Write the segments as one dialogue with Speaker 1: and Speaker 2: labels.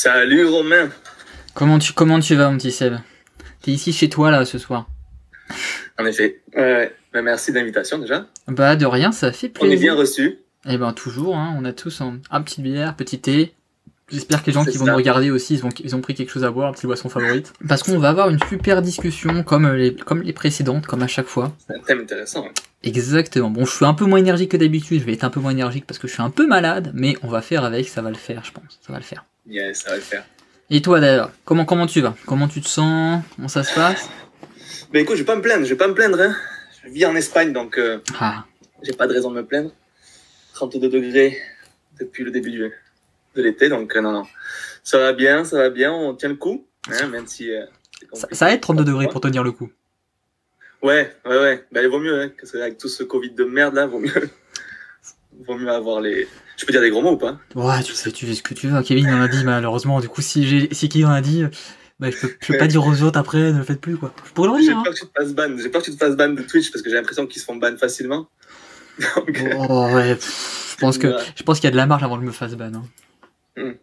Speaker 1: Salut Romain.
Speaker 2: Comment tu, comment tu vas, mon petit Seb? T'es ici chez toi, là, ce soir
Speaker 1: En effet. Ouais, bah, merci de l'invitation déjà.
Speaker 2: Bah, de rien, ça fait
Speaker 1: On
Speaker 2: plaisir.
Speaker 1: est bien reçus.
Speaker 2: Eh ben, toujours, hein, on a tous un, un petit bière, petit thé. J'espère que les gens qui vont
Speaker 1: ça.
Speaker 2: nous regarder aussi, ils ont, ils ont pris quelque chose à boire, une petite boisson favorite. Parce qu'on va avoir une super discussion, comme les, comme les précédentes, comme à chaque fois.
Speaker 1: C'est un thème intéressant. hein.
Speaker 2: Exactement. Bon, je suis un peu moins énergique que d'habitude, je vais être un peu moins énergique parce que je suis un peu malade, mais on va faire avec, ça va le faire, je pense. Ça va le faire.
Speaker 1: Ça va le faire.
Speaker 2: Et toi, d'ailleurs, comment, comment tu vas? Comment tu te sens? Comment ça se passe?
Speaker 1: Bah écoute, je vais pas me plaindre, je vais pas me plaindre. Hein. Je vis en Espagne, donc euh,
Speaker 2: Ah,
Speaker 1: j'ai pas de raison de me plaindre. 32 degrés depuis le début du, de l'été, donc euh, non, non. Ça va bien, ça va bien, on tient le coup. Hein, même si, euh,
Speaker 2: ça, va être 32 degrés pour tenir le coup.
Speaker 1: Ouais, ouais, ouais. Bah, il vaut mieux, hein, parce qu'avec tout ce Covid de merde là, vaut mieux. Vaut mieux avoir les. Je peux dire des gros mots ou pas?
Speaker 2: Ouais, tu sais, tu fais ce que tu veux. Kevin en a dit, malheureusement. Du coup, si, si Kevin en a dit, bah, je peux, je peux pas dire aux autres après, ne le faites plus, quoi. Je pourrais le
Speaker 1: J'ai
Speaker 2: hein.
Speaker 1: peur que tu te fasses ban. J'ai peur que tu te fasses ban de Twitch parce que j'ai l'impression qu'ils se font ban facilement. Donc, euh,
Speaker 2: Oh, ouais, pff, je pense que,
Speaker 1: Ouais.
Speaker 2: je pense qu'il y a de la marge avant que je me fasse ban. hein.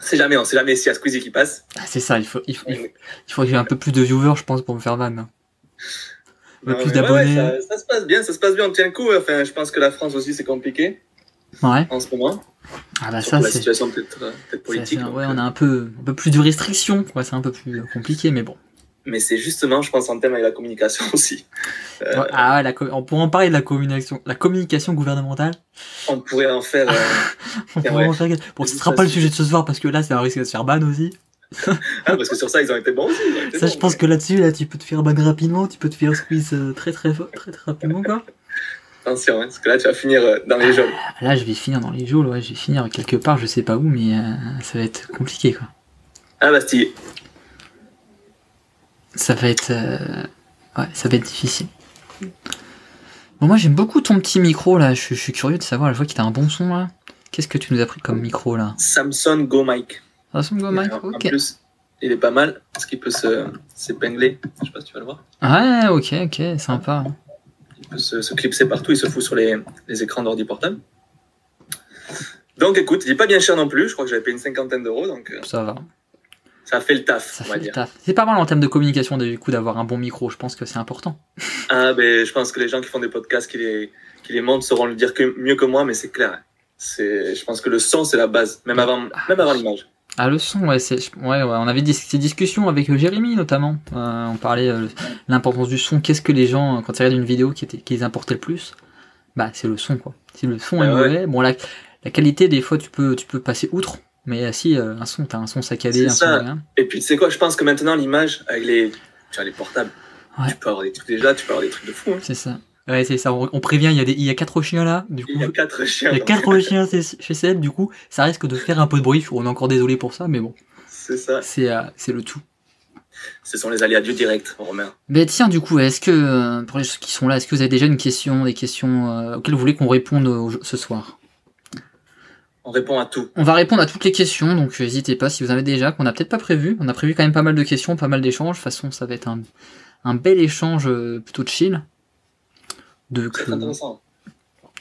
Speaker 1: c'est jamais, on sait jamais s'il y a Squeezie qui passe.
Speaker 2: Ah, c'est ça, il faut, il faut, il faut, il faut que j'ai un peu plus de viewers, je pense, pour me faire ban. Peu plus d'abonnés.
Speaker 1: ça, ça se passe bien, ça se passe bien, on tient le coup. Enfin, je pense que la France aussi c'est compliqué
Speaker 2: Ouais.
Speaker 1: en ce moment.
Speaker 2: Ah, bah, ça,
Speaker 1: la situation peut-être euh,
Speaker 2: ça,
Speaker 1: politique. donc,
Speaker 2: ouais,
Speaker 1: euh,
Speaker 2: on a un peu, un peu plus de restrictions. Ouais, c'est un peu plus euh, compliqué, mais bon.
Speaker 1: Mais c'est justement, je pense, en thème avec la communication aussi. Euh,
Speaker 2: ah, la on pourrait en parler de la communication, la communication gouvernementale.
Speaker 1: On pourrait en faire. euh,
Speaker 2: On pourrait
Speaker 1: ouais.
Speaker 2: en faire- Bon, ce
Speaker 1: Ça,
Speaker 2: sera pas le sujet de ce soir parce que là, c'est un risque de se faire ban aussi.
Speaker 1: Ah, parce que sur ça, ils ont été bons aussi. été
Speaker 2: Ça,
Speaker 1: bons,
Speaker 2: je pense que là-dessus, là, tu peux te faire ban rapidement, tu peux te faire squeeze euh, très très très très rapidement, quoi.
Speaker 1: Attention, hein, parce que là, tu vas finir euh, dans les jaunes.
Speaker 2: Ah, Là, je vais finir dans les geôles, ouais, je vais finir quelque part, je sais pas où, mais euh, ça va être compliqué, quoi.
Speaker 1: Ah, Bastille.
Speaker 2: Ça va être, ouais, ça va être difficile. Bon, moi, j'aime beaucoup ton petit micro, là. Je, je suis curieux de savoir, je vois qu'il a un bon son, là. Qu'est-ce que tu nous as pris comme micro, là?
Speaker 1: Samsung Go Mic.
Speaker 2: Mike
Speaker 1: En- plus, il est pas mal parce qu'il peut s'épingler. Je sais pas si tu vas le voir.
Speaker 2: Ouais, ok, ok, sympa.
Speaker 1: Il peut se, se clipser partout. Il se fout sur les, les écrans d'ordi portable. Donc écoute, il est pas bien cher non plus. Je crois que j'avais payé une cinquantaine d'euros. Donc euh,
Speaker 2: Ça va.
Speaker 1: ça fait le taf,
Speaker 2: Ça
Speaker 1: on va
Speaker 2: fait le
Speaker 1: dire.
Speaker 2: taf. C'est pas mal en termes de communication, du coup, d'avoir un bon micro. Je pense que c'est important.
Speaker 1: Ah, ben, je pense que les gens qui font des podcasts, qui les, qui les montent, sauront le dire que, mieux que moi, mais c'est clair. Je pense que le son, c'est la base, même avant, même avant l'image.
Speaker 2: Ah, le son, ouais, c'est, ouais, ouais, on avait dis- ces discussions avec euh, Jérémy notamment. Euh, on parlait euh, de l'importance du son. Qu'est-ce que les gens, euh, quand ils regardent une vidéo, qui, était, qui les importait le plus Bah, c'est le son, quoi. Si le son est
Speaker 1: Ah ouais.
Speaker 2: mauvais, bon, la, la qualité, des fois, tu peux, tu peux passer outre. Mais si euh, un son, t'as un son saccadé, un son rien.
Speaker 1: Et puis, tu sais quoi, je pense que maintenant, l'image, avec les, tu vois, les portables, tu peux avoir des trucs déjà, tu peux avoir des trucs de fou. hein.
Speaker 2: C'est ça. Ouais, c'est ça. On, on prévient, il y, a des, il y a quatre chiens là. Du coup,
Speaker 1: Il y a quatre chiens.
Speaker 2: il y a quatre chiens chez Seb. Du coup, ça risque de faire un peu de bruit. On est encore désolé pour ça, mais bon,
Speaker 1: C'est ça.
Speaker 2: c'est euh, le tout.
Speaker 1: Ce sont les aléas du direct, Romain.
Speaker 2: Mais tiens, du coup, est-ce que, euh, pour les gens qui sont là, est-ce que vous avez déjà une question, des questions euh, auxquelles vous voulez qu'on réponde ce soir?
Speaker 1: On répond à tout.
Speaker 2: On va répondre à toutes les questions, donc n'hésitez pas si vous en avez déjà, qu'on n'a peut-être pas prévu. On a prévu quand même pas mal de questions, pas mal d'échanges. De toute façon, ça va être un, un bel échange plutôt chill. De,
Speaker 1: Très intéressant.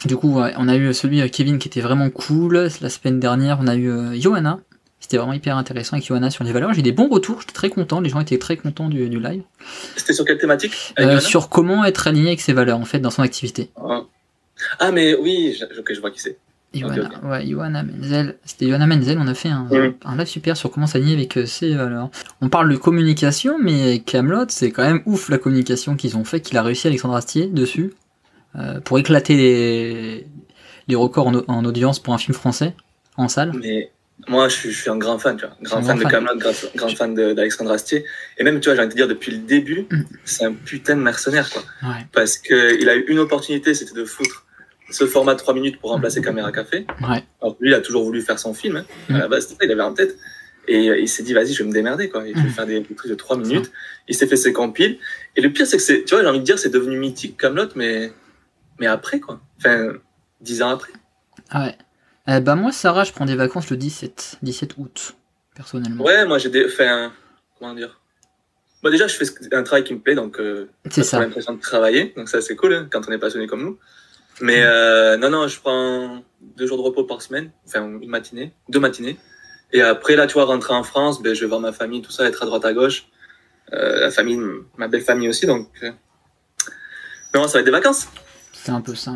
Speaker 2: du coup, on a eu celui avec Kevin qui était vraiment cool. La semaine dernière, on a eu euh, Johanna. C'était vraiment hyper intéressant avec Johanna sur les valeurs. J'ai eu des bons retours, j'étais très content. Les gens étaient très contents du, du live.
Speaker 1: C'était sur quelle thématique
Speaker 2: Euh, sur comment être aligné avec ses valeurs, en fait, dans son activité.
Speaker 1: Ah. Ah, mais oui, je, je vois qui c'est.
Speaker 2: Johanna, ouais, Johanna Menzel. C'était Johanna Menzel, on a fait un, un live super sur comment s'aligner avec euh, ses valeurs. On parle de communication, mais Camelot, c'est quand même ouf la communication qu'ils ont fait, qu'il a réussi Alexandre Astier dessus, euh, pour éclater les, les records en, au- en audience pour un film français, en salle.
Speaker 1: Mais moi, je suis, je suis un grand fan, tu vois. Grand fan
Speaker 2: grand
Speaker 1: de
Speaker 2: fan.
Speaker 1: Camelot, grand, grand fan d'Alexandre Astier. Et même, tu vois, j'ai envie de dire, depuis le début,
Speaker 2: Mm.
Speaker 1: c'est un putain de mercenaire, quoi.
Speaker 2: Ouais,
Speaker 1: Parce qu'il a eu une opportunité, c'était de foutre ce format de 3 minutes pour remplacer Caméra Café.
Speaker 2: ouais.
Speaker 1: Alors lui, il a toujours voulu faire son film. hein.
Speaker 2: Mm.
Speaker 1: À la base, il avait en tête. Et euh, il s'est dit, vas-y, je vais me démerder, quoi. Et je vais faire des, des trucs de 3 minutes. Il s'est fait ses compiles. Et le pire, c'est que c'est, tu vois, j'ai envie de dire, c'est devenu mythique Camelot, mais, mais après, quoi. Enfin, 10 ans après.
Speaker 2: Ah ouais. Euh, bah moi, Sarah, je prends des vacances le 17, 17 août, personnellement.
Speaker 1: Ouais, moi, j'ai des, enfin, comment dire. Bah, déjà, je fais un travail qui me plaît, donc, euh,
Speaker 2: c'est
Speaker 1: J'ai
Speaker 2: ça.
Speaker 1: l'impression de travailler, donc ça c'est cool hein, quand on est passionné comme nous. Mais euh, non, non, je prends deux jours de repos par semaine, enfin une matinée, deux matinées, Et après, là, tu vois, rentrer en France, ben, je vais voir ma famille, tout ça, être à droite, à gauche. Euh, la famille, ma belle famille aussi, donc. Euh... Non, ça va être des vacances.
Speaker 2: C'est un peu ça.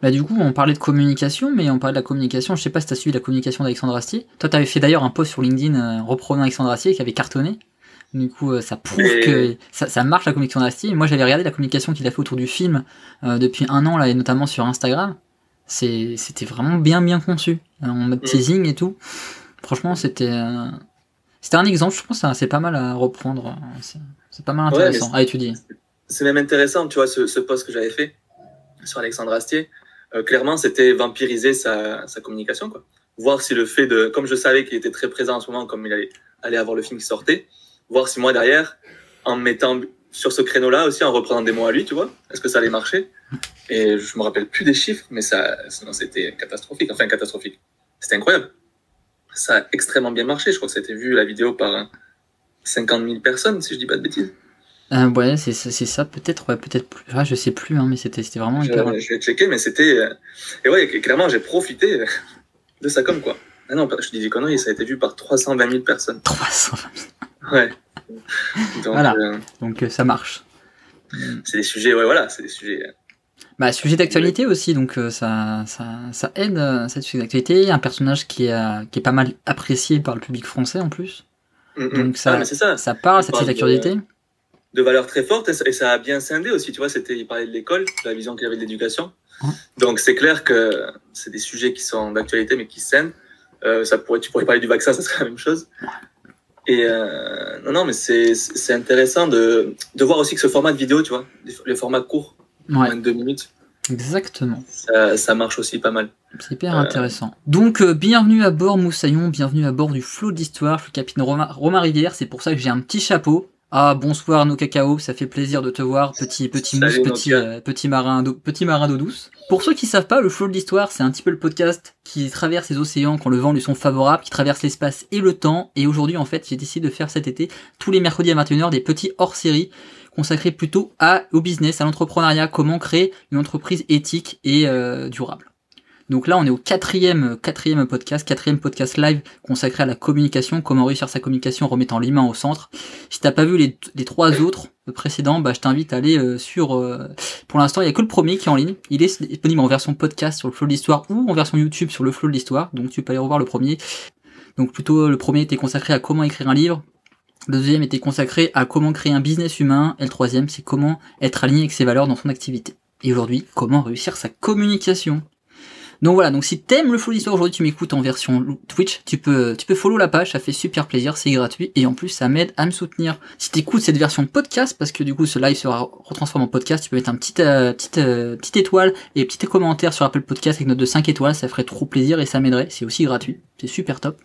Speaker 2: Bah, du coup, on parlait de communication, mais on parlait de la communication. Je sais pas si tu as suivi la communication d'Alexandre Astier. Toi, tu avais fait d'ailleurs un post sur LinkedIn euh, reprenant Alexandre Astier qui avait cartonné. Du coup, euh, ça prouve que ça, ça, marche la communication d'Astier. Moi, j'avais regardé la communication qu'il a fait autour du film euh, depuis un an, là, et notamment sur Instagram. C'était vraiment bien, bien conçu. En mode mm. teasing et tout. Franchement, c'était c'était un exemple. Je pense que c'est pas mal à reprendre. C'est pas mal intéressant à étudier.
Speaker 1: C'est même intéressant, tu vois, ce, ce post que j'avais fait sur Alexandre Astier euh, clairement, c'était vampiriser sa, sa, communication, quoi. Voir si le fait de, comme je savais qu'il était très présent en ce moment, comme il allait, aller avoir le film qui sortait, voir si moi derrière, en mettant sur ce créneau-là aussi, en reprenant des mots à lui, tu vois, est-ce que ça allait marcher? Et je me rappelle plus des chiffres, mais ça, c'était catastrophique, enfin catastrophique. C'était incroyable. Ça a extrêmement bien marché. Je crois que c'était vu la vidéo par 50 000 personnes, si je dis pas de bêtises.
Speaker 2: Euh, ouais, c'est ça, peut-être, ouais, peut-être plus. Ah, je sais plus, hein, mais c'était vraiment
Speaker 1: je, hyper. Je vais checker, mais c'était. Euh, et ouais, clairement, j'ai profité de ça comme quoi. Ah non, je dis des conneries, ça a été vu par 320 000 personnes.
Speaker 2: 320
Speaker 1: 000 Ouais.
Speaker 2: Donc, voilà. Euh... Donc ça marche.
Speaker 1: C'est des sujets, ouais, voilà, c'est des sujets.
Speaker 2: Bah, sujet d'actualité aussi, donc ça, ça, ça aide, cette sujet d'actualité. Un personnage qui, est qui est pas mal apprécié par le public français en plus. Mm -hmm. Donc ça, ah, ça. ça parle, cette d'actualité
Speaker 1: de valeurs très fortes et ça, a bien scindé aussi. Tu vois, c'était, il parlait de l'école, de la vision qu'il avait de l'éducation. Donc c'est clair que c'est des sujets qui sont d'actualité mais qui scènent. Euh, ça pourrait, tu pourrais parler du vaccin, ça serait la même chose. Et euh, non, non, mais c'est, intéressant de, de voir aussi que ce format de vidéo, tu vois, les, formats courts, ouais. moins de deux minutes.
Speaker 2: Exactement.
Speaker 1: Ça, ça, marche aussi pas mal.
Speaker 2: C'est hyper euh... intéressant. Donc, euh, bienvenue à bord Moussaillon, bienvenue à bord du flot d'histoire. Je suis capitaine Romain, Romain Rivière, c'est pour ça que j'ai un petit chapeau. Ah bonsoir nos cacao, ça fait plaisir de te voir, petit petit mousse, petit euh, petit marin d'eau petit marin d'eau douce. Pour ceux qui savent pas, le flow de l'histoire, c'est un petit peu le podcast qui traverse les océans quand le vent lui sont favorables, qui traverse l'espace et le temps. Et aujourd'hui en fait, j'ai décidé de faire cet été tous les mercredis à 21h des petits hors-série consacrés plutôt à au business, à l'entrepreneuriat, comment créer une entreprise éthique et euh, durable. Donc là, on est au quatrième, quatrième podcast, quatrième podcast live consacré à la communication, comment réussir sa communication en remettant l'humain au centre. Si t'as pas vu les, les, trois autres précédents, bah, je t'invite à aller euh, sur. Euh, pour l'instant, il y a que le premier qui est en ligne. Il est disponible en version podcast sur le flow de l'histoire ou en version YouTube sur le flow de l'histoire. Donc tu peux aller revoir le premier. Donc plutôt le premier était consacré à comment écrire un livre. Le deuxième était consacré à comment créer un business humain. Et le troisième, c'est comment être aligné avec ses valeurs dans son activité. Et aujourd'hui, comment réussir sa communication. Donc voilà, donc si t'aimes le flow d'histoire aujourd'hui, tu m'écoutes en version Twitch, tu peux, tu peux follow la page, ça fait super plaisir, c'est gratuit et en plus ça m'aide à me soutenir. Si t'écoutes cette version podcast, parce que du coup ce live sera retransformé en podcast, tu peux mettre un petit, euh, petite, euh, petite étoile et petit commentaire sur Apple Podcast avec note de 5 étoiles, ça ferait trop plaisir et ça m'aiderait, c'est aussi gratuit, c'est super top.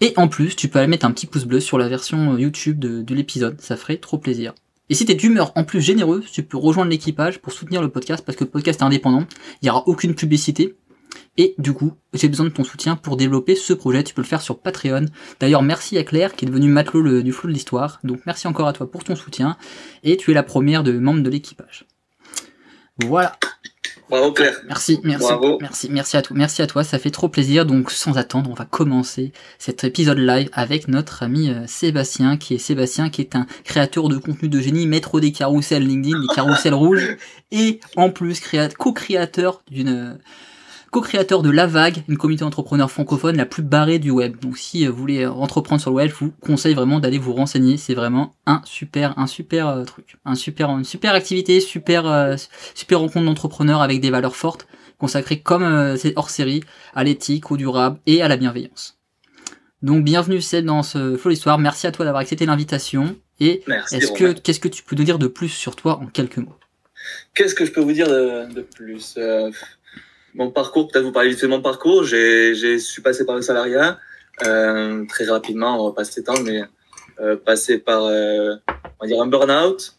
Speaker 2: Et en plus, tu peux aller mettre un petit pouce bleu sur la version YouTube de, de l'épisode, ça ferait trop plaisir. Et si t'es d'humeur en plus généreuse, tu peux rejoindre l'équipage pour soutenir le podcast parce que le podcast est indépendant, il n'y aura aucune publicité, et du coup, j'ai besoin de ton soutien pour développer ce projet. Tu peux le faire sur Patreon. D'ailleurs, merci à Claire qui est devenue matelot du flou de l'histoire. Donc merci encore à toi pour ton soutien. Et tu es la première de membre de l'équipage. Voilà.
Speaker 1: Bravo Claire.
Speaker 2: Merci, merci,
Speaker 1: Bravo.
Speaker 2: merci, merci à toi, merci à toi. Ça fait trop plaisir. Donc sans attendre, on va commencer cet épisode live avec notre ami euh, Sébastien, qui est Sébastien, qui est un créateur de contenu de génie, maître des carousels LinkedIn, des carousels rouges, et en plus co-créateur d'une co-créateur de La Vague, une communauté d'entrepreneurs francophone la plus barrée du web. Donc si euh, vous voulez entreprendre sur le web, je vous conseille vraiment d'aller vous renseigner. C'est vraiment un super, un super euh, truc, un super, une super activité, super, euh, super rencontre d'entrepreneurs avec des valeurs fortes, consacrées comme c'est hors série à l'éthique, au durable et à la bienveillance. Donc bienvenue dans ce flow d'histoire. Merci à toi d'avoir accepté l'invitation. Et est-ce que qu'est-ce que tu peux nous dire de plus sur toi en quelques mots?
Speaker 1: Qu'est-ce que je peux vous dire de, de plus mon parcours, peut-être vous parler vite de mon parcours. J'ai, j'ai suis passé par le salariat euh, très rapidement, on va pas s'étendre, mais euh, passer par euh, on va dire un burn-out,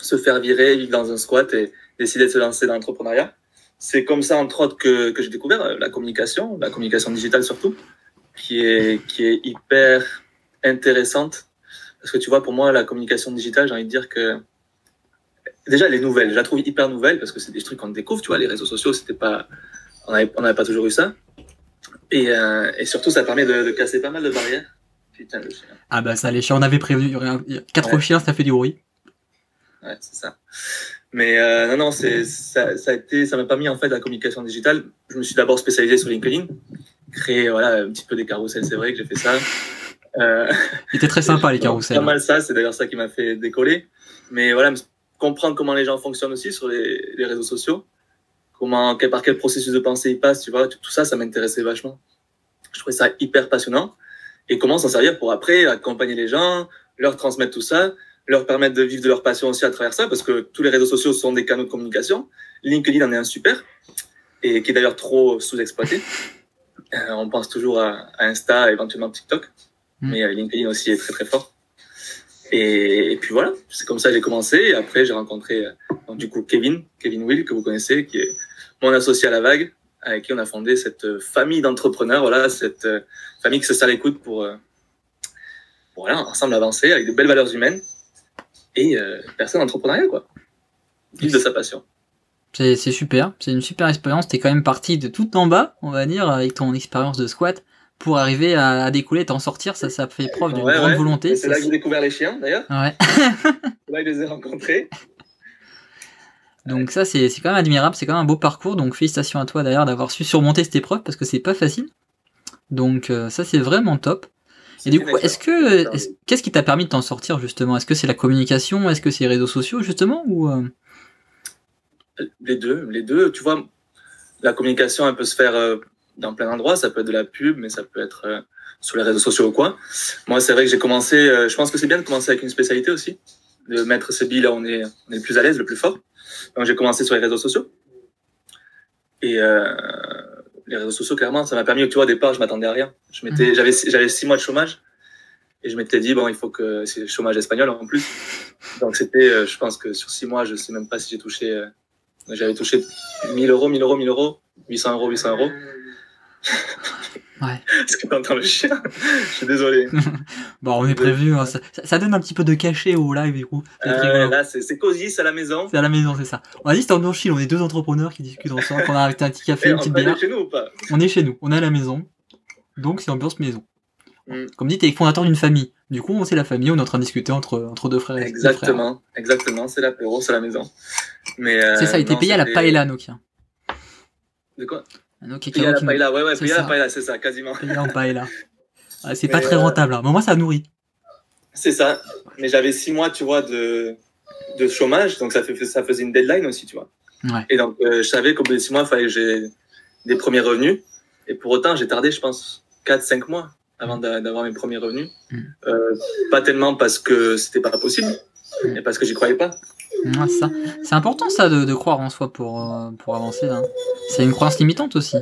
Speaker 1: se faire virer, vivre dans un squat et décider de se lancer dans l'entrepreneuriat. C'est comme ça, entre autres, que, que j'ai découvert euh, la communication, la communication digitale surtout, qui est, qui est hyper intéressante. Parce que tu vois, pour moi, la communication digitale, j'ai envie de dire que déjà, elle est nouvelle. Je la trouve hyper nouvelle parce que c'est des trucs qu'on découvre. Tu vois, les réseaux sociaux, c'était pas, on n'avait on avait pas toujours eu ça. Et, euh, et surtout, ça permet de, de, casser pas mal de barrières.
Speaker 2: Putain, le chien. Ah bah ça, les chiens, on avait prévu. Quatre ouais. chiens, ça fait du bruit.
Speaker 1: Ouais, c'est ça. Mais euh, non, non, c'est ça, ça a été, ça m'a pas mis en fait la communication digitale. Je me suis d'abord spécialisé sur LinkedIn, créer voilà un petit peu des carousels. C'est vrai que j'ai fait ça.
Speaker 2: Euh, C'était très sympa les carousels.
Speaker 1: Pas mal ça, c'est d'ailleurs ça qui m'a fait décoller. Mais voilà, comprendre comment les gens fonctionnent aussi sur les, les réseaux sociaux, comment, quel, par quel processus de pensée ils passent, tu vois, tout ça, ça m'intéressait vachement. Je trouvais ça hyper passionnant. Et comment s'en servir pour après accompagner les gens, leur transmettre tout ça, leur permettre de vivre de leur passion aussi à travers ça, parce que tous les réseaux sociaux sont des canaux de communication. LinkedIn en est un super, et qui est d'ailleurs trop sous-exploité. Euh, on pense toujours à, à Insta, éventuellement TikTok, mm. mais euh, LinkedIn aussi est très très fort. Et, puis voilà, c'est comme ça que j'ai commencé. Et après, j'ai rencontré euh, du coup Kevin, Kevin Will, que vous connaissez, qui est mon associé à la vague, avec qui on a fondé cette famille d'entrepreneurs, voilà, cette euh, famille qui se sert l'écoute pour, euh, voilà, ensemble avancer avec de belles valeurs humaines et euh, personne d'entrepreneuriat, quoi. Vivre de sa passion.
Speaker 2: C'est super, c'est une super expérience. T'es quand même parti de tout en bas, on va dire, avec ton expérience de squat pour arriver à, à décoller, t'en sortir, ça, ça fait preuve d'une
Speaker 1: ouais,
Speaker 2: grande
Speaker 1: ouais.
Speaker 2: volonté.
Speaker 1: C'est là que j'ai découvert les chiens, d'ailleurs.
Speaker 2: Ouais.
Speaker 1: c'est là que je les ai rencontrés.
Speaker 2: Donc ça, c'est quand même admirable, c'est quand même un beau parcours. Donc félicitations à toi d'ailleurs d'avoir su surmonter cette épreuve parce que c'est pas facile. Donc euh, ça, c'est vraiment top. Et du coup, est-ce que est qu'est-ce qui t'a permis de t'en sortir justement? Est-ce que c'est la communication? Est-ce que c'est les réseaux sociaux justement? Ou euh...
Speaker 1: Les deux, les deux. Tu vois, la communication, elle peut se faire euh, dans plein d'endroits. Ça peut être de la pub, mais ça peut être euh, sur les réseaux sociaux ou quoi. Moi, c'est vrai que j'ai commencé. Euh, je pense que c'est bien de commencer avec une spécialité aussi, de mettre ce billes là où on est, on est le plus à l'aise, le plus fort. Donc j'ai commencé sur les réseaux sociaux. Et euh, les réseaux sociaux, clairement, ça m'a permis, tu vois, au départ, je m'attendais à rien. Je m'étais, j'avais, j'avais six mois de chômage. Et je m'étais dit, bon, il faut que, c'est le chômage espagnol en plus. Donc c'était, je pense que sur six mois, je sais même pas si j'ai touché, j'avais touché 1000 euros, 1000 euros, 1000 euros, 800 euros, 800 euros.
Speaker 2: Ouais.
Speaker 1: Est-ce que t'entends le chien Je suis désolé.
Speaker 2: bon, on est prévu. Hein. Ça, ça, donne un petit peu de cachet au live, du coup.
Speaker 1: Euh, là, c'est cosy, c'est à la maison.
Speaker 2: C'est à la maison, c'est ça. On a dit c'est en chill. On est deux entrepreneurs qui discutent ensemble. On a arrêté un petit café,
Speaker 1: Et
Speaker 2: une petite bière.
Speaker 1: On est chez nous ou pas
Speaker 2: On est chez nous. On est à la maison. Donc, c'est ambiance maison.
Speaker 1: Mm.
Speaker 2: Comme dit, t'es fondateur d'une famille. Du coup, c'est la famille. On est en train de discuter entre, entre deux frères. et
Speaker 1: Exactement. Exactement. C'est l'apéro, c'est la maison. Mais euh,
Speaker 2: C'est ça. Il était
Speaker 1: non,
Speaker 2: payé à la
Speaker 1: c'était-
Speaker 2: paella, Nokia.
Speaker 1: De quoi?
Speaker 2: Nokia
Speaker 1: Payé à la paella, ouais, ouais, la
Speaker 2: ça.
Speaker 1: paella, c'est ça, quasiment.
Speaker 2: Payé en paella. Ah, c'est pas très
Speaker 1: euh,
Speaker 2: rentable. Hein. Mais moi, ça nourrit.
Speaker 1: C'est ça. Mais j'avais six mois, tu vois, de, de chômage, donc ça, fait, ça faisait une deadline aussi, tu vois.
Speaker 2: Ouais.
Speaker 1: Et donc, euh, je savais qu'au bout de six mois, il fallait que j'ai des premiers revenus. Et pour autant, j'ai tardé, je pense, 4-5 mois avant d'a- d'avoir mes premiers revenus.
Speaker 2: Mm.
Speaker 1: Euh, pas tellement parce que c'était pas possible, mais parce que j'y croyais pas.
Speaker 2: Ouais, c'est ça. C'est important, ça, de, de croire en soi pour, euh, pour avancer. Là. C'est une croyance limitante aussi.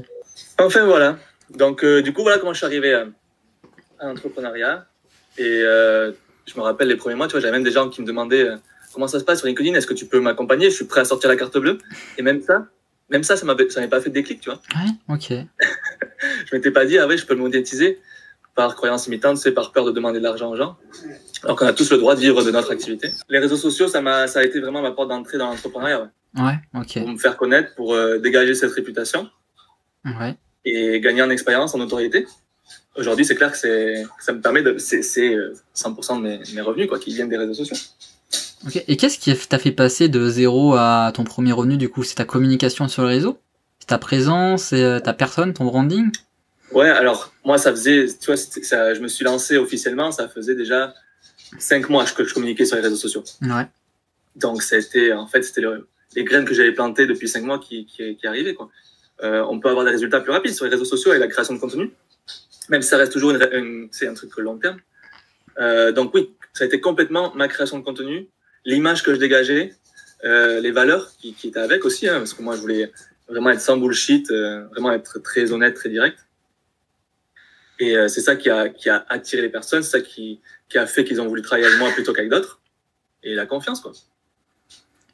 Speaker 1: Enfin, voilà. Donc, euh, du coup, voilà comment je suis arrivé à, à l'entrepreneuriat. Et euh, je me rappelle les premiers mois, tu vois, j'avais même des gens qui me demandaient euh, comment ça se passe sur LinkedIn, est-ce que tu peux m'accompagner? Je suis prêt à sortir la carte bleue. Et même ça, même ça, ça m'avait ça m'avait pas fait de déclic, tu vois.
Speaker 2: Ouais, ok.
Speaker 1: Je m'étais pas dit, ah ouais, je peux le monétiser par croyance limitante, c'est par peur de demander de l'argent aux gens. Alors qu'on a tous le droit de vivre de notre activité. Les réseaux sociaux, ça m'a, ça a été vraiment ma porte d'entrée dans l'entrepreneuriat, ouais.
Speaker 2: Ouais, ok.
Speaker 1: pour me faire connaître, pour euh, dégager cette réputation
Speaker 2: Ouais.
Speaker 1: et gagner en expérience, en notoriété. Aujourd'hui, c'est clair que c'est, ça me permet de, c'est, c'est euh, 100% de mes, mes revenus, quoi, qui viennent des réseaux sociaux.
Speaker 2: ok. Et qu'est-ce qui t'a fait passer de zéro à ton premier revenu du coup? C'est ta communication sur le réseau C'est ta présence? C'est euh, ta personne, ton branding?
Speaker 1: Ouais, alors, moi, ça faisait, tu vois, ça, je me suis lancé officiellement, ça faisait déjà cinq mois que je communiquais sur les réseaux sociaux.
Speaker 2: Ouais.
Speaker 1: Donc, c'était, en fait, c'était le- les graines que j'avais plantées depuis cinq mois qui, qui, qui arrivaient, quoi. Euh, on peut avoir des résultats plus rapides sur les réseaux sociaux et la création de contenu, même si ça reste toujours une, une- c'est un truc long terme. Euh, donc oui, ça a été complètement ma création de contenu, l'image que je dégageais, euh, les valeurs qui, qui étaient avec aussi, hein, parce que moi je voulais vraiment être sans bullshit, euh, vraiment être très honnête, très direct. Et euh, c'est ça qui a, qui a attiré les personnes, c'est ça qui, qui a fait qu'ils ont voulu travailler avec moi plutôt qu'avec d'autres. Et la confiance, quoi.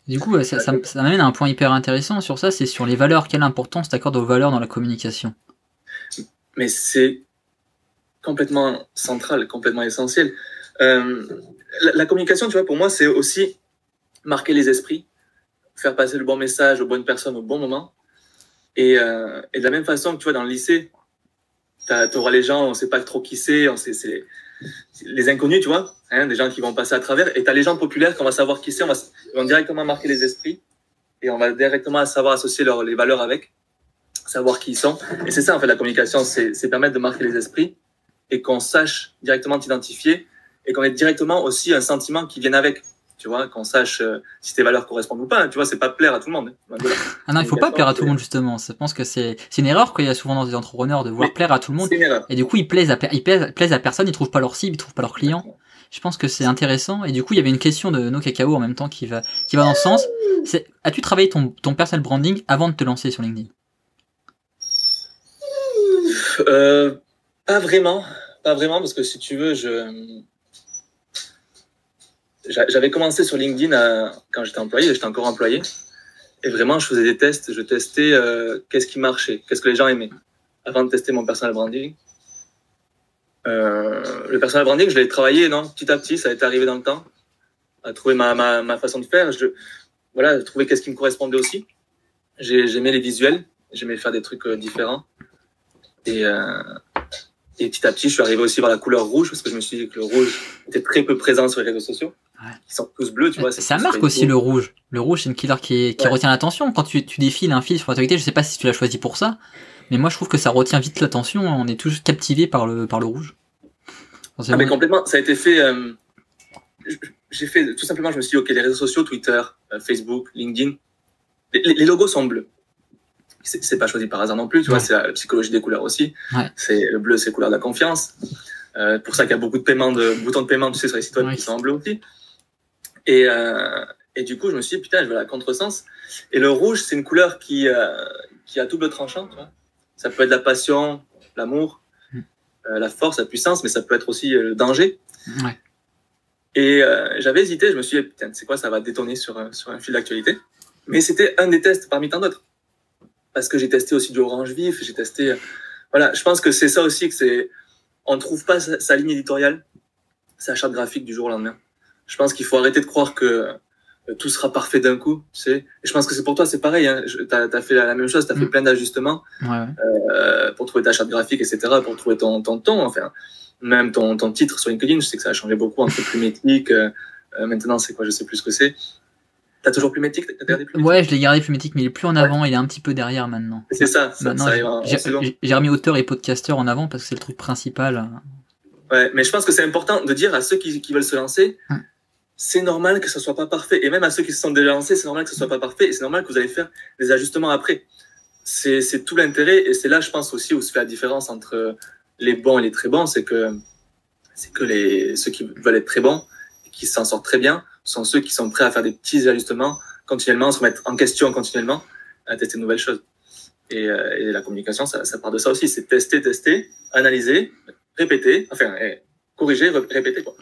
Speaker 2: Du coup, ça, ça, ça m'amène à un point hyper intéressant sur ça, c'est sur les valeurs. Quelle importance t'accordes aux valeurs dans la communication?
Speaker 1: Mais c'est complètement central, complètement essentiel. Euh, la, la communication, tu vois, pour moi, c'est aussi marquer les esprits, faire passer le bon message aux bonnes personnes au bon moment. Et, euh, et de la même façon que tu vois, dans le lycée, tu auras les gens, on sait pas trop qui c'est, on sait, c'est les, inconnus, tu vois, hein, des gens qui vont passer à travers, et tu as les gens populaires qu'on va savoir qui c'est, on va, ils vont directement marquer les esprits, et on va directement savoir associer les valeurs avec, savoir qui ils sont. Et c'est ça, en fait, la communication, c'est permettre de marquer les esprits, et qu'on sache directement t'identifier, et qu'on ait directement aussi un sentiment qui vienne avec tu vois, qu'on sache euh, si tes valeurs correspondent ou pas. Tu vois, c'est pas plaire à tout le monde.
Speaker 2: ah non, il faut pas plaire à tout le monde justement. Je pense que c'est une erreur qu'il y a souvent dans des entrepreneurs de vouloir plaire à tout le monde. Et du coup, ils plaisent à ils plaisent, à personne, ils trouvent pas leur cible, ils trouvent pas leurs clients. Je pense que c'est intéressant. Et du coup, il y avait une question de No Cacao en même temps qui va qui va dans ce sens. C'est as-tu travaillé ton ton personal branding avant de te lancer sur LinkedIn?
Speaker 1: Euh, Pas vraiment, pas vraiment parce que si tu veux, je j'avais commencé sur LinkedIn euh, quand j'étais employé, j'étais encore employé. Et vraiment, je faisais des tests, je testais euh, qu'est-ce qui marchait, qu'est-ce que les gens aimaient, avant de tester mon personal branding. Euh, le personal branding, je l'ai travaillé, non, petit à petit, ça a été arrivé dans le temps, à trouver ma, ma, ma façon de faire. Je, voilà, trouver qu'est-ce qui me correspondait aussi. J'aimais les visuels, j'aimais faire des trucs différents. Et, et petit à petit, je suis arrivé aussi vers la couleur rouge parce que je me suis dit que le rouge était très peu présent sur les réseaux sociaux. Ils sont tous bleus, tu vois.
Speaker 2: Ça marque aussi le rouge. Le rouge, c'est une couleur qui, qui retient l'attention. Quand tu, tu défiles un fil sur la je sais pas si tu l'as choisi pour ça, mais moi je trouve que ça retient vite l'attention. On est tous captivés par le, par le rouge.
Speaker 1: ah, mais complètement. Ça a été fait. Euh, j'ai fait tout simplement. Je me suis dit, ok, les réseaux sociaux, Twitter, euh, Facebook, LinkedIn, les, logos sont bleus c'est pas choisi par hasard non plus, tu vois, c'est la psychologie des couleurs aussi. C'est le bleu, c'est couleur de la confiance. Euh, pour ça qu'il y a beaucoup de paiements, de boutons de paiement, tu sais, sur les sites web qui sont en bleu aussi. Et, euh, et du coup, je me suis dit, putain, je veux la contresens. Et le rouge, c'est une couleur qui, euh, qui a double tranchant, tu vois. Ça peut être la passion, l'amour, mm. euh, la force, la puissance, mais ça peut être aussi euh, le danger. Ouais. Et euh, j'avais hésité, je me suis dit, putain, c'est quoi, ça va détonner sur, sur un fil d'actualité. Mais c'était un des tests parmi tant d'autres. Parce que j'ai testé aussi du orange vif, j'ai testé. Voilà, je pense que c'est ça aussi, que c'est. On ne trouve pas sa, sa ligne éditoriale, sa charte graphique du jour au lendemain. Je pense qu'il faut arrêter de croire que euh, tout sera parfait d'un coup. Tu sais. Et je pense que c'est pour toi, c'est pareil. Hein. Tu as, fait la même chose, tu as fait mm. plein d'ajustements ouais. euh, pour trouver ta charte graphique, etc., pour trouver ton, ton ton. Enfin, même ton, ton titre sur LinkedIn, je sais que ça a changé beaucoup entre plumétique. Euh, euh, maintenant, c'est quoi Je sais plus ce que c'est. T'as toujours plumétique T'as
Speaker 2: gardé plumétique? Ouais, je l'ai gardé plumétique, mais il est plus en avant, ouais. il est un petit peu derrière maintenant.
Speaker 1: C'est ça, ça,
Speaker 2: maintenant, J'ai remis auteur et podcasteur en avant parce que c'est le truc principal.
Speaker 1: Ouais, mais je pense que c'est important de dire à ceux qui, qui veulent se lancer, hum c'est normal que ça soit pas parfait. Et même à ceux qui se sont déjà lancés, c'est normal que ce soit pas parfait. Et c'est normal que vous allez faire des ajustements après. C'est tout l'intérêt. Et c'est là, je pense aussi, où se fait la différence entre les bons et les très bons. C'est que, c'est que les, ceux qui veulent être très bons et qui s'en sortent très bien sont ceux qui sont prêts à faire des petits ajustements continuellement, se remettre en question continuellement, à tester de nouvelles choses. Et, euh, et la communication, ça, ça, part de ça aussi. C'est tester, tester, analyser, répéter, enfin, corriger, répéter, quoi.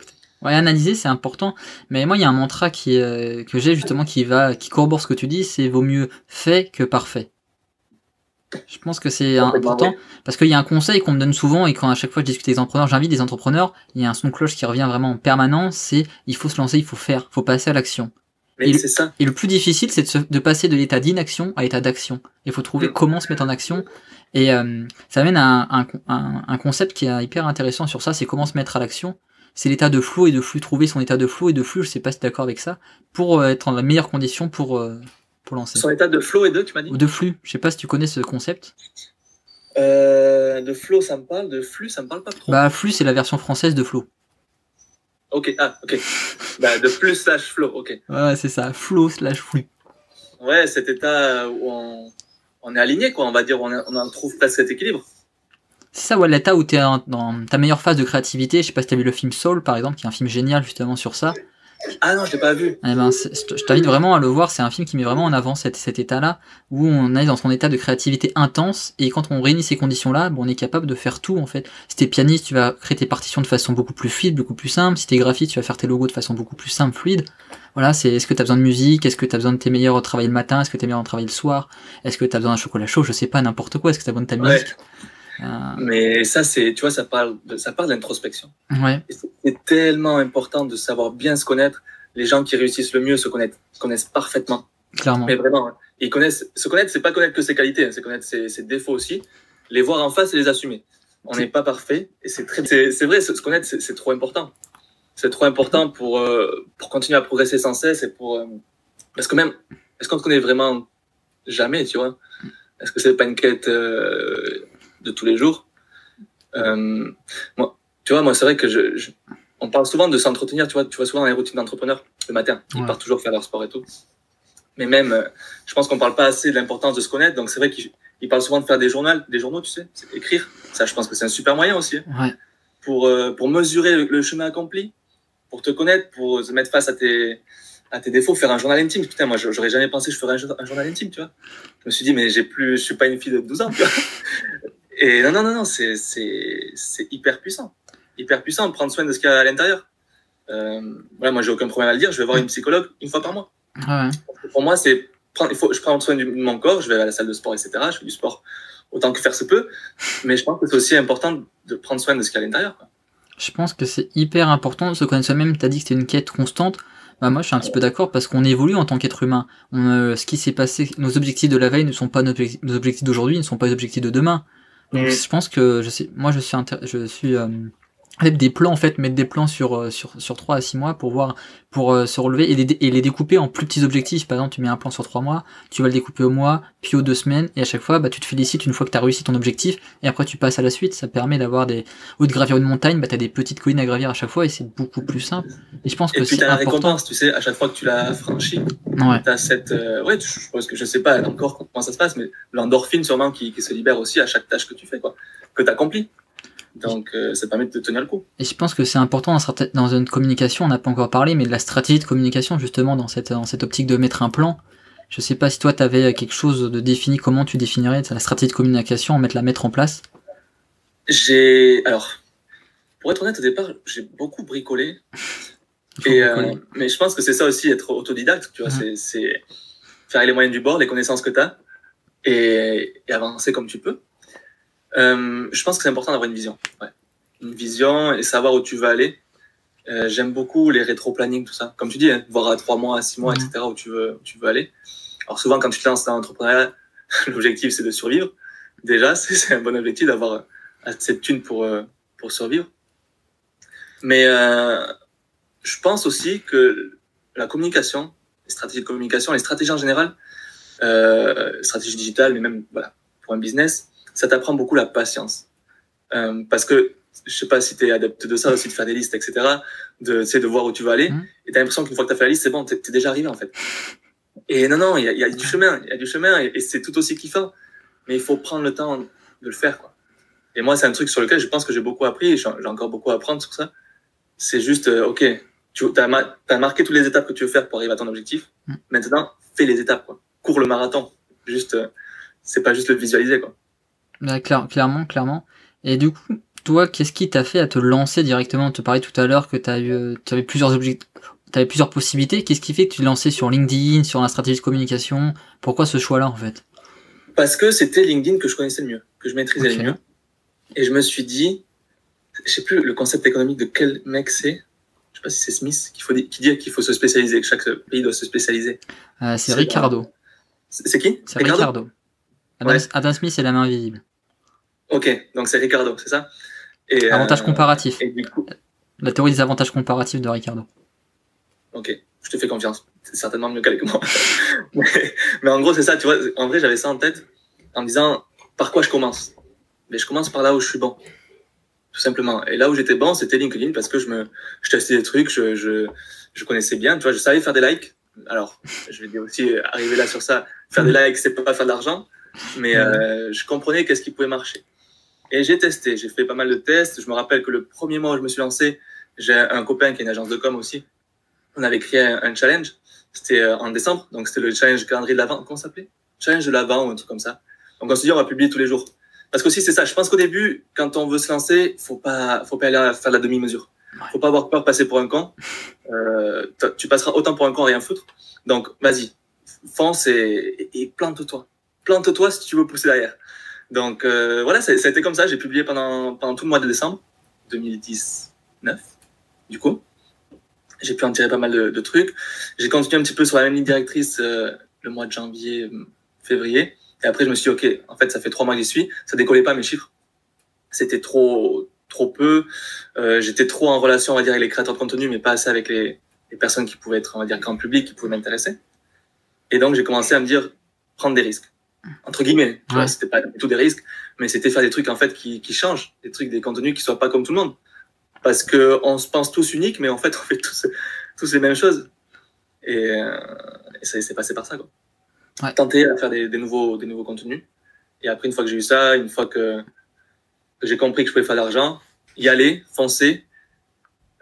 Speaker 2: Ouais, analyser c'est important, mais moi il y a un mantra qui euh, que j'ai justement qui va qui corrobore ce que tu dis, c'est vaut mieux fait que parfait. Je pense que c'est important parce qu'il y a un conseil qu'on me donne souvent et quand à chaque fois je discute avec des entrepreneurs, j'invite des entrepreneurs, il y a un son de cloche qui revient vraiment en permanence, c'est il faut se lancer, il faut faire, il faut passer à l'action.
Speaker 1: Et, ça.
Speaker 2: et le plus difficile, c'est de, de, passer de l'état d'inaction à l'état d'action. Il faut trouver mm. comment se mettre en action. Et euh, ça amène à un, un, un, concept qui est hyper intéressant sur ça, c'est comment se mettre à l'action c'est l'état de flou et de flux, trouver son état de flou et de flux, je sais pas si tu es d'accord avec ça, pour euh, être en la meilleure condition pour, euh, pour lancer.
Speaker 1: Son état de flow et de, tu m'as dit?
Speaker 2: Ou de flux, je sais pas si tu connais ce concept.
Speaker 1: Euh, de flow, ça me parle, de flux, ça me parle pas trop.
Speaker 2: Bah, flux, c'est la version française de flow.
Speaker 1: Ok, ah, ok. bah, de flux slash flow, ok.
Speaker 2: Ouais, c'est ça, flow slash flux.
Speaker 1: Ouais, cet état où on, on est aligné, quoi, on va dire, on, on en trouve presque cet équilibre.
Speaker 2: C'est ça, Wallata, où t'es dans ta meilleure phase de créativité. Je sais pas si t'as vu le film Soul, par exemple, qui est un film génial justement sur ça.
Speaker 1: Ah non, je l'ai pas vu.
Speaker 2: Eh ben, je t'invite vraiment à le voir. C'est un film qui met vraiment en avant cet, cet état-là, où on est dans son état de créativité intense, et quand on réunit ces conditions-là, bon, on est capable de faire tout en fait. Si t'es pianiste, tu vas créer tes partitions de façon beaucoup plus fluide, beaucoup plus simple. Si t'es graphiste, tu vas faire tes logos de façon beaucoup plus simple, fluide. Voilà, c'est est-ce que t'as besoin de musique, est-ce que t'as besoin de tes meilleurs travailler le matin, est-ce que t'es meilleur travailler le soir, est-ce que t'as besoin d'un chocolat chaud, je sais pas, n'importe quoi, est-ce que t'as besoin de ta musique?
Speaker 1: Ah. Mais ça, c'est, tu vois, ça parle, de, ça parle d'introspection.
Speaker 2: Ouais.
Speaker 1: C'est tellement important de savoir bien se connaître. Les gens qui réussissent le mieux se connaissent, connaissent parfaitement.
Speaker 2: Clairement.
Speaker 1: Mais vraiment, hein. ils connaissent. Se connaître, c'est pas connaître que ses qualités, hein, c'est connaître ses, ses, défauts aussi, les voir en face et les assumer. On n'est pas parfait. Et c'est très, c'est vrai, se connaître, c'est trop important. C'est trop important pour, euh, pour continuer à progresser sans cesse et pour, euh, parce que même, est-ce qu'on te connaît vraiment jamais, tu vois? Est-ce que c'est pas une quête euh, de tous les jours euh, Moi, tu vois, moi, c'est vrai que je, on parle souvent de s'entretenir, tu vois, tu vois souvent dans les routines d'entrepreneurs le matin, ils partent toujours faire leur sport et tout. Mais même, euh, je pense qu'on parle pas assez de l'importance de se connaître. Donc c'est vrai qu'ils parlent souvent de faire des journaux, des journaux, tu sais, écrire. Ça, je pense que c'est un super moyen aussi. Hein.
Speaker 2: Ouais.
Speaker 1: Pour euh, pour mesurer le, chemin accompli, pour te connaître, pour se mettre face à tes à tes défauts, faire un journal intime. Putain, moi, j'aurais jamais pensé que je ferais un, journal intime, tu vois. Je me suis dit, mais j'ai plus, je suis pas une fille de 12 ans, tu vois. Et non, non, non, non, c'est, c'est, c'est hyper puissant. Hyper puissant de prendre soin de ce qu'il y a à l'intérieur. Euh, voilà, moi, j'ai aucun problème à le dire. Je vais voir une psychologue une fois par mois.
Speaker 2: Ouais.
Speaker 1: Pour moi, c'est prendre, il faut, je prends soin de mon corps, je vais à la salle de sport, etc. Je fais du sport autant que faire se peut. Mais je pense que c'est aussi important de prendre soin de ce qu'il y a à l'intérieur.
Speaker 2: Je pense que c'est hyper important de se connaître soi-même. Tu as dit que c'était une quête constante. Bah moi, je suis un petit peu d'accord parce qu'on évolue en tant qu'être humain. On, euh, ce qui s'est passé, nos objectifs de la veille ne sont pas nos objectifs, d'aujourd'hui, ne sont pas les objectifs de demain. Donc, je pense que je sais, moi, je suis, je suis euh, des plans en fait, mettre des plans sur euh, sur sur trois à six mois pour voir pour euh, se relever et les, et les découper en plus petits objectifs. Par exemple, tu mets un plan sur trois mois, tu vas le découper au mois, puis aux deux semaines et à chaque fois, bah tu te félicites une fois que tu as réussi ton objectif et après tu passes à la suite. Ça permet d'avoir des ou de gravir une montagne, bah tu as des petites collines à gravir à chaque fois et c'est beaucoup plus simple. Et je pense
Speaker 1: et
Speaker 2: que
Speaker 1: c'est important. récompense, tu sais, à chaque fois que tu l'as franchi.
Speaker 2: Ouais.
Speaker 1: T'as cette euh, ouais, je pense que je sais pas encore comment ça se passe, mais l'endorphine sûrement qui, qui se libère aussi à chaque tâche que tu fais quoi, que tu accomplis. Donc euh, ça permet de te tenir le coup.
Speaker 2: Et je pense que c'est important dans une communication, on n'a pas encore parlé, mais de la stratégie de communication justement dans cette, dans cette optique de mettre un plan. Je sais pas si toi tu avais quelque chose de défini, comment tu définirais la stratégie de communication, mettre la mettre en place
Speaker 1: J'ai alors pour être honnête au départ j'ai beaucoup bricolé. Et, euh, mais je pense que c'est ça aussi être autodidacte, tu vois, c'est faire les moyens du bord, les connaissances que tu as et, et avancer comme tu peux. Euh, je pense que c'est important d'avoir une vision. Ouais. Une vision et savoir où tu veux aller. Euh, J'aime beaucoup les rétro-planning, tout ça. Comme tu dis, hein, voir à trois mois, à six mois, etc., où tu veux, où tu veux aller. Alors souvent, quand tu te lances dans l'entrepreneuriat, l'objectif, c'est de survivre. Déjà, c'est un bon objectif d'avoir assez de thunes pour, euh, pour survivre. Mais euh, je pense aussi que la communication, les stratégies de communication, les stratégies en général, euh, stratégie digitale, mais même voilà, pour un business, ça t'apprend beaucoup la patience. Euh, parce que je sais pas si tu es adepte de ça aussi, de faire des listes, etc., de, de voir où tu vas aller. Mmh. Et tu as l'impression qu'une fois que tu as fait la liste, c'est bon, tu es, déjà arrivé en fait. Et non, non, il y a, y a, du chemin, il y a du chemin et, c'est tout aussi kiffant. Mais il faut prendre le temps de le faire. Quoi. Et moi, c'est un truc sur lequel je pense que j'ai beaucoup appris, j'ai encore beaucoup à apprendre sur ça. C'est juste, euh, ok, tu as, as, marqué toutes les étapes que tu veux faire pour arriver à ton objectif. Mmh. Maintenant, fais les étapes. Quoi. Cours le marathon. Juste, euh, c'est pas juste le visualiser. Quoi.
Speaker 2: Bah, clairement, clairement. Et du coup, toi, qu'est-ce qui t'a fait à te lancer directement? Tu parlais tout à l'heure que tu eu, avais plusieurs objectifs, avais plusieurs possibilités. Qu'est-ce qui fait que tu te lançais sur LinkedIn, sur la stratégie de communication? Pourquoi ce choix-là, en fait?
Speaker 1: Parce que c'était LinkedIn que je connaissais le mieux, que je maîtrisais le mieux. Et je me suis dit, je sais plus le concept économique de quel mec c'est. Je sais pas si c'est Smith qui, faut, qui dit qu'il faut se spécialiser, que chaque pays doit se spécialiser.
Speaker 2: Euh, c'est Ricardo.
Speaker 1: C'est qui?
Speaker 2: C'est Ricardo? Adam, Smith, c'est la main invisible.
Speaker 1: Ok, donc c'est Ricardo, c'est ça
Speaker 2: et, Avantage euh, comparatif. La théorie des avantages comparatifs de Ricardo.
Speaker 1: Ok, je te fais confiance. C'est certainement mieux qu'avec moi. mais, en gros, c'est ça, tu vois. En vrai, j'avais ça en tête en me disant par quoi je commence? Mais je commence par là où je suis bon. Tout simplement. Et là où j'étais bon, c'était LinkedIn parce que je me, je testais des trucs, je, je, je connaissais bien. Tu vois, je savais faire des likes. Alors, je vais aussi arriver là sur ça. Faire des likes, c'est pas faire de l'argent. Mais euh, je comprenais qu'est-ce qui pouvait marcher. Et j'ai testé, j'ai fait pas mal de tests. Je me rappelle que le premier mois où je me suis lancé, j'ai un copain qui a une agence de com aussi. On avait créé un, challenge. C'était euh, en décembre, donc c'était le challenge calendrier de l'avant. Comment ça s'appelait? Challenge de l'avant ou un truc comme ça. Donc on se dit on va publier tous les jours. Parce que aussi c'est ça. Je pense qu'au début, quand on veut se lancer, faut pas, faut pas aller faire la demi-mesure. Faut pas avoir peur de passer pour un con. Euh, tu passeras autant pour un con à rien foutre. Donc vas-y, fonce et, et plante-toi. Plante-toi si tu veux pousser derrière. Donc euh, voilà, ça, ça, a été comme ça. J'ai publié pendant, pendant tout le mois de décembre 2019, du coup. J'ai pu en tirer pas mal de, de trucs. J'ai continué un petit peu sur la même ligne directrice euh, le mois de janvier, février. Et après, je me suis dit, OK, en fait, ça fait trois mois que j'y suis. Ça décollait pas mes chiffres. c'était trop, trop peu. Euh, j'étais trop en relation, on va dire, avec les créateurs de contenu, mais pas assez avec les, les personnes qui pouvaient être, on va dire, grand public, qui pouvaient m'intéresser. Et donc, j'ai commencé à me dire, prendre des risques. Entre guillemets.
Speaker 2: Ouais.
Speaker 1: C'était pas du tout des risques, mais c'était faire des trucs, en fait, qui, qui changent. Des trucs, des contenus qui soient pas comme tout le monde. Parce que on se pense tous uniques, mais en fait, on fait tous, tous les mêmes choses. Et, euh, et ça s'est passé par ça, quoi.
Speaker 2: Ouais.
Speaker 1: Tenter à faire des, des nouveaux, des nouveaux contenus. Et après, une fois que j'ai eu ça, une fois que, que j'ai compris que je pouvais faire de l'argent, y aller, foncer,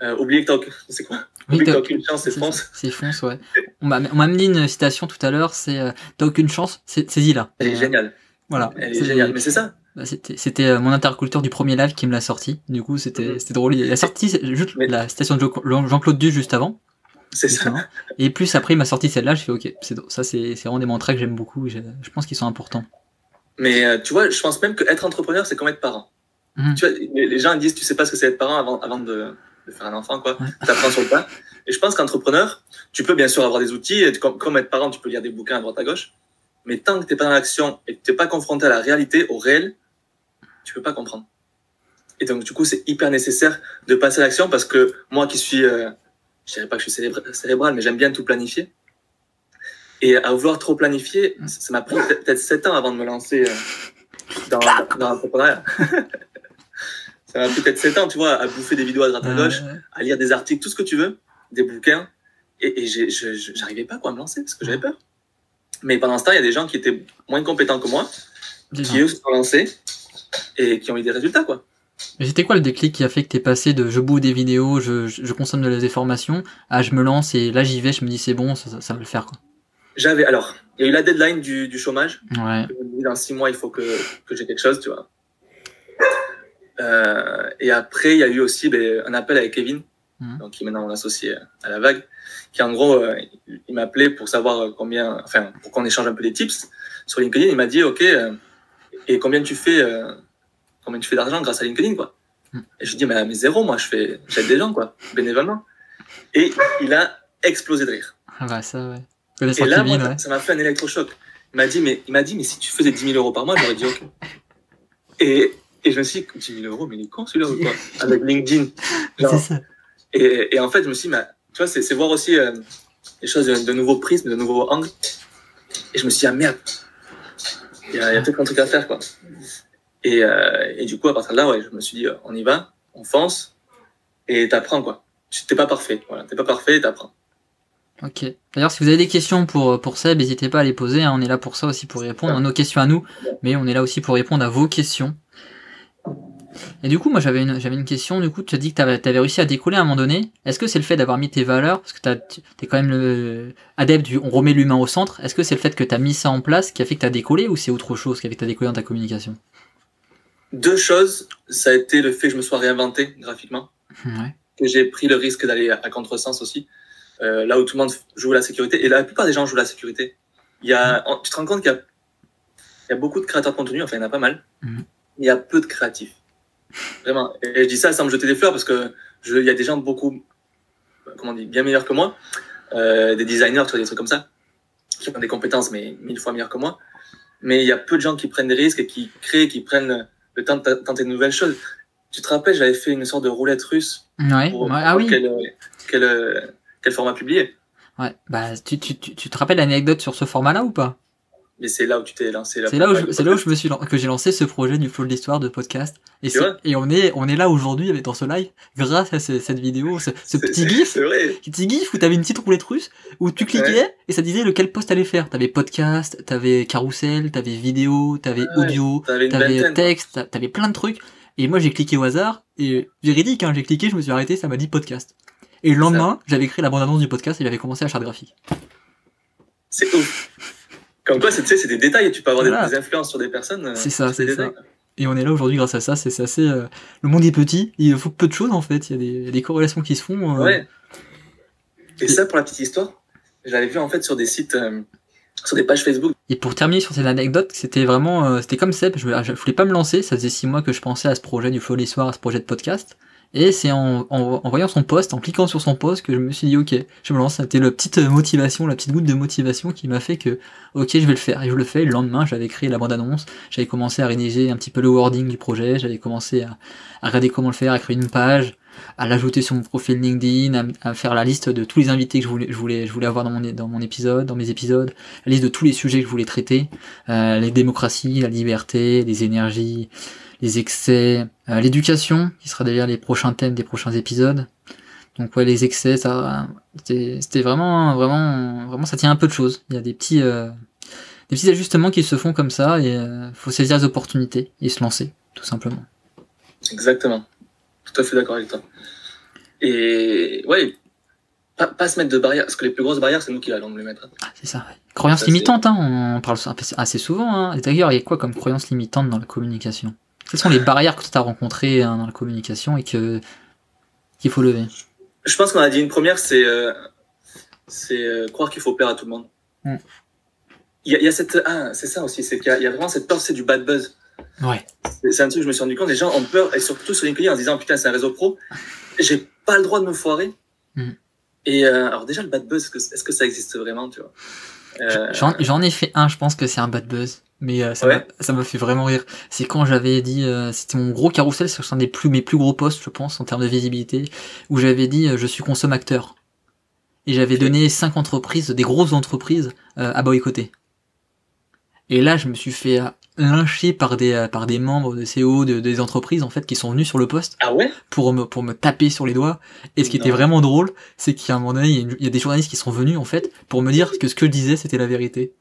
Speaker 1: euh, oublier que t'as c'est quoi?
Speaker 2: Oui, t'as-
Speaker 1: aucune chance, c'est fonce.
Speaker 2: c'est fonce, ouais. On m'a mis une citation tout à l'heure, c'est euh, T'as aucune chance, c'est- saisis-la.
Speaker 1: Elle est
Speaker 2: Euh,
Speaker 1: géniale.
Speaker 2: Voilà.
Speaker 1: Elle
Speaker 2: C'est-
Speaker 1: est géniale. Mais c'est ça.
Speaker 2: bah, C'était euh, mon interlocuteur du premier live qui me l'a sorti. Du coup, c'était
Speaker 1: Mhm.
Speaker 2: drôle. Il a sorti juste
Speaker 1: Mais-
Speaker 2: la citation de Jean-Claude Duss juste avant.
Speaker 1: C'est ça.
Speaker 2: Et plus après, il m'a sorti celle-là. Je fais OK. Ça, c'est vraiment des mantras que j'aime beaucoup. Je, je pense qu'ils sont importants.
Speaker 1: Mais euh, tu vois, je pense même que être entrepreneur, c'est comme être parent.
Speaker 2: Mhm.
Speaker 1: Tu vois, les, les gens ils disent, tu sais pas ce que c'est être parent avant, avant de, de faire un enfant, quoi.
Speaker 2: Ouais.
Speaker 1: T'apprends sur le tas. Et je pense qu'entrepreneur, tu peux bien sûr avoir des outils. et Comme, comme être parent, tu peux lire des bouquins à droite à gauche. Mais tant que t'es pas dans l'action et que t'es pas confronté à la réalité, au réel, tu peux pas comprendre. Et donc, du coup, c'est hyper nécessaire de passer à l'action parce que moi qui suis, euh, je dirais pas que je suis cérébra- cérébral, mais j'aime bien tout planifier. Et à vouloir trop planifier, ça m'a pris peut- peut-être 7 ans avant de me lancer euh, dans, dans l'entrepreneuriat. ça m'a peut-être 7 ans, tu vois, à bouffer des vidéos à droite à gauche, à lire des articles, tout ce que tu veux, des bouquins. Et, j'arrivais pas quoi, à me lancer parce que j'avais peur. Mais pendant ce temps, il y a des gens qui étaient moins compétents que moi, qui eux se sont lancés et qui ont eu des résultats, quoi.
Speaker 2: Mais C'était quoi le déclic qui a fait que t'es passé de je boue des vidéos, je, consomme de la formations, à je me lance et là j'y vais, je me dis c'est bon, ça, ça, ça va le faire quoi.
Speaker 1: J'avais, alors, il y a eu la deadline du, du chômage.
Speaker 2: Ouais.
Speaker 1: Dans six mois, il faut que, que j'ai quelque chose, tu vois. Euh, et après, il y a eu aussi ben, un appel avec Kevin,
Speaker 2: Mhm.
Speaker 1: donc qui est maintenant mon associé à la vague, qui en gros, euh, il m'appelait pour savoir combien, enfin, pour qu'on échange un peu des tips sur LinkedIn. Il m'a dit, ok, euh, et combien tu fais, euh, combien tu fais d'argent grâce à LinkedIn, quoi.
Speaker 2: Mhm.
Speaker 1: Et je lui dis, mais, mais zéro, moi, je fais, j'aide des gens, quoi, bénévolement. Et il a explosé de rire.
Speaker 2: Ah bah ça ouais.
Speaker 1: Et là,
Speaker 2: Kevin,
Speaker 1: moi,
Speaker 2: ouais.
Speaker 1: ça m'a fait un électrochoc. Il m'a dit, mais, il m'a dit, mais si tu faisais 10 000 euros par mois, j'aurais dit OK. Et, et je me suis dit, 10 000 euros, mais il est con celui-là ou quoi Avec LinkedIn. Genre,
Speaker 2: C'est ça.
Speaker 1: et, et en fait, je me suis dit, mais, tu vois, c'est, voir aussi euh, les choses de, de nouveaux prismes, de nouveaux angles. Et je me suis dit, ah merde, il y a, y a peut-être un truc à faire, quoi. Et, euh, et du coup, à partir de là, ouais, je me suis dit, euh, on y va, on fonce, et t'apprends, quoi. Tu- T'es pas parfait, voilà, t'es pas parfait, t'apprends.
Speaker 2: Ok. D'ailleurs, si vous avez des questions pour, pour Seb, n'hésitez pas à les poser. hein. On est là pour ça aussi, pour répondre à nos questions à nous. Mais on est là aussi pour répondre à vos questions. Et du coup, moi, j'avais une, j'avais une question. Du coup, tu as dit que tu avais, réussi à décoller à un moment donné. Est-ce que c'est le fait d'avoir mis tes valeurs Parce que tu es quand même le adepte du on remet l'humain au centre. Est-ce que c'est le fait que tu as mis ça en place qui a fait que tu as décollé ou c'est autre chose qui a fait que tu as décollé dans ta communication?
Speaker 1: Deux choses, ça a été le fait que je me sois réinventé graphiquement.
Speaker 2: Ouais.
Speaker 1: que j'ai pris le risque d'aller à, à contresens aussi, euh, là où tout le monde joue la sécurité, et la plupart des gens jouent la sécurité. Il y a, en- tu te rends compte qu'il y a, il y a beaucoup de créateurs de contenu, enfin il y en a pas mal,
Speaker 2: Mhm.
Speaker 1: il y a peu de créatifs. Vraiment. Et je dis ça sans me jeter des fleurs parce que il y a des gens beaucoup, comment on dit, bien meilleurs que moi, euh, des designers, tu vois, des trucs comme ça, qui ont des compétences mais mille fois meilleures que moi. Mais il y a peu de gens qui prennent des risques et qui créent, qui prennent le temps de tenter de nouvelles choses. Tu te rappelles, j'avais fait une sorte de roulette russe
Speaker 2: Ouais.
Speaker 1: pour,
Speaker 2: ouais.
Speaker 1: pour
Speaker 2: Ah oui.
Speaker 1: quel, quel, quel format publier.
Speaker 2: Ouais. Bah, tu, tu, tu, tu te rappelles l'anecdote sur ce format-là ou pas?
Speaker 1: Mais c'est là où tu t'es lancé.
Speaker 2: C'est là où je, c'est là où je me suis que j'ai lancé ce projet du flow de l'histoire de podcast. Et,
Speaker 1: C'est
Speaker 2: on est on est là aujourd'hui avec dans ce live grâce à ce- cette vidéo, ce, petit gif,
Speaker 1: C'est vrai.
Speaker 2: petit gif où t'avais une petite roulette russe où tu cliquais et ça disait lequel post t'allais faire. T'avais podcast, t'avais carousel, t'avais vidéo, t'avais
Speaker 1: Ouais,
Speaker 2: audio,
Speaker 1: T'avais
Speaker 2: t'avais texte, t'a- t'avais plein de trucs. Et moi j'ai cliqué au hasard et véridique, hein, j'ai cliqué, je me suis arrêté, ça m'a dit podcast. Et le lendemain, j'avais créé la bande-annonce du podcast et j'avais commencé la charte graphique.
Speaker 1: C'est ouf. Comme quoi, c'est des détails. Tu peux avoir des-
Speaker 2: Voilà.
Speaker 1: des, influences sur des personnes. euh,
Speaker 2: C'est ça, c'est ça. Et on est là aujourd'hui grâce à ça. C'est assez. euh, Le monde est petit. Il faut peu de choses en fait. Il y a des, il y a des corrélations qui se font. euh,
Speaker 1: Ouais. Et ça, pour la petite histoire, je l'avais vu en fait sur des sites, euh, sur des pages Facebook.
Speaker 2: Et pour terminer sur cette anecdote, c'était vraiment, c'était comme Seb. Je, je voulais pas me lancer. Ça faisait six mois que je pensais à ce projet du de l'histoire, à ce projet de podcast. Et c'est en, voyant son poste, en cliquant sur son poste, que je me suis dit, ok, je me lance. C'était la petite motivation, la petite goutte de motivation qui m'a fait que, ok, je vais le faire. Et je le fais. Le lendemain, j'avais créé la bande-annonce, j'avais commencé à rédiger un petit peu le wording du projet, j'avais commencé à, à regarder comment le faire, à créer une page, à l'ajouter sur mon profil LinkedIn, à, faire la liste de tous les invités que je voulais, je voulais, je voulais avoir dans mon, dans mon épisode, dans mes épisodes, la liste de tous les sujets que je voulais traiter, euh, les démocraties, la liberté, les énergies, les excès, euh, l'éducation, qui sera d'ailleurs les prochains thèmes des prochains épisodes. Donc ouais, les excès, ça, c'était vraiment, vraiment, vraiment, ça tient un peu de choses. Il y a des petits, euh, des petits ajustements qui se font comme ça et euh, faut saisir les opportunités et se lancer, tout simplement.
Speaker 1: Exactement. Tout à fait d'accord avec toi. Et ouais, pas, pas, se mettre de barrières, parce que les plus grosses barrières, c'est nous qui allons les mettre.
Speaker 2: Ah, c'est ça. Croyances limitantes, hein, on parle assez souvent. Hein. D'ailleurs, il y a quoi comme croyances limitantes dans la communication? Quelles sont les barrières que tu as rencontrées hein, dans la communication et que qu'il faut lever?
Speaker 1: Je pense qu'on a dit une première, c'est euh, c'est euh, croire qu'il faut plaire à tout le monde. Mm. Il, y a, il y, a, cette ah, c'est ça aussi, c'est qu'il y, y, a vraiment cette peur, c'est du bad buzz.
Speaker 2: Ouais.
Speaker 1: C'est un truc que je me suis rendu compte. Les gens ont peur et surtout sur LinkedIn en se disant putain c'est un réseau pro, j'ai pas le droit de me foirer. Mm. Et euh, alors déjà le bad buzz, est-ce que, est -ce que ça existe vraiment, tu vois?
Speaker 2: J'en ai fait un, je pense que c'est un bad buzz mais euh, ça m'a fait vraiment rire. C'est quand j'avais dit, euh, c'était mon gros carrousel, c'est un des plus mes plus gros posts, je pense, en termes de visibilité, où j'avais dit, euh, je suis consommateur. Et j'avais donné cinq entreprises, des grosses entreprises, à boycotter. Et là, je me suis fait lyncher par des par des membres de CEO de, des entreprises en fait qui sont venus sur le poste
Speaker 1: ah ouais?
Speaker 2: pour me pour me taper sur les doigts. Et ce qui était vraiment drôle, c'est qu'à un moment donné, il y, a il y, a des journalistes qui sont venus en fait pour me dire que ce que je disais c'était la vérité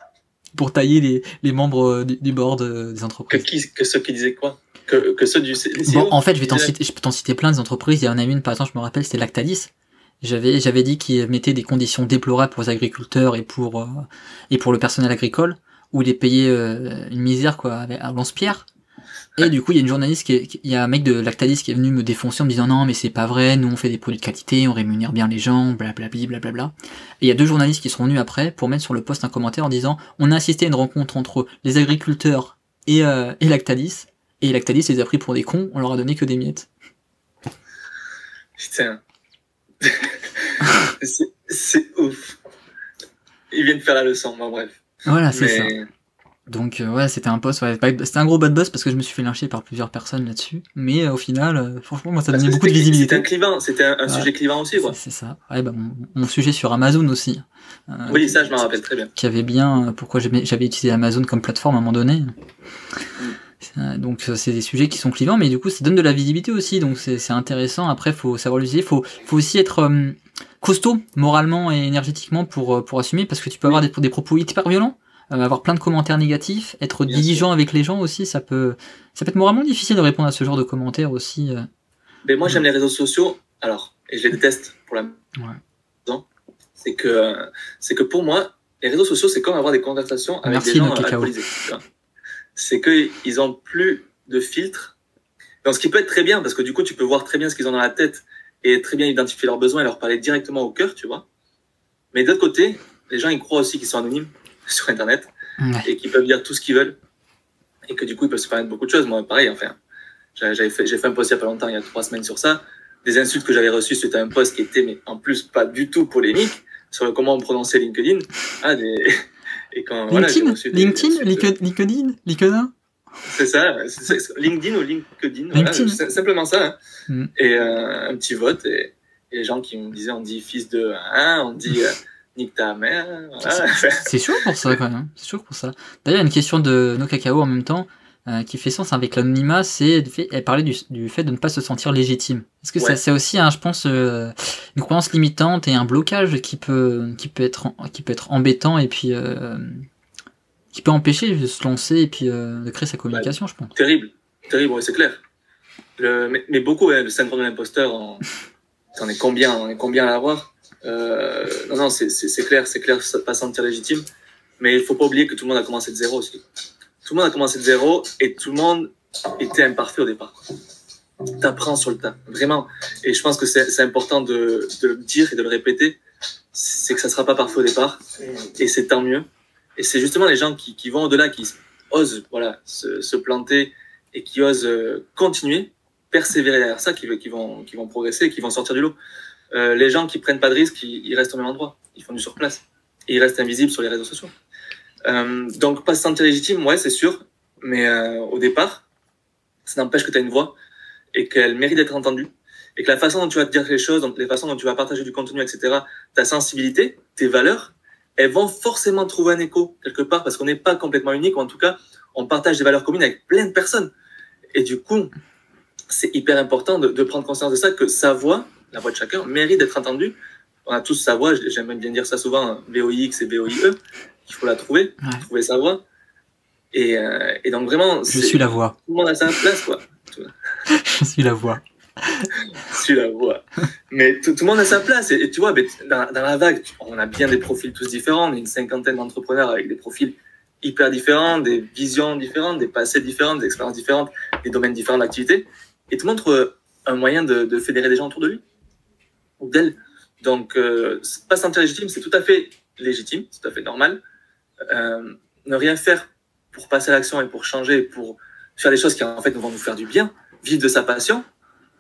Speaker 2: pour tailler les, les membres euh, du, du board euh, des entreprises.
Speaker 1: Que, qui, que ceux qui disaient quoi? Que, que ceux du CEO
Speaker 2: bon, En fait, je vais t'en citer, je peux t'en citer plein des entreprises. Il y en a une, par exemple, je me rappelle, c'était Lactalis. J'avais, j'avais dit qu'ils mettaient des conditions déplorables pour les agriculteurs et pour, euh, et pour le personnel agricole, où il est payé euh, une misère, quoi, à lance-pierre. Et du coup, il y a une journaliste qui il y a un mec de Lactalis qui est venu me défoncer en me disant non, mais c'est pas vrai, nous on fait des produits de qualité, on rémunère bien les gens, blablabla, blablabla. Et il y a deux journalistes qui sont venus après pour mettre sur le poste un commentaire en disant on a assisté à une rencontre entre les agriculteurs et, euh, et Lactalis, et Lactalis les a pris pour des cons, on leur a donné que des miettes.
Speaker 1: Putain. c'est ouf. Ils viennent faire la leçon, bon, bref.
Speaker 2: Voilà, c'est ça. Donc euh, ouais, c'était un post, ouais, c'était un gros bad buzz parce que je me suis fait lyncher par plusieurs personnes là-dessus. Mais euh, au final, euh, franchement, moi ça donnait beaucoup de visibilité.
Speaker 1: C'était un clivant, c'était un, sujet clivant aussi, quoi.
Speaker 2: C'est ça. Ouais, bah, mon, sujet sur Amazon aussi.
Speaker 1: oui, ça, je m'en rappelle très bien.
Speaker 2: Qui avait bien, pourquoi j'avais utilisé Amazon comme plateforme à un moment donné. Mm. Donc c'est des sujets qui sont clivants, mais du coup ça donne de la visibilité aussi, donc c'est intéressant. Après, faut savoir l'utiliser, faut, faut aussi être costaud moralement et énergétiquement pour pour assumer, parce que tu peux avoir des, des propos hyper violents euh, avoir plein de commentaires négatifs, être diligent avec les gens aussi, ça peut, ça peut être moralement difficile de répondre à ce genre de commentaires aussi. Euh.
Speaker 1: Mais moi, j'aime les réseaux sociaux, alors, et je les déteste pour la ouais. c'est que, c'est que pour moi, les réseaux sociaux, c'est comme avoir des conversations avec des gens alcoolisés. C'est qu'ils ont plus de filtres. Donc, ce qui peut être très bien, parce que du coup, tu peux voir très bien ce qu'ils ont dans la tête et très bien identifier leurs besoins et leur parler directement au cœur, tu vois. Mais d'autre côté, les gens, ils croient aussi qu'ils sont anonymes. sur Internet et qui peuvent dire tout ce qu'ils veulent et que du coup ils peuvent se permettre beaucoup de choses. Moi, pareil, enfin, j'avais fait, j'ai fait un post il y a pas longtemps, il y a trois semaines sur ça, des insultes que j'avais reçues c'était un post qui était, mais en plus pas du tout polémique sur comment on prononçait LinkedIn. Ah, des...
Speaker 2: Et quand, LinkedIn, voilà, LinkedIn, LinkedIn, LinkedIn,
Speaker 1: c'est ça, LinkedIn ou LinkedIn, voilà, simplement ça. Hein. Mm. Et euh, un petit vote et, et, les gens qui me disaient on dit fils de hein, on dit euh, nique ta mère.
Speaker 2: C'est sûr pour ça quand même. C'est sûr pour ça. D'ailleurs, une question de No Cacao en même temps euh, qui fait sens avec l'anonymat, c'est elle parlait du, du, fait de ne pas se sentir légitime. Est-ce que ça c'est aussi, hein, je pense, euh, une croyance limitante et un blocage qui peut qui peut être qui peut être embêtant et puis euh, qui peut empêcher de se lancer et puis de créer sa communication, je pense.
Speaker 1: Terrible, terrible, ouais, c'est clair. Le, mais, beaucoup, le syndrome de l'imposteur, on, on est combien, on est combien à l'avoir? Non, non, c'est clair, c'est clair, pas sentir légitime. Mais il faut pas oublier que tout le monde a commencé de zéro aussi. Tout le monde a commencé de zéro et tout le monde était imparfait au départ. T'apprends sur le tas, vraiment. Et je pense que c'est important de, de, le dire et de le répéter. C'est que ça sera pas parfait au départ, et c'est tant mieux. Et c'est justement les gens qui, qui vont au-delà, qui osent voilà se, se, planter et qui osent euh, continuer, persévérer derrière ça qui, qui, vont, qui vont progresser, qui vont sortir du lot. Euh, les gens qui prennent pas de risques, ils, ils, restent au même endroit. Ils font du surplace. Et ils restent invisibles sur les réseaux sociaux. Euh, donc, pas se sentir légitime, ouais, c'est sûr. Mais euh, au départ, ça n'empêche que tu as une voix et qu'elle mérite d'être entendue. Et que la façon dont tu vas te dire les choses, donc les façons dont tu vas partager du contenu, etc., ta sensibilité, tes valeurs, elles vont forcément trouver un écho quelque part parce qu'on n'est pas complètement unique, ou en tout cas, on partage des valeurs communes avec plein de personnes. Et du coup, c'est hyper important de, de, prendre conscience de ça, que sa voix, la voix de chacun, mérite d'être entendue. On a tous sa voix, j'aime bien dire ça souvent, VOIX et VOIE, il faut la trouver, ouais. trouver sa voix. Et, euh, et, donc vraiment,
Speaker 2: je suis la voix.
Speaker 1: Tout le monde a sa place, quoi.
Speaker 2: je suis la voix.
Speaker 1: je suis la voix. Mais tout, tout, le monde a sa place. Et, et tu vois, dans, dans, la vague, on a bien des profils tous différents. On est une cinquantaine d'entrepreneurs avec des profils hyper différents, des visions différentes, des passés différents, des expériences différentes, des domaines différents d'activité. Et tout le monde trouve un moyen de, de fédérer des gens autour de lui ou d'elle. Donc, euh, pas se sentir légitime, c'est tout à fait légitime, c'est tout à fait normal. Euh, ne rien faire pour passer à l'action et pour changer, pour faire des choses qui en fait vont nous faire du bien, vivre de sa passion,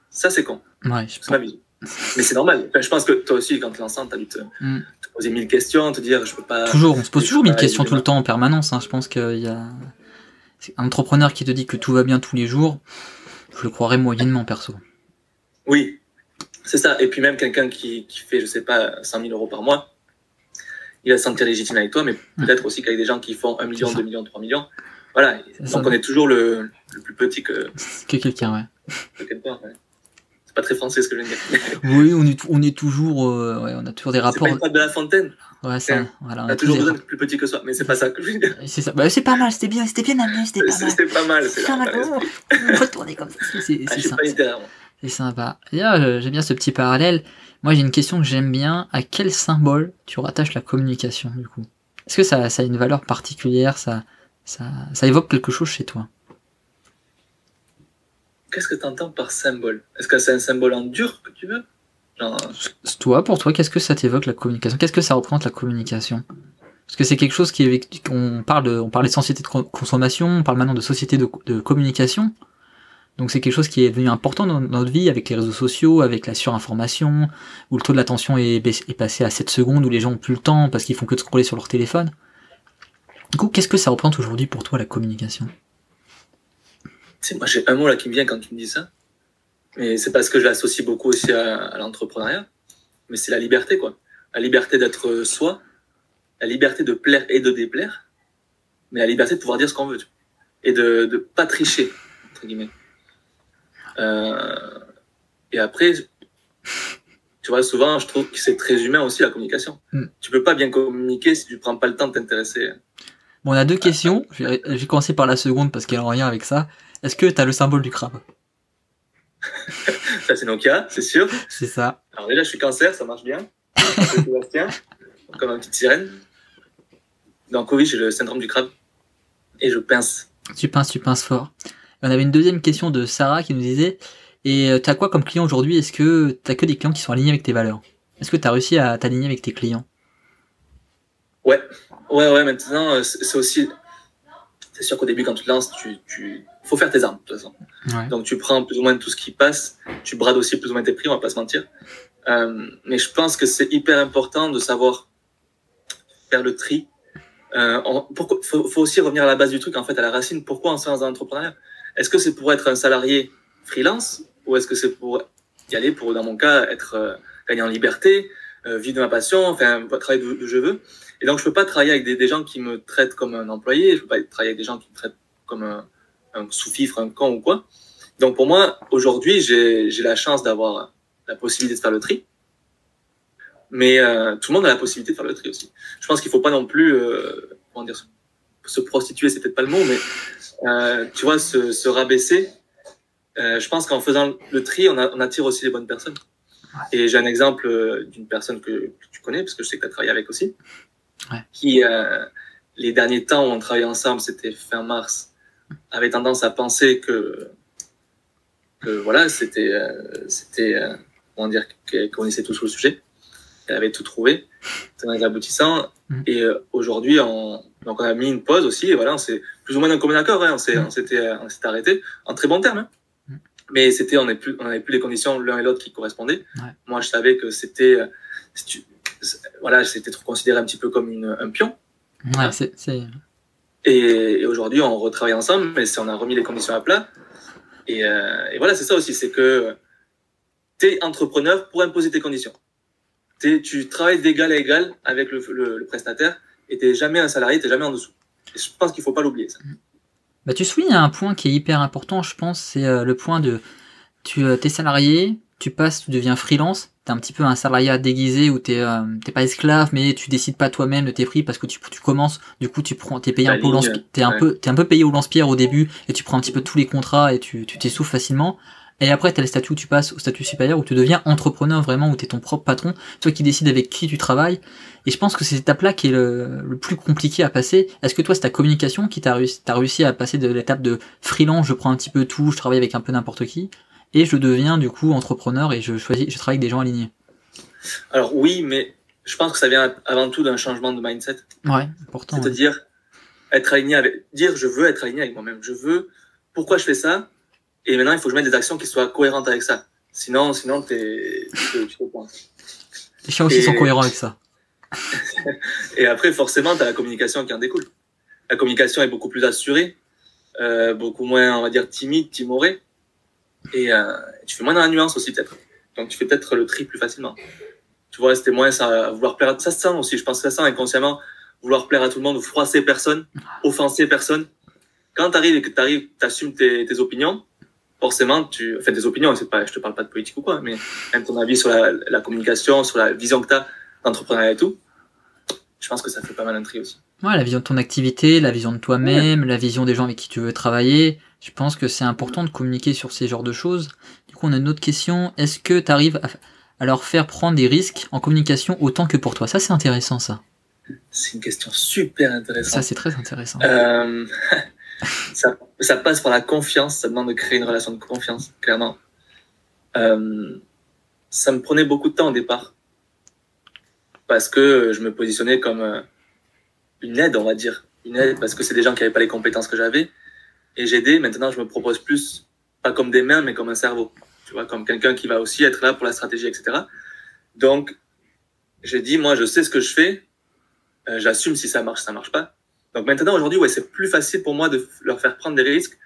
Speaker 1: ça c'est con.
Speaker 2: Ouais,
Speaker 1: c'est vision. Mais c'est normal. Enfin, je pense que toi aussi, quand tu lances, tu as dû te, mm. te, poser mille questions, te dire je peux pas.
Speaker 2: Toujours, on se pose toujours mille questions tout le temps en permanence. Hein. Je pense qu'il y a un entrepreneur qui te dit que tout va bien tous les jours, je le croirais moyennement perso.
Speaker 1: Oui, c'est ça. Et puis même quelqu'un qui, qui, fait, je sais pas, 100 000 euros par mois, il va se sentir légitime avec toi, mais peut-être aussi qu'avec des gens qui font 1 million, 2 millions, 3 millions. Voilà. Donc on est toujours le, le, plus petit que.
Speaker 2: Que quelqu'un, ouais.
Speaker 1: Que quelqu'un, ouais. C'est pas très français ce que je viens de dire.
Speaker 2: oui, on est, on est toujours. Euh, ouais, on a toujours des rapports.
Speaker 1: C'est pas une de la fontaine.
Speaker 2: Ouais, ça. Voilà,
Speaker 1: on a, toujours besoin d'être plus petit que soi, mais c'est pas ça que je veux dire.
Speaker 2: C'est ça. Bah, c'est pas mal, c'était bien, c'était bien amené, c'était pas mal.
Speaker 1: C'était pas mal, c'est
Speaker 2: pas mal. On peut tourner comme ça. C'est
Speaker 1: ah, littéraire.
Speaker 2: C'est sympa. D'ailleurs, j'aime bien ce petit parallèle. Moi, j'ai une question que j'aime bien. À quel symbole tu rattaches la communication, du coup? Est-ce que ça, ça, a une valeur particulière? Ça, ça, ça évoque quelque chose chez toi?
Speaker 1: Qu'est-ce que tu entends par symbole? Est-ce que c'est un symbole en dur que tu veux? Genre...
Speaker 2: Toi, pour toi, qu'est-ce que ça t'évoque la communication? Qu'est-ce que ça représente la communication? Parce que c'est quelque chose qui est. On parle de, on parlait de société de consommation, on parle maintenant de société de, de communication. Donc c'est quelque chose qui est devenu important dans notre vie avec les réseaux sociaux, avec la surinformation, où le taux de l'attention est, passé à 7 secondes, où les gens ont plus le temps parce qu'ils font que de scroller sur leur téléphone. Du coup, qu'est-ce que ça représente aujourd'hui pour toi la communication?
Speaker 1: Sais, moi j'ai un mot là qui me vient quand tu me dis ça, mais c'est parce que je l'associe beaucoup aussi à, à l'entrepreneuriat, mais c'est la liberté quoi. La liberté d'être soi, la liberté de plaire et de déplaire, mais la liberté de pouvoir dire ce qu'on veut, et de ne pas tricher, entre guillemets. Euh, et après, tu vois, souvent, je trouve que c'est très humain aussi la communication. Mm. Tu peux pas bien communiquer si tu prends pas le temps de t'intéresser.
Speaker 2: Bon, on a deux questions. Je vais, je vais commencer par la seconde parce qu'elle en lien avec ça. Est-ce que tu as le symbole du crabe?
Speaker 1: Ça, c'est Nokia, c'est sûr.
Speaker 2: C'est ça.
Speaker 1: Alors déjà, je suis cancer, ça marche bien. Sébastien, comme une petite sirène. Donc oui, j'ai le syndrome du crabe. Et je pince.
Speaker 2: Tu pinces, tu pinces fort. On avait une deuxième question de Sarah qui nous disait Et tu as quoi comme client aujourd'hui? Est-ce que tu as que des clients qui sont alignés avec tes valeurs? Est-ce que tu as réussi à t'aligner avec tes clients?
Speaker 1: Ouais, ouais, ouais. Maintenant, c'est aussi. C'est sûr qu'au début, quand tu te lances, tu, tu... faut faire tes armes, de toute façon.
Speaker 2: Ouais.
Speaker 1: Donc, tu prends plus ou moins tout ce qui passe. Tu brades aussi plus ou moins tes prix, on va pas se mentir. Euh, mais je pense que c'est hyper important de savoir faire le tri. Euh, il faut, faut, aussi revenir à la base du truc, en fait, à la racine. Pourquoi on se lance dans l'entrepreneuriat? Est-ce que c'est pour être un salarié freelance ou est-ce que c'est pour y aller pour, dans mon cas, être euh, gagner en liberté, euh, vivre de ma passion, enfin, travailler d'où je veux. Et donc, je peux pas travailler avec des, gens qui me traitent comme un employé, je peux pas travailler avec des gens qui me traitent comme un, un sous-fifre, un con ou quoi. Donc, pour moi, aujourd'hui, j'ai la chance d'avoir la possibilité de faire le tri. Mais euh, tout le monde a la possibilité de faire le tri aussi. Je pense qu'il faut pas non plus, euh, se prostituer, c'est peut-être pas le mot, mais euh, tu vois, se, se rabaisser. Euh, je pense qu'en faisant le tri, on, a, on, attire aussi les bonnes personnes. Et j'ai un exemple euh, d'une personne que, que, tu connais, parce que je sais que tu as travaillé avec aussi,
Speaker 2: ouais.
Speaker 1: qui, euh, les derniers temps où on travaillait ensemble, c'était fin mars, avait tendance à penser que, que voilà, c'était, c'était, comment dire, qu'elle connaissait tout sur le sujet, qu'elle avait tout trouvé, un aboutissant.
Speaker 2: Mm.
Speaker 1: Et aujourd'hui, on, donc on a mis une pause aussi, et voilà, on s'est plus ou moins d'un commun accord, hein, on s'était,
Speaker 2: Mm.
Speaker 1: on s'était, on s'était arrêté en très bon terme. Hein. Mais c'était, on n'avait plus, on avait plus les conditions l'un et l'autre qui correspondaient. Moi, je savais que c'était, voilà, c'était trop considéré un petit peu comme une, un pion.
Speaker 2: Ouais, c'est,
Speaker 1: et, aujourd'hui, on retravaille ensemble, mais on a remis les conditions à plat. Et, euh, et voilà, c'est ça aussi, c'est que tu es entrepreneur pour imposer tes conditions. tu travailles d'égal à égal avec le, le, prestataire et tu jamais un salarié, tu jamais en dessous. Je pense qu'il faut pas l'oublier. Ça.
Speaker 2: Bah, tu soulignes un point qui est hyper important, je pense, c'est euh, le point de tu euh, es salarié, tu passes, tu deviens freelance, t'es un petit peu un salariat déguisé où t'es euh, t'es pas esclave, mais tu décides pas toi-même de tes prix parce que tu, tu commences, du coup tu prends, t'es payé un peu, t'es un peu, t'es un peu payé au lance-pierre au début et tu prends un petit peu tous les contrats et tu tu t'essouffles facilement. Et après, tu as le statut où tu passes au statut supérieur, où tu deviens entrepreneur vraiment, où tu es ton propre patron, toi qui décides avec qui tu travailles. Et je pense que c'est cette étape-là qui est le, le, plus compliqué à passer. Est-ce que toi, c'est ta communication qui t'a réussi, réussi à passer de l'étape de freelance, je prends un petit peu tout, je travaille avec un peu n'importe qui, et je deviens du coup entrepreneur et je choisis, je travaille avec des gens alignés?
Speaker 1: Alors oui, mais je pense que ça vient avant tout d'un changement de mindset.
Speaker 2: Ouais, important.
Speaker 1: C'est-à-dire être aligné avec, dire je veux être aligné avec moi-même. Je veux, pourquoi je fais ça? Et maintenant, il faut que je mette des actions qui soient cohérentes avec ça. Sinon, sinon, t'es, tu pointes.
Speaker 2: Les chiens aussi sont cohérents avec ça.
Speaker 1: et après, forcément, tu as la communication qui en découle. La communication est beaucoup plus assurée, euh, beaucoup moins, on va dire, timide, timorée. Et euh, tu fais moins dans la nuance aussi, peut-être. Donc, tu fais peut-être le tri plus facilement. Tu vois, c'était moins ça, vouloir plaire à... Ça se sent aussi, je pense que ça sent inconsciemment, vouloir plaire à tout le monde, ou froisser personne, offenser personne. Quand tu arrives et que tu arrives, tu assumes tes, tes, opinions, forcément, tu... Enfin, tes opinions, c'est pas, je te parle pas de politique ou quoi, mais même ton avis sur la, la communication, sur la vision que tu as d'entrepreneuriat et tout, je pense que ça fait pas mal un tri aussi.
Speaker 2: Ouais, la vision de ton activité, la vision de toi-même, la vision des gens avec qui tu veux travailler. Je pense que c'est important de communiquer sur ces genres de choses. Du coup, on a une autre question. Est-ce que tu arrives à, leur faire prendre des risques en communication autant que pour toi? Ça, c'est intéressant, ça.
Speaker 1: C'est une question super intéressante.
Speaker 2: Ça, c'est très intéressant.
Speaker 1: Euh, ça, ça, passe par la confiance. Ça demande de créer une relation de confiance, clairement. Euh, ça me prenait beaucoup de temps au départ. Parce que je me positionnais comme euh, une aide, on va dire. Une aide parce que c'est des gens qui n'avaient pas les compétences que j'avais. Et j'ai aidé. Maintenant, je me propose plus, pas comme des mains, mais comme un cerveau. Tu vois, comme quelqu'un qui va aussi être là pour la stratégie, etc. Donc, j'ai dit, moi, je sais ce que je fais. Euh, J'assume si ça marche, ça marche pas. Donc maintenant, aujourd'hui, ouais, c'est plus facile pour moi de leur faire prendre des risques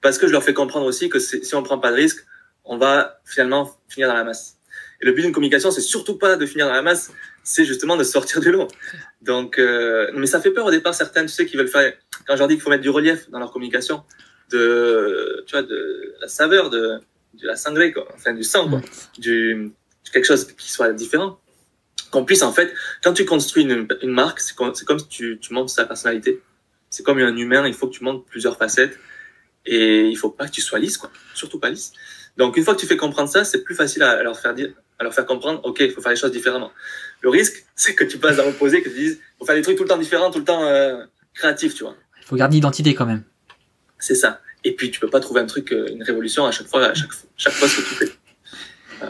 Speaker 1: parce que je leur fais comprendre aussi que si on prend pas de risques, on va finalement finir dans la masse. Et le but d'une communication, c'est surtout pas de finir dans la masse, c'est justement de sortir du lot. Donc, euh, mais ça fait peur au départ certains, tu sais, qui veulent faire. Quand je leur dis qu'il faut mettre du relief dans leur communication, de, tu vois, de la saveur, de, de la sangrée, quoi, enfin du sang, quoi, du quelque chose qui soit différent, qu'on puisse en fait, quand tu construis une, une marque, c'est comme, comme si tu, tu montres sa personnalité. C'est comme un humain, il faut que tu montres plusieurs facettes et il faut pas que tu sois lisse, quoi, surtout pas lisse. Donc une fois que tu fais comprendre ça, c'est plus facile à leur faire dire, à leur faire comprendre, ok, il faut faire les choses différemment. Le risque, c'est que tu passes à l'opposé, que tu dises, faut faire des trucs tout le temps différents, tout le temps euh, créatifs, tu vois.
Speaker 2: Il faut garder l'identité quand même.
Speaker 1: C'est ça. Et puis tu peux pas trouver un truc, euh, une révolution à chaque fois, à chaque, chaque fois ce que tu fais.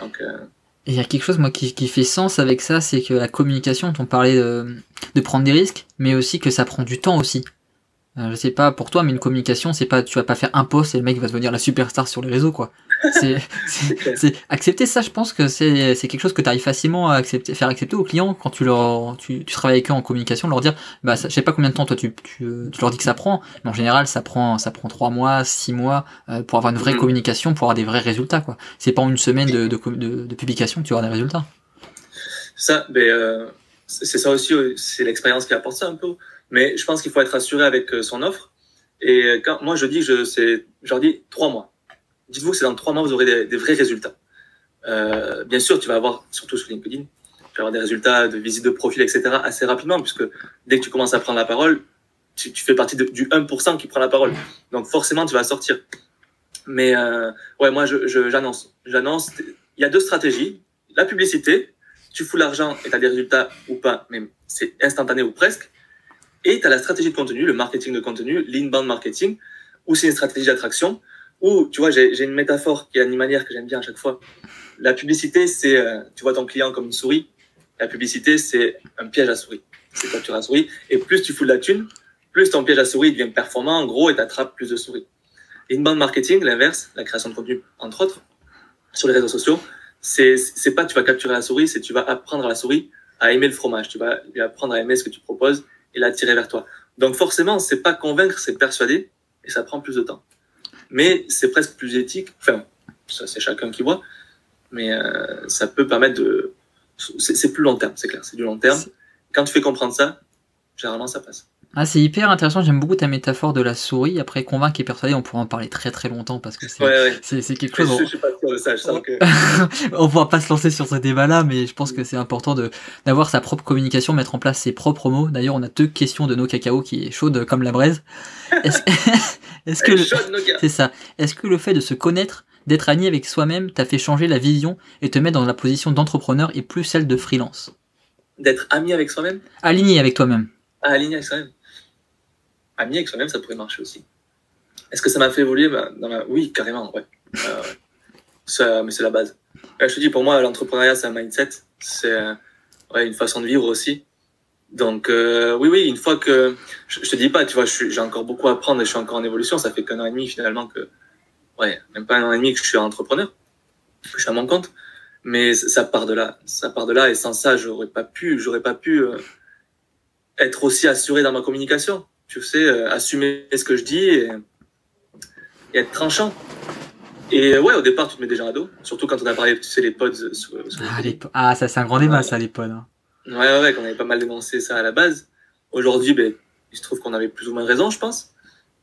Speaker 1: Donc, euh...
Speaker 2: il y a quelque chose moi qui, fait sens avec ça, c'est que la communication, on parlait de, de prendre des risques, mais aussi que ça prend du temps aussi. Euh, je sais pas pour toi, mais une communication, c'est pas, tu vas pas faire un post et le mec va devenir la superstar sur les réseaux, quoi. C'est, accepter ça, je pense que c'est, c'est quelque chose que tu arrives facilement à accepter, faire accepter aux clients quand tu leur, tu, tu travailles avec eux en communication, leur dire, bah, je sais pas combien de temps toi tu, tu, tu, leur dis que ça prend, mais en général, ça prend, ça prend trois mois, six mois, euh, pour avoir une vraie mm. communication, pour avoir des vrais résultats, quoi. C'est pas en une semaine de, de, de, de publication que tu auras des résultats.
Speaker 1: Ça, ben, euh, c'est ça aussi, c'est l'expérience qui apporte ça un peu mais je pense qu'il faut être assuré avec euh, son offre. Et quand moi je dis, je, c'est, je leur dis trois mois. Dites-vous que c'est dans trois mois vous aurez des, vrais résultats. Euh, bien sûr, tu vas avoir, surtout sur LinkedIn, tu vas avoir des résultats de visite de profil, etc. assez rapidement, puisque dès que tu commences à prendre la parole, tu, fais partie du 1% qui prend la parole. Donc forcément, tu vas sortir. Mais euh, ouais, moi, je, je, j'annonce. J'annonce. Il y a deux stratégies. La publicité, tu fous l'argent et tu as des résultats ou pas, mais c'est instantané ou presque. Et tu as la stratégie de contenu, le marketing de contenu, l'inbound marketing, où c'est une stratégie d'attraction, où, tu vois, j'ai une métaphore qui est animalière que j'aime bien à chaque fois. La publicité, c'est, euh, tu vois ton client comme une souris. La publicité, c'est un piège à souris. C'est capturer la souris. Et plus tu fous de la thune, plus ton piège à souris devient performant, en gros, et t'attrapes plus de souris. Inbound marketing, l'inverse, la création de contenu, entre autres, sur les réseaux sociaux, c'est, c'est pas tu vas capturer la souris, c'est tu vas apprendre à la souris à aimer le fromage. Tu vas lui apprendre à aimer ce que tu proposes et l'attirer vers toi. Donc forcément, c'est pas convaincre, c'est persuader et ça prend plus de temps. Mais c'est presque plus éthique. Enfin, ça c'est chacun qui voit. Mais euh, ça peut permettre de. C'est plus long terme, c'est clair. C'est du long terme. Quand tu fais comprendre ça, généralement ça passe.
Speaker 2: Ah, c'est hyper intéressant, j'aime beaucoup ta métaphore de la souris. Après, convaincre et persuader, on pourra en parler très très longtemps parce que c'est
Speaker 1: ouais, ouais.
Speaker 2: c'est quelque chose.
Speaker 1: Je, je, suis pas sûr de ça, je sens que.
Speaker 2: on pourra pas se lancer sur ce débat-là, mais je pense que c'est important d'avoir sa propre communication, mettre en place ses propres mots. D'ailleurs, on a deux questions de nos cacao qui est chaude comme la braise. Est-ce est que. C'est ça. Est-ce que le fait de se connaître, d'être aligné avec soi-même, t'a fait changer la vision et te mettre dans la position d'entrepreneur et plus celle de freelance?
Speaker 1: D'être ami avec soi-même?
Speaker 2: Aligné avec toi-même.
Speaker 1: Ah, aligné avec soi-même ami avec soi-même, ça pourrait marcher aussi. Est-ce que ça m'a fait évoluer? Bah. Oui, carrément, ouais. Euh, ça, mais c'est la base. je te dis, pour moi, l'entrepreneuriat, c'est un mindset. C'est ouais, une façon de vivre aussi. Donc, euh, oui, oui, une fois que... Je, je te dis pas, tu vois, j'ai encore beaucoup à apprendre et je suis encore en évolution. Ça fait qu'un an et demi, finalement, que... Ouais, même pas un an et demi que je suis entrepreneur. Je suis à mon compte. Mais ça part de là. Ça part de là. Et sans ça, j'aurais pas pu, j'aurais pas pu euh, être aussi assuré dans ma communication tu sais, euh, assumer ce que je dis et, et, être tranchant. Et ouais, au départ, tu te mets déjà à dos, surtout quand on a parlé, tu sais, les pods. Sur, sur
Speaker 2: ah, les... ah, ça, c'est un grand débat, ouais. ça, les pods. Hein.
Speaker 1: Ouais, ouais, ouais, qu'on avait pas mal dénoncé ça à la base. Aujourd'hui, ben, il se trouve qu'on avait plus ou moins raison, je pense.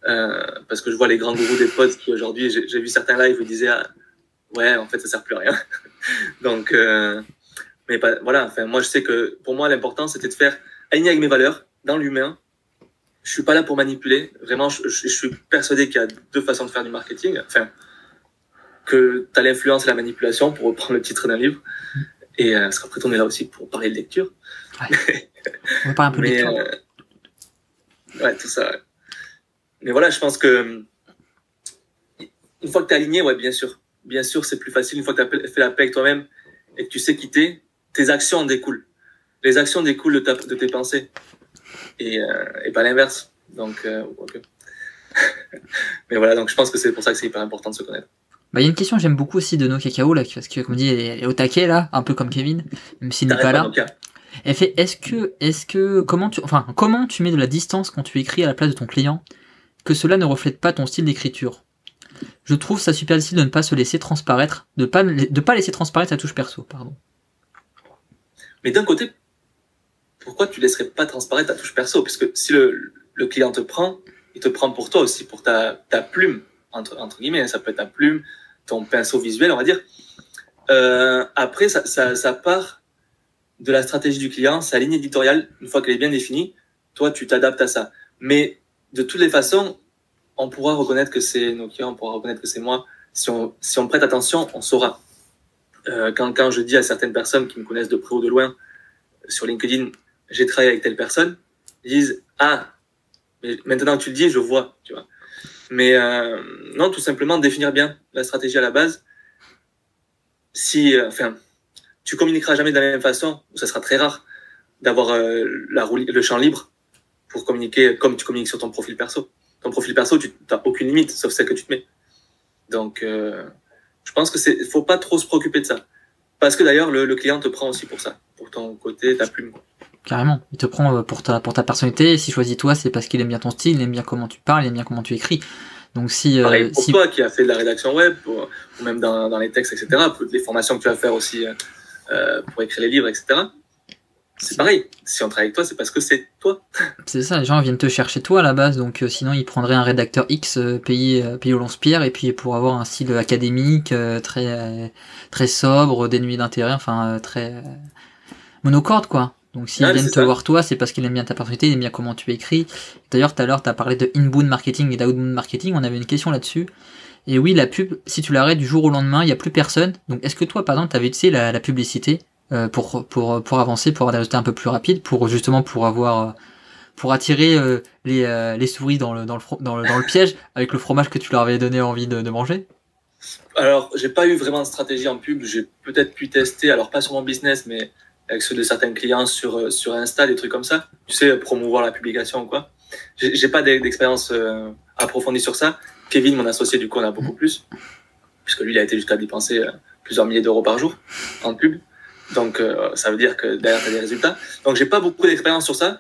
Speaker 1: Euh, parce que je vois les grands gourous des pods qui aujourd'hui, j'ai vu certains lives où ils disaient, ah, ouais, en fait, ça sert plus à rien. Donc, euh, mais pas, voilà, enfin, moi, je sais que pour moi, l'important, c'était de faire aligner avec mes valeurs, dans l'humain, je suis pas là pour manipuler. Vraiment, je, je, je suis persuadé qu'il y a deux façons de faire du marketing. Enfin, que tu as l'influence et la manipulation, pour reprendre le titre d'un livre. Et euh, après, on est là aussi pour parler de lecture.
Speaker 2: Ouais. on va parler un peu de lecture.
Speaker 1: Euh, ouais, tout ça. Ouais. Mais voilà, je pense que une fois que tu es aligné, ouais, bien sûr. Bien sûr, c'est plus facile. Une fois que tu as fait la paix avec toi-même et que tu sais quitter, tes actions en découlent. Les actions découlent de, ta, de tes pensées et, euh, et pas l'inverse. Donc, euh, okay. mais voilà, donc je pense que c'est pour ça que c'est hyper important de se connaître.
Speaker 2: Bah, il y a une question que j'aime beaucoup aussi de No Cacao, là, parce que, comme dit, elle est au taquet, là, un peu comme Kevin, même s'il n'est pas là. Elle fait, est-ce que, est-ce que, comment tu, enfin, comment tu mets de la distance quand tu écris à la place de ton client, que cela ne reflète pas ton style d'écriture? Je trouve ça super difficile de ne pas se laisser transparaître, de pas, de pas laisser transparaître sa touche perso, pardon.
Speaker 1: Mais d'un côté, pourquoi tu laisserais pas transparaître ta touche perso? Puisque si le, client te prend, il te prend pour toi aussi, pour ta, plume, entre, guillemets, ça peut être ta plume, ton pinceau visuel, on va dire. Euh, après, ça, part de la stratégie du client, sa ligne éditoriale, une fois qu'elle est bien définie, toi, tu t'adaptes à ça. Mais de toutes les façons, on pourra reconnaître que c'est nos clients, on pourra reconnaître que c'est moi. Si on, prête attention, on saura. Euh, quand, quand je dis à certaines personnes qui me connaissent de près ou de loin sur LinkedIn, j'ai travaillé avec telle personne, ils disent ah, mais maintenant tu le dis, je vois, tu vois. Mais euh, non, tout simplement définir bien la stratégie à la base. Si, euh, enfin, tu communiqueras jamais de la même façon, ou ça sera très rare d'avoir euh, la le champ libre pour communiquer comme tu communiques sur ton profil perso. Ton profil perso, tu n'as aucune limite, sauf celle que tu te mets. Donc, euh, je pense que c'est, faut pas trop se préoccuper de ça, parce que d'ailleurs le, client te prend aussi pour ça, pour ton côté, ta plume.
Speaker 2: Carrément. Il te prend pour ta, pour ta personnalité. S'il choisit toi, c'est parce qu'il aime bien ton style, il aime bien comment tu parles, il aime bien comment tu écris. Donc si,
Speaker 1: Pareil, pour
Speaker 2: si...
Speaker 1: toi qui a fait de la rédaction web, pour, ou même dans, dans les textes, etc., pour les formations que tu vas faire aussi euh, pour écrire les livres, etc., c'est pareil. Si on travaille avec toi, c'est parce que c'est toi.
Speaker 2: C'est ça, les gens viennent te chercher toi à la base, donc euh, sinon ils prendraient un rédacteur X euh, payé, euh, payé au lance-pierre, et puis pour avoir un style académique, très, très sobre, dénué d'intérêt, enfin très monocorde quoi. Donc s'ils
Speaker 1: Ouais,
Speaker 2: viennent te
Speaker 1: ça.
Speaker 2: voir toi, c'est parce qu'il aime bien ta personnalité, il aime bien comment tu écris. D'ailleurs, tout à l'heure, tu as parlé de inbound marketing et d'outbound marketing, on avait une question là-dessus. Et oui, la pub, si tu l'arrêtes du jour au lendemain, il n'y a plus personne. Donc est-ce que toi, par exemple, tu avais utilisé la, la publicité euh, pour, pour, pour avancer, pour avoir des résultats un peu plus rapides, pour justement pour avoir... euh, pour attirer euh, les, euh, les souris dans le, dans, le, dans, le, dans le piège avec le fromage que tu leur avais donné envie de, de manger?
Speaker 1: Alors, j'ai pas eu vraiment de stratégie en pub. J'ai peut-être pu tester, alors pas sur mon business, mais avec ceux de certains clients sur, euh, sur Insta, des trucs comme ça. Tu sais, promouvoir la publication ou quoi. J'ai pas d'e- d'expérience euh, approfondie sur ça. Kevin, mon associé, du coup, on a beaucoup plus, puisque lui, il a été jusqu'à dépenser euh, plusieurs milliers d'euros par jour en pub. Donc, ça veut dire que derrière, tu as des résultats. Donc, j'ai pas beaucoup d'expérience sur ça.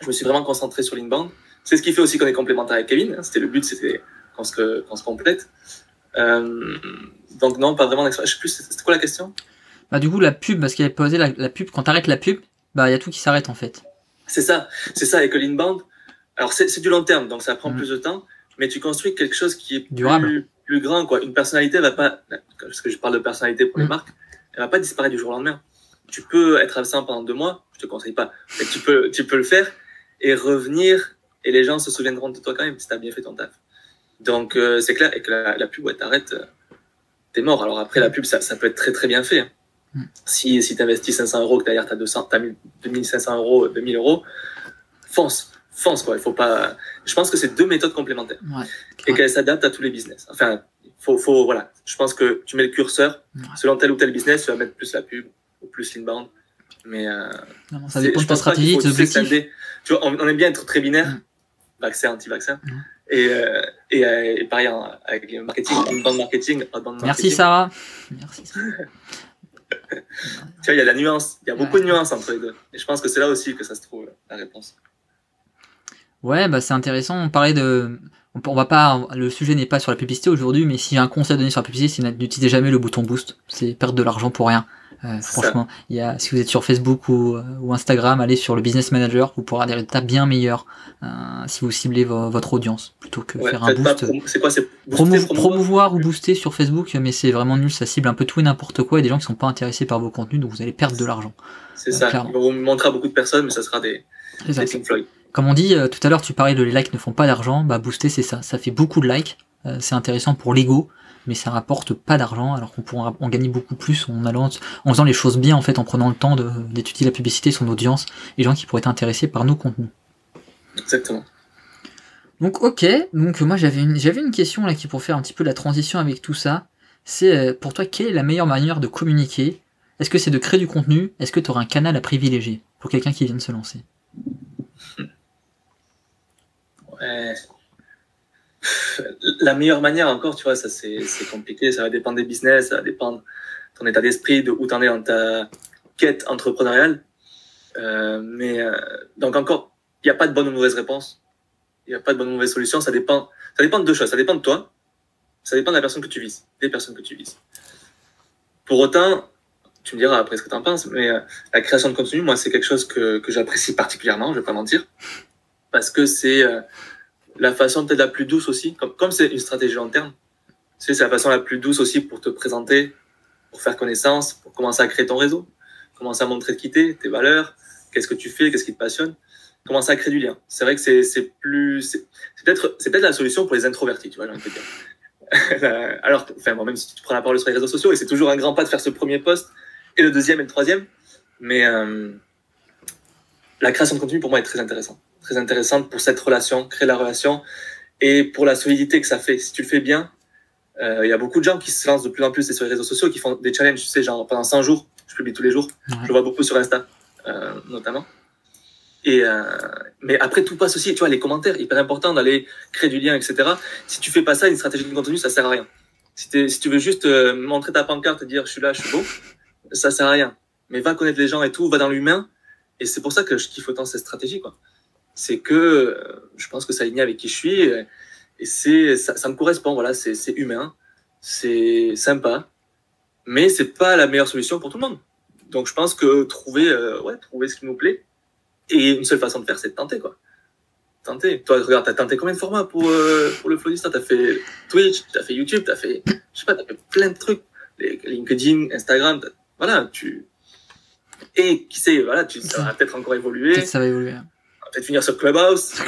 Speaker 1: Je me suis vraiment concentré sur l'inbound. C'est ce qui fait aussi qu'on est complémentaire avec Kevin. C'était le but, c'était qu'on se, complète. Donc, non, pas vraiment d'expérience. Je sais plus, c'était quoi la question?
Speaker 2: Bah, du coup, la pub, parce qu'il avait posé la, la pub, quand t'arrêtes la pub, bah, il y a tout qui s'arrête en fait.
Speaker 1: C'est ça, c'est ça, et que l'inbound, alors c'est du long terme, donc ça prend
Speaker 2: Mhm.
Speaker 1: plus de temps, mais tu construis quelque chose qui est
Speaker 2: Durable.
Speaker 1: plus, plus grand, quoi. Une personnalité va pas, parce que je parle de personnalité pour les
Speaker 2: Mhm.
Speaker 1: marques, elle va pas disparaître du jour au lendemain. Tu peux être absent pendant deux mois, je te conseille pas, mais tu peux, tu peux le faire et revenir, et les gens se souviendront de toi quand même si t'as bien fait ton taf. Donc euh, c'est clair, et que la, la pub, ouais, t'arrêtes, euh, t'es mort. Alors après, la pub, ça, ça peut être très très bien fait. hein.
Speaker 2: Mhm.
Speaker 1: Si, si t'investis 500 euros, que derrière t'as 200, t'as 1000 2500 euros, 2000 euros, fonce, fonce quoi. Il faut pas. Je pense que c'est deux méthodes complémentaires
Speaker 2: Ouais.
Speaker 1: et qu'elles s'adaptent à tous les business. Enfin, faut, faut, voilà. Je pense que tu mets le curseur
Speaker 2: Ouais.
Speaker 1: selon tel ou tel business, tu vas mettre plus la pub ou plus l'inbound. Mais euh,
Speaker 2: Non, ça dépend
Speaker 1: je
Speaker 2: de ta stratégie, de.
Speaker 1: Tu vois, on, on aime bien être très binaire,
Speaker 2: Mm.
Speaker 1: vaccin, anti-vaccin,
Speaker 2: Mm.
Speaker 1: et, euh, et, euh, et pareil avec le marketing, inbound marketing, outbound
Speaker 2: Merci
Speaker 1: marketing.
Speaker 2: Sarah. Merci Sarah.
Speaker 1: Tu vois, il y a la nuance, il y a beaucoup
Speaker 2: Ouais.
Speaker 1: de nuances entre les deux. Et je pense que c'est là aussi que ça se trouve la réponse.
Speaker 2: Ouais, bah c'est intéressant. On parlait de, on, on va pas, le sujet n'est pas sur la publicité aujourd'hui, mais si j'ai un conseil à donner sur la publicité, c'est n'utilisez jamais le bouton boost. C'est perdre de l'argent pour rien. Euh, franchement, il y a, si vous êtes sur Facebook ou, euh, ou Instagram, allez sur le Business Manager, vous pourrez avoir des résultats bien meilleurs euh, si vous ciblez vo- votre audience plutôt que
Speaker 1: Ouais,
Speaker 2: faire un boost.
Speaker 1: C'est quoi C'est promouvoir
Speaker 2: promouvoir ou booster sur Facebook, mais c'est vraiment nul, ça cible un peu tout et n'importe quoi et des gens qui sont pas intéressés par vos contenus, donc vous allez perdre de l'argent.
Speaker 1: C'est ça.
Speaker 2: clairement.
Speaker 1: Vous montrer à beaucoup de personnes, mais ça sera des,
Speaker 2: C'est ça.
Speaker 1: des Pink Floyd.
Speaker 2: Comme on dit tout à l'heure, tu parlais de les likes ne font pas d'argent, bah booster c'est ça, ça fait beaucoup de likes, c'est intéressant pour l'ego, mais ça rapporte pas d'argent alors qu'on pourra en gagner beaucoup plus en allant, en faisant les choses bien en fait, en prenant le temps d'étudier la publicité, son audience, les gens qui pourraient être intéressés par nos contenus.
Speaker 1: Exactement.
Speaker 2: Donc ok, donc moi j'avais une, j'avais une question là qui pour faire un petit peu la transition avec tout ça, c'est euh, pour toi quelle est la meilleure manière de communiquer? Est-ce que c'est de créer du contenu? Est-ce que tu auras un canal à privilégier pour quelqu'un qui vient de se lancer?
Speaker 1: Ouais. La meilleure manière encore, tu vois, ça c'est compliqué, ça va dépendre des business, ça va dépendre de ton état d'esprit, de où tu en es dans ta quête entrepreneuriale. Euh, mais euh, donc encore, il n'y a pas de bonne ou mauvaise réponse. Il n'y a pas de bonne ou mauvaise solution. Ça dépend, ça dépend de deux choses. Ça dépend de toi. Ça dépend de la personne que tu vises, des personnes que tu vises. Pour autant, tu me diras après ce que tu en penses, mais euh, la création de contenu, moi, c'est quelque chose que, que j'apprécie particulièrement, je vais pas mentir, parce que c'est la façon peut-être la plus douce aussi, comme c'est une stratégie long terme, c'est la façon la plus douce aussi pour te présenter, pour faire connaissance, pour commencer à créer ton réseau, commencer à montrer qui t'es, tes valeurs, qu'est-ce que tu fais, qu'est-ce qui te passionne, commencer à créer du lien. C'est vrai que c'est plus, c'est peut-être peut-être la solution pour les introvertis, tu vois, j'ai envie de dire. Alors, enfin, bon, même si tu prends la parole sur les réseaux sociaux, et c'est toujours un grand pas de faire ce premier post et le deuxième et le troisième, mais euh, la création de contenu pour moi est très intéressante, très intéressante pour cette relation, créer la relation et pour la solidité que ça fait. Si tu le fais bien, euh, il y a beaucoup de gens qui se lancent de plus en plus sur les réseaux sociaux, qui font des challenges, tu sais, genre pendant 100 jours, je publie tous les jours,
Speaker 2: Ouais.
Speaker 1: je le vois beaucoup sur Insta, euh, notamment. Et euh, mais après tout passe aussi, tu vois, les commentaires, hyper important d'aller créer du lien, etc. Si tu fais pas ça, une stratégie de contenu, ça sert à rien. Si, si tu veux juste montrer ta pancarte et dire je suis là, je suis beau, ça sert à rien. Mais va connaître les gens et tout, va dans l'humain. Et c'est pour ça que je kiffe autant cette stratégie, quoi. C'est que euh, je pense que ça aligne avec qui je suis et, c'est ça, ça me correspond. Voilà, c'est c'est humain, c'est sympa, mais c'est pas la meilleure solution pour tout le monde. Donc je pense que trouver, euh, ouais, trouver ce qui nous plaît. Et une seule façon de faire, c'est de tenter, quoi. Tenter. Toi, regarde, t'as tenté combien de formats pour, euh, pour le Flowista T'as fait Twitch, t'as fait YouTube, t'as fait, je sais pas, t'as fait plein de trucs. Les- LinkedIn, Instagram, voilà, tu. Et qui sait, voilà, tu, ça va peut-être encore évoluer,
Speaker 2: Peut-être ça va évoluer.
Speaker 1: Peut-être finir sur Clubhouse.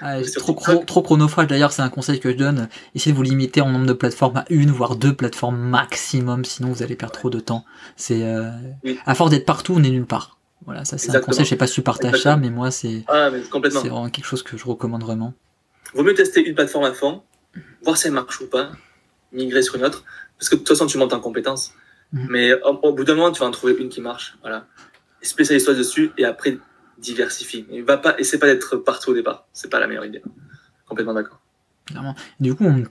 Speaker 2: Ah,
Speaker 1: Sur
Speaker 2: trop, chronophage d'ailleurs, c'est un conseil que je donne. Essayez de vous limiter en nombre de plateformes à une voire deux plateformes maximum, sinon vous allez perdre trop de temps. C'est euh,
Speaker 1: Oui.
Speaker 2: à force d'être partout, on est nulle part. Voilà, ça c'est un conseil. Je sais pas si tu partages ça, mais moi c'est
Speaker 1: Ah,
Speaker 2: c'est vraiment quelque chose que je recommande vraiment.
Speaker 1: Vaut mieux tester une plateforme à fond, voir si elle marche ou pas, migrer sur une autre, parce que de toute façon, tu montes en compétences.
Speaker 2: Mhm.
Speaker 1: Mais au, au bout d'un moment, tu vas en trouver une qui marche. Voilà. Et Spécialise-toi dessus et après, diversifie. Mais va pas, essaie pas d'être partout au départ. C'est pas la meilleure idée. Complètement d'accord.
Speaker 2: Du coup, on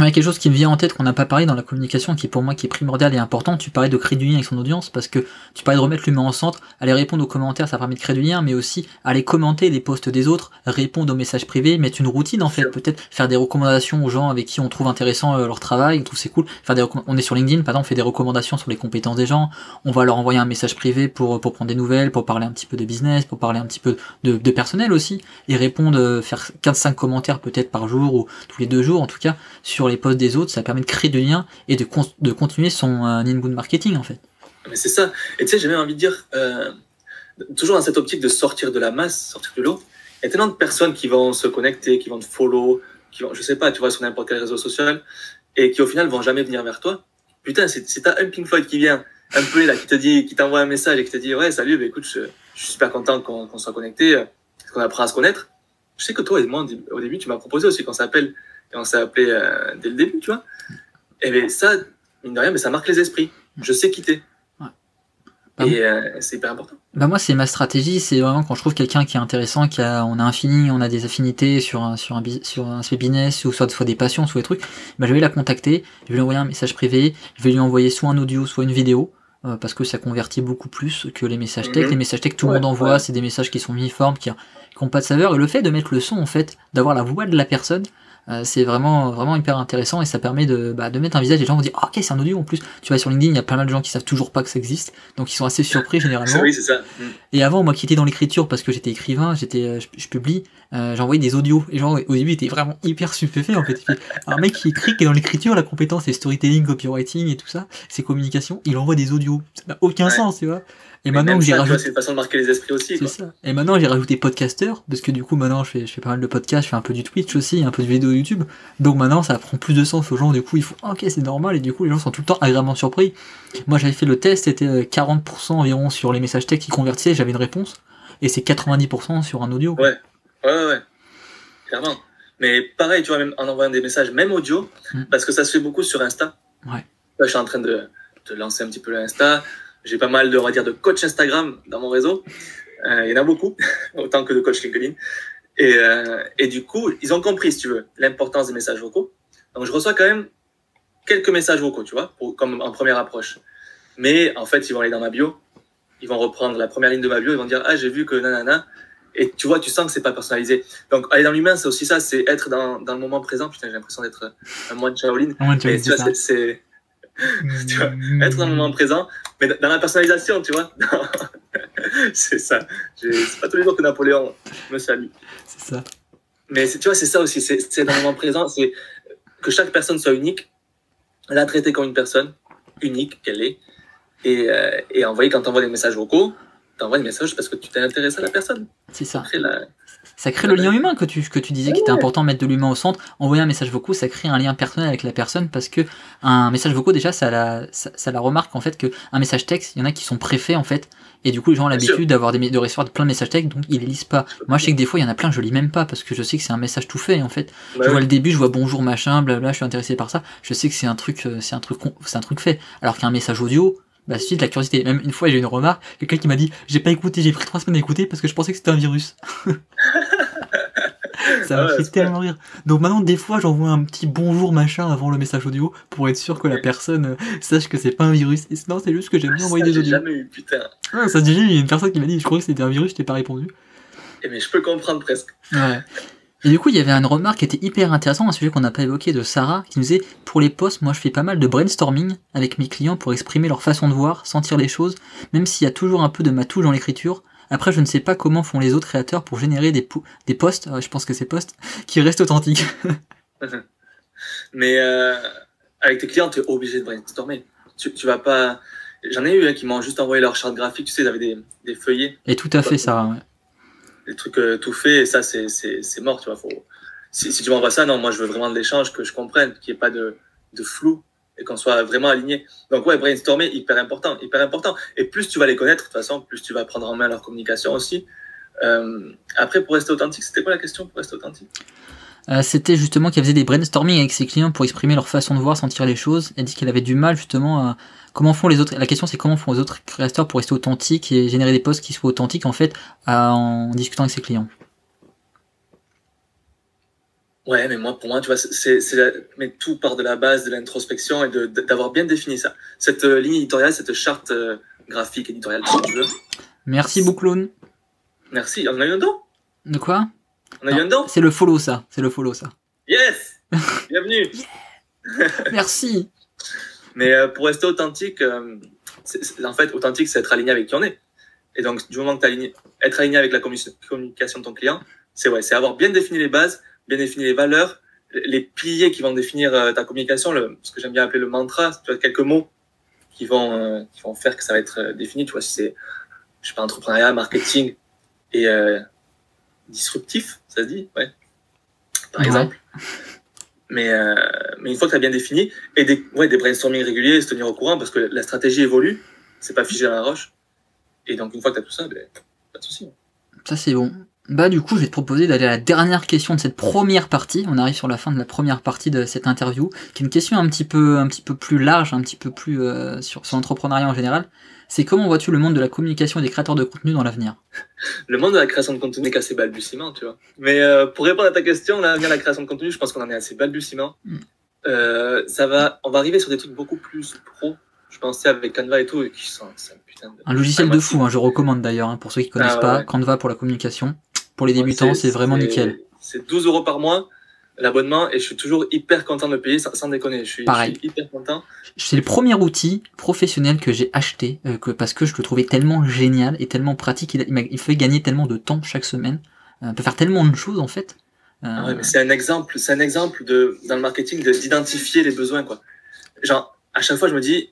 Speaker 2: il y a quelque chose qui me vient en tête qu'on n'a pas parlé dans la communication, qui pour moi qui est primordial et important. Tu parlais de créer du lien avec son audience parce que tu parlais de remettre l'humain en centre, aller répondre aux commentaires, ça permet de créer du lien, mais aussi aller commenter les posts des autres, répondre aux messages privés, mettre une routine en fait, peut-être faire des recommandations aux gens avec qui on trouve intéressant euh, leur travail, on trouve c'est cool. Faire des on est sur LinkedIn, par exemple, on fait des recommandations sur les compétences des gens. On va leur envoyer un message privé pour pour prendre des nouvelles, pour parler un petit peu de business, pour parler un petit peu de, de personnel aussi et répondre, euh, faire 15-5 commentaires peut-être par jour ou tous les deux jours en tout cas sur les posts des autres. Ça permet de créer du lien et de, de continuer son euh, inbound marketing en fait.
Speaker 1: Mais c'est ça. Et tu sais, j'ai même envie de dire, euh, toujours dans cette optique de sortir de la masse, sortir de l'eau, il y a tellement de personnes qui vont se connecter, qui vont te follow, qui vont, je sais pas, tu vois, sur n'importe quel réseau social, et qui au final vont jamais venir vers toi. Putain, si t'as un Pink Floyd qui vient, un peu là, qui te dit, qui t'envoie un message et qui te dit, ouais, salut, bah, écoute, je, suis super content qu'on soit connecté, qu'on apprend à se connaître. Je sais que toi et moi, au début, tu m'as proposé aussi qu'on s'appelle, et on s'est appelé euh, dès le début, tu vois. Et bien ça, mine de rien, mais ça marque les esprits. Je sais quitter. Bah, et euh, c'est hyper important.
Speaker 2: Bah moi, c'est ma stratégie. C'est vraiment quand je trouve quelqu'un qui est intéressant, qui a, on a un feeling, on a des affinités sur un, sur un, sur un business, ou soit, soit des passions, soit des trucs. Bah, je vais la contacter, je vais lui envoyer un message privé, je vais lui envoyer soit un audio, soit une vidéo. Euh, parce que ça convertit beaucoup plus que les messages tech. Mhm. Les messages tech, tout le monde envoie, c'est des messages qui sont uniformes, qui n'ont pas de saveur. Et le fait de mettre le son, en fait, d'avoir la voix de la personne, euh, c'est vraiment vraiment hyper intéressant et ça permet de, bah, de mettre un visage. Les gens vont dire ah, ok c'est un audio en plus. Tu vois sur LinkedIn il y a pas mal de gens qui savent toujours pas que ça existe, donc ils sont assez surpris généralement.
Speaker 1: oui c'est ça. Mm.
Speaker 2: Et avant moi qui étais dans l'écriture parce que j'étais écrivain, j'étais euh, je, publie, euh, j'envoyais des audios. Et gens au début étaient vraiment hyper stupéfaits en fait. Un mec qui écrit qui est dans l'écriture la compétence c'est storytelling, copywriting et tout ça, c'est communication, il envoie des audios. Ça n'a aucun sens tu vois.
Speaker 1: Et maintenant que j'ai rajouté. C'est une façon de marquer les esprits aussi. Ça.
Speaker 2: Et maintenant j'ai rajouté podcasteur, parce que du coup maintenant je fais, je fais pas mal de podcasts, je fais un peu du Twitch aussi, un peu de vidéo YouTube. Donc maintenant ça prend plus de sens aux gens, du coup ils font ok c'est normal, et du coup les gens sont tout le temps agréablement surpris. Moi j'avais fait le test, c'était 40% euh, environ sur les messages textes qui convertissaient, j'avais une réponse, et c'est 90% sur un audio.
Speaker 1: Ouais, ouais, ouais, clairement. Mais pareil, tu vois, même en envoyant des messages, même audio, hmm. parce que ça se fait beaucoup sur Insta.
Speaker 2: Ouais.
Speaker 1: Là, je suis en train de, de lancer un petit peu l'Insta j'ai pas mal de, on va dire, de coach Instagram dans mon réseau. Euh, il y en a beaucoup, autant que de coach LinkedIn. Et, euh, et du coup, ils ont compris, si tu veux, l'importance des messages vocaux. Donc, je reçois quand même quelques messages vocaux, tu vois, pour, comme en première approche. Mais en fait, ils vont aller dans ma bio, ils vont reprendre la première ligne de ma bio, ils vont dire ah j'ai vu que nanana. Et tu vois, tu sens que c'est pas personnalisé. Donc aller dans l'humain, c'est aussi ça, c'est être dans, dans le moment présent. Putain, j'ai l'impression d'être un moine Shaolin.
Speaker 2: mais tu vois,
Speaker 1: c'est tu vois, être dans le moment présent, mais dans la personnalisation, tu vois. c'est ça. C'est pas tous les jours que Napoléon me salue.
Speaker 2: C'est ça.
Speaker 1: Mais tu vois, c'est ça aussi. C'est dans le moment présent, c'est que chaque personne soit unique, la traiter comme une personne unique qu'elle est, et, euh, et envoyer quand tu envoies des messages vocaux, tu envoies des messages parce que tu t'es intéressé à la personne.
Speaker 2: C'est ça. la, ça crée le lien humain que tu, que tu disais qu'il était important de mettre de l'humain au centre. Envoyer un message vocaux, ça crée un lien personnel avec la personne parce que un message vocaux, déjà, ça la, ça, la remarque en fait que un message texte, il y en a qui sont préfaits en fait. Et du coup, les gens ont l'habitude d'avoir des, de recevoir plein de messages textes, donc ils les lisent pas. Moi, je sais que des fois, il y en a plein, je lis même pas parce que je sais que c'est un message tout fait en fait. je vois le début, je vois bonjour machin, blabla, je suis intéressé par ça. Je sais que c'est un truc, euh, c'est un truc, c'est un truc fait. Alors qu'un message audio, bah suite la curiosité. Même une fois j'ai eu une remarque, quelqu'un qui m'a dit j'ai pas écouté, j'ai pris trois semaines à écouter parce que je pensais que c'était un virus. ça m'a fait tellement rire. Donc maintenant, des fois, j'envoie un petit bonjour machin avant le message audio pour être sûr que la personne euh, sache que c'est pas un virus. Et sinon, c'est juste que j'aime bien envoyer des audios.
Speaker 1: jamais eu, putain.
Speaker 2: Ouais, ça dit, il y a une personne qui m'a dit, je crois que c'était un virus, je t'ai pas répondu.
Speaker 1: Et eh, mais je peux comprendre presque.
Speaker 2: Ouais. Et du coup, il y avait une remarque qui était hyper intéressante, un sujet qu'on n'a pas évoqué de Sarah, qui nous disait Pour les posts, moi je fais pas mal de brainstorming avec mes clients pour exprimer leur façon de voir, sentir les choses, même s'il y a toujours un peu de ma touche dans l'écriture. Après, je ne sais pas comment font les autres créateurs pour générer des, des posts, euh, je pense que c'est posts, qui restent authentiques.
Speaker 1: Mais euh, avec tes clients, tu es obligé de brainstormer. Tu, tu vas pas. J'en ai eu hein, qui m'ont juste envoyé leur charte graphique, tu sais, ils avaient des, des feuillets.
Speaker 2: Et tout à fait, ça, ouais.
Speaker 1: Des trucs euh, tout faits, ça, c'est mort, tu vois. Si tu m'envoies ça, non, moi, je veux vraiment de l'échange, que je comprenne, qu'il n'y ait pas de, de flou et qu'on soit vraiment aligné. Donc ouais, brainstormer, hyper important, hyper important. Et plus tu vas les connaître, de toute façon, plus tu vas prendre en main leur communication aussi. Euh, après, pour rester authentique, c'était quoi la question pour rester authentique?
Speaker 2: Euh, C'était justement qu'elle faisait des brainstorming avec ses clients pour exprimer leur façon de voir, sentir les choses. Elle dit qu'elle avait du mal justement à comment font les autres. La question c'est comment font les autres créateurs pour rester authentiques et générer des posts qui soient authentiques en fait en discutant avec ses clients.
Speaker 1: Ouais, mais moi, pour moi, tu vois, c'est, c'est mais tout part de la base de l'introspection et de, d'avoir bien défini ça. Cette euh, ligne éditoriale, cette charte euh, graphique éditoriale, si tu veux.
Speaker 2: Merci Bouclone.
Speaker 1: Merci. On a eu un don
Speaker 2: De quoi?
Speaker 1: On a un don
Speaker 2: C'est le follow, ça. C'est le follow, ça.
Speaker 1: Yes Bienvenue
Speaker 2: Merci
Speaker 1: Mais euh, pour rester authentique, euh, en fait, authentique, c'est être aligné avec qui on est. Et donc, du moment que tu aligné, être aligné avec la commu- communication de ton client, c'est ouais, c'est avoir bien défini les bases, bien défini les valeurs, les piliers qui vont définir euh, ta communication, le, ce que j'aime bien appeler le mantra, tu vois, quelques mots qui vont, qui vont faire que ça va être défini. Tu vois, si c'est, je sais pas, entrepreneuriat, marketing et disruptif, ça se dit, ouais, par
Speaker 2: Ouais.
Speaker 1: exemple. Mais, euh, mais une fois que tu as bien défini, et des, ouais, des brainstorming réguliers, se tenir au courant, parce que la stratégie évolue, c'est pas figé dans la roche. Et donc, une fois que tu as tout ça, ben, pas de souci.
Speaker 2: Ça c'est bon. Bah du coup, je vais te proposer d'aller à la dernière question de cette première partie. On arrive sur la fin de la première partie de cette interview, qui est une question un petit peu, un petit peu plus large, un petit peu plus euh, sur, sur l'entrepreneuriat en général. C'est comment vois-tu le monde de la communication et des créateurs de contenu dans l'avenir?
Speaker 1: Le monde de la création de contenu est assez balbutiement, tu vois. Mais euh, pour répondre à ta question, là, vient la création de contenu, je pense qu'on en est assez balbutiement.
Speaker 2: Mm.
Speaker 1: Euh, ça va, on va arriver sur des trucs beaucoup plus pro. Je pensais avec Canva et tout, et qui sont, un putain de...
Speaker 2: Un logiciel de fou, hein, je recommande d'ailleurs, hein, pour ceux qui connaissent
Speaker 1: Ah, ouais,
Speaker 2: pas.
Speaker 1: ouais.
Speaker 2: Canva pour la communication. Pour les débutants, c'est vraiment nickel.
Speaker 1: C'est 12 euros par mois, l'abonnement, et je suis toujours hyper content de payer, sans, déconner. Je suis, je
Speaker 2: Pareil.
Speaker 1: suis hyper content.
Speaker 2: C'est le premier outil professionnel que j'ai acheté euh, que, parce que je le trouvais tellement génial et tellement pratique. Il, il, il fait gagner tellement de temps chaque semaine. Euh, on peut faire tellement de choses en fait. Euh,
Speaker 1: Ah ouais, c'est un exemple, c'est un exemple de, dans le marketing de- d'identifier les besoins, quoi. Genre, à chaque fois, je me dis,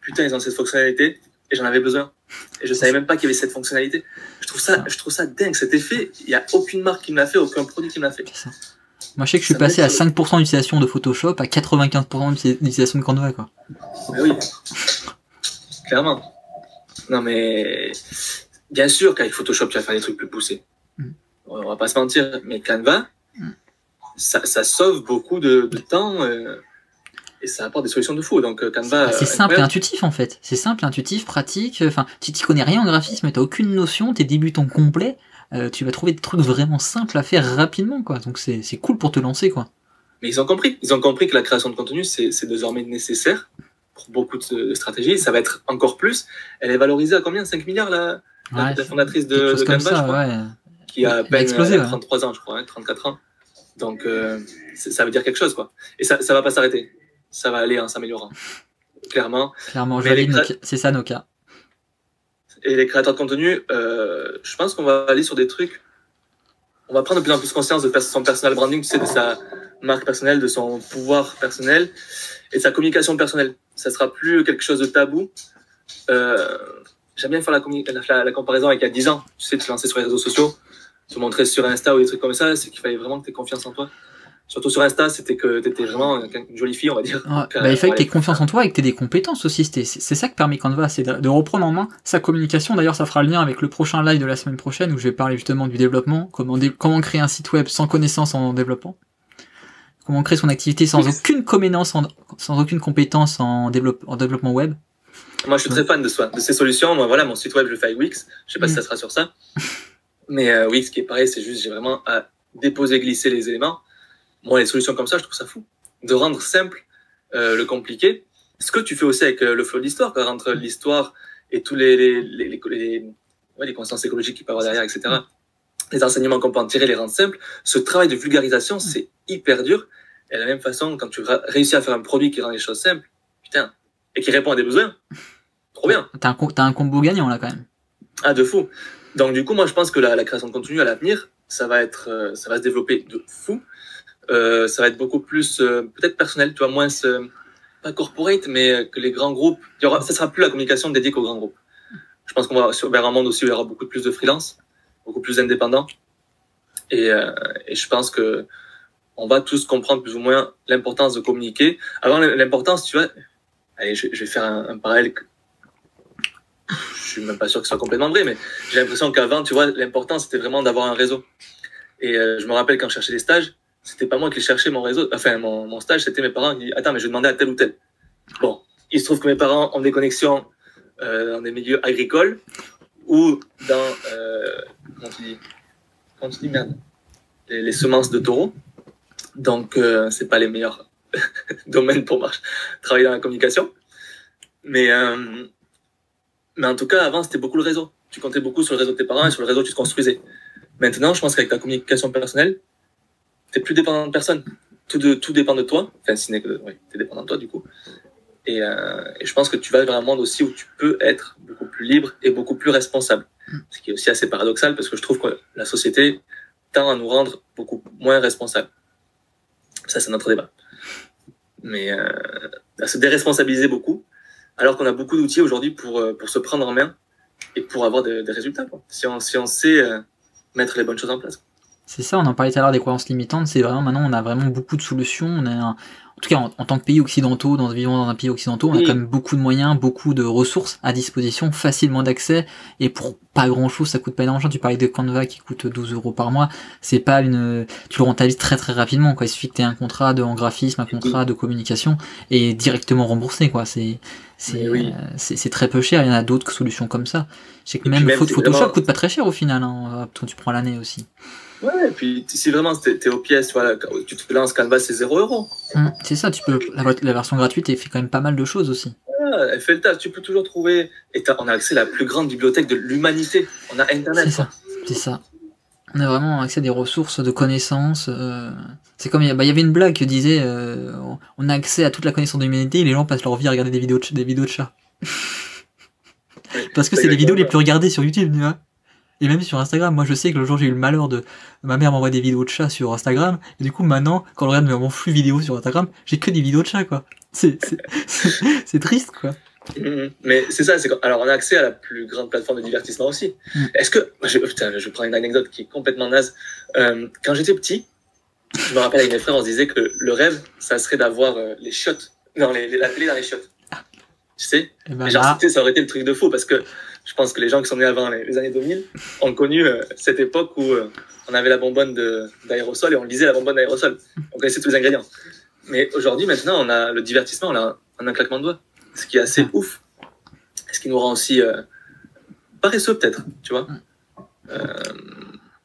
Speaker 1: putain, ils ont cette fonctionnalité, et j'en avais besoin. Et je savais même pas qu'il y avait cette fonctionnalité. Je trouve ça, je trouve ça dingue, cet effet. Il y a aucune marque qui me l'a fait, aucun produit qui me l'a fait.
Speaker 2: ça. Moi je sais que je suis
Speaker 1: Ça
Speaker 2: passé à
Speaker 1: m'aide.
Speaker 2: 5% d'utilisation de Photoshop à 95% d'utilisation de Canva quoi.
Speaker 1: Mais oui. Clairement. Non, mais, bien sûr qu'avec Photoshop, tu vas faire des trucs plus poussés.
Speaker 2: Mm.
Speaker 1: On va pas se mentir, mais Canva,
Speaker 2: Mm.
Speaker 1: ça, ça sauve beaucoup de, de temps, euh, et ça apporte des solutions de fou. Donc, euh, Canva.
Speaker 2: C'est
Speaker 1: euh,
Speaker 2: simple et intuitif en fait. C'est simple, intuitif, pratique. Enfin, tu t'y connais rien en graphisme, t'as aucune notion, t'es débutant complet. euh, tu vas trouver des trucs vraiment simples à faire rapidement quoi. Donc c'est c'est cool pour te lancer quoi.
Speaker 1: Mais ils ont compris. Ils ont compris que la création de contenu, c'est c'est désormais nécessaire pour beaucoup de, de stratégies. Ça va être encore plus. Elle est valorisée à combien? 5 milliards, la, la-
Speaker 2: Ouais,
Speaker 1: la fondatrice de, de je crois,
Speaker 2: ouais.
Speaker 1: qui a peine
Speaker 2: explosé,
Speaker 1: euh,
Speaker 2: ouais.
Speaker 1: 33 ans, je crois, hein, 34 ans. Donc, euh, ça veut dire quelque chose, quoi. Et ça, ça va pas s'arrêter. Ça va aller en s'améliorant. Clairement.
Speaker 2: Clairement, je
Speaker 1: Mais les
Speaker 2: valide,
Speaker 1: cré-
Speaker 2: Nokia. c'est ça Nokia.
Speaker 1: Et les créateurs de contenu, euh, je pense qu'on va aller sur des trucs. On va prendre de plus en plus conscience de son personal branding, tu sais, de sa marque personnelle, de son pouvoir personnel et de sa communication personnelle. Ça sera plus quelque chose de tabou. Euh, J'aime bien faire la- la comparaison avec il y a 10 ans. Tu sais, te lancer sur les réseaux sociaux, te montrer sur Insta ou des trucs comme ça, c'est qu'il fallait vraiment que tu aies confiance en toi. Surtout sur Insta, c'était que tu étais vraiment une jolie fille, on va dire.
Speaker 2: Ouais,
Speaker 1: Donc, euh,
Speaker 2: bah, il fallait que tu
Speaker 1: ouais.
Speaker 2: aies confiance en toi et que tu aies des compétences aussi. C'est ça que permet Canva, c'est de, reprendre en main sa communication. D'ailleurs, ça fera le lien avec le prochain live de la semaine prochaine où je vais parler justement du développement, comment, dé- comment créer un site web sans connaissance en développement, comment créer son activité sans aucune compétence en, sans aucune compétence en, développe- en développement web.
Speaker 1: Moi, je suis très fan de, de ces solutions. Moi, voilà, mon site web, je le fais avec Wix. Je sais pas si
Speaker 2: Mm.
Speaker 1: ça sera sur ça. Mais euh, Wix, qui est pareil, c'est juste, j'ai vraiment à déposer, glisser les éléments. Moi, les solutions comme ça, je trouve ça fou. De rendre simple euh, le compliqué. Ce que tu fais aussi avec euh, le flow de l'histoire, quoi, entre l'histoire et tous les, les, les, les, les, ouais, les conséquences écologiques qu'il peut y avoir derrière, etc. Les enseignements qu'on peut en tirer, les rendre simples. Ce travail de vulgarisation, c'est hyper dur. Et de la même façon, quand tu réussis à faire un produit qui rend les choses simples, putain, et qui répond à des besoins, trop bien.
Speaker 2: T'as un, t'as un combo gagnant là quand même.
Speaker 1: Ah, de fou. Donc, du coup, moi, je pense que la, la création de contenu à l'avenir, ça va être, euh, ça va se développer de fou. Euh, ça va être beaucoup plus, euh, peut-être personnel, tu vois, moins, euh, pas corporate, mais euh, que les grands groupes. Il y aura, ça sera plus la communication dédiée qu'aux grands groupes. Je pense qu'on va vers un monde aussi où il y aura beaucoup plus de freelance, beaucoup plus d'indépendants. Et, euh, et je pense que on va tous comprendre plus ou moins l'importance de communiquer. Avant, l'importance, tu vois, allez, je, je vais faire un, un parallèle que je suis même pas sûr que ce soit complètement vrai, mais j'ai l'impression qu'avant, tu vois, l'important c'était vraiment d'avoir un réseau. Et euh, je me rappelle quand je cherchais des stages, c'était pas moi qui cherchais mon réseau, enfin mon, mon stage, c'était mes parents qui attends, mais je demandais à tel ou tel. Bon, il se trouve que mes parents ont des connexions euh, dans des milieux agricoles ou dans euh, comment tu dis, comment tu dis merde, les, les semences de taureaux. Donc, euh, c'est pas les meilleurs domaines pour marcher, travailler dans la communication. Mais, euh, mais en tout cas, avant, c'était beaucoup le réseau. Tu comptais beaucoup sur le réseau de tes parents et sur le réseau que tu te construisais. Maintenant, je pense qu'avec ta communication personnelle, t'es plus dépendant de personne. Tout, de, tout dépend de toi. Enfin, si que, oui, t'es dépendant de toi, du coup. Et, euh, et, je pense que tu vas vers un monde aussi où tu peux être beaucoup plus libre et beaucoup plus responsable. Ce qui est aussi assez paradoxal parce que je trouve que la société tend à nous rendre beaucoup moins responsables. Ça, c'est notre débat. Mais euh, à se déresponsabiliser beaucoup, alors qu'on a beaucoup d'outils aujourd'hui pour, euh, pour se prendre en main et pour avoir des, des résultats. Quoi. Si, on, si on sait euh, mettre les bonnes choses en place.
Speaker 2: C'est ça, on en parlait tout à l'heure des croyances limitantes. C'est vraiment maintenant, on a vraiment beaucoup de solutions. On a un, en tout cas en, tant que pays occidentaux, dans, vivant dans un pays occidental, on a quand même beaucoup de moyens, beaucoup de ressources à disposition, facilement d'accès, et pour pas grand chose, ça coûte pas énormément. Tu parlais de Canva qui coûte 12 euros par mois, c'est pas une, tu le rentabilises très très rapidement, quoi. Il suffit que tu aies un contrat de en graphisme, un contrat de communication, et directement remboursé, quoi. C'est, c'est, oui. euh, c'est très peu cher. Il y en a d'autres solutions comme ça. Je sais que même, même Photoshop vraiment... coûte pas très cher au final, hein, quand tu prends l'année aussi.
Speaker 1: Ouais, et puis si vraiment t'es aux pièces, tu, vois, tu te lances Canva, c'est 0 euros.
Speaker 2: Mmh, c'est ça, tu peux, la, la, version gratuite, elle fait quand même pas mal de choses aussi.
Speaker 1: Ouais, elle fait le taf, tu peux toujours trouver. Et on a accès à la plus grande bibliothèque de l'humanité. On a Internet.
Speaker 2: C'est ça, c'est ça. On a vraiment accès à des ressources de connaissances. Euh... C'est comme il y, bah, y, avait une blague qui disait euh, on a accès à toute la connaissance de l'humanité et les gens passent leur vie à regarder des vidéos de, des vidéos de chats. Parce que c'est les vidéos les plus regardées sur YouTube, tu vois. Et même sur Instagram, moi je sais que le jour j'ai eu le malheur de ma mère m'envoie des vidéos de chats sur Instagram et du coup maintenant quand on regarde mon flux vidéo sur Instagram, j'ai que des vidéos de chats quoi. C'est triste quoi.
Speaker 1: Mmh, mais c'est ça, c'est alors on a accès à la plus grande plateforme de divertissement aussi. Mmh. Est-ce que je, putain, je prends une anecdote qui est complètement naze. Euh, quand j'étais petit, je me rappelle avec mes frères, on se disait que le rêve, ça serait d'avoir euh, les chiottes, non les, la télé dans les chiottes. Tu sais, et ben genre là... ça aurait été le truc de fou parce que je pense que les gens qui sont nés avant les, les années 2000 ont connu euh, cette époque où euh, on avait la bonbonne d'aérosol et on lisait la bonbonne d'aérosol. On connaissait tous les ingrédients. Mais aujourd'hui, maintenant, on a le divertissement, on a en un claquement de doigts. Ce qui est assez ouf. Ce qui nous rend aussi euh, paresseux, peut-être, tu vois.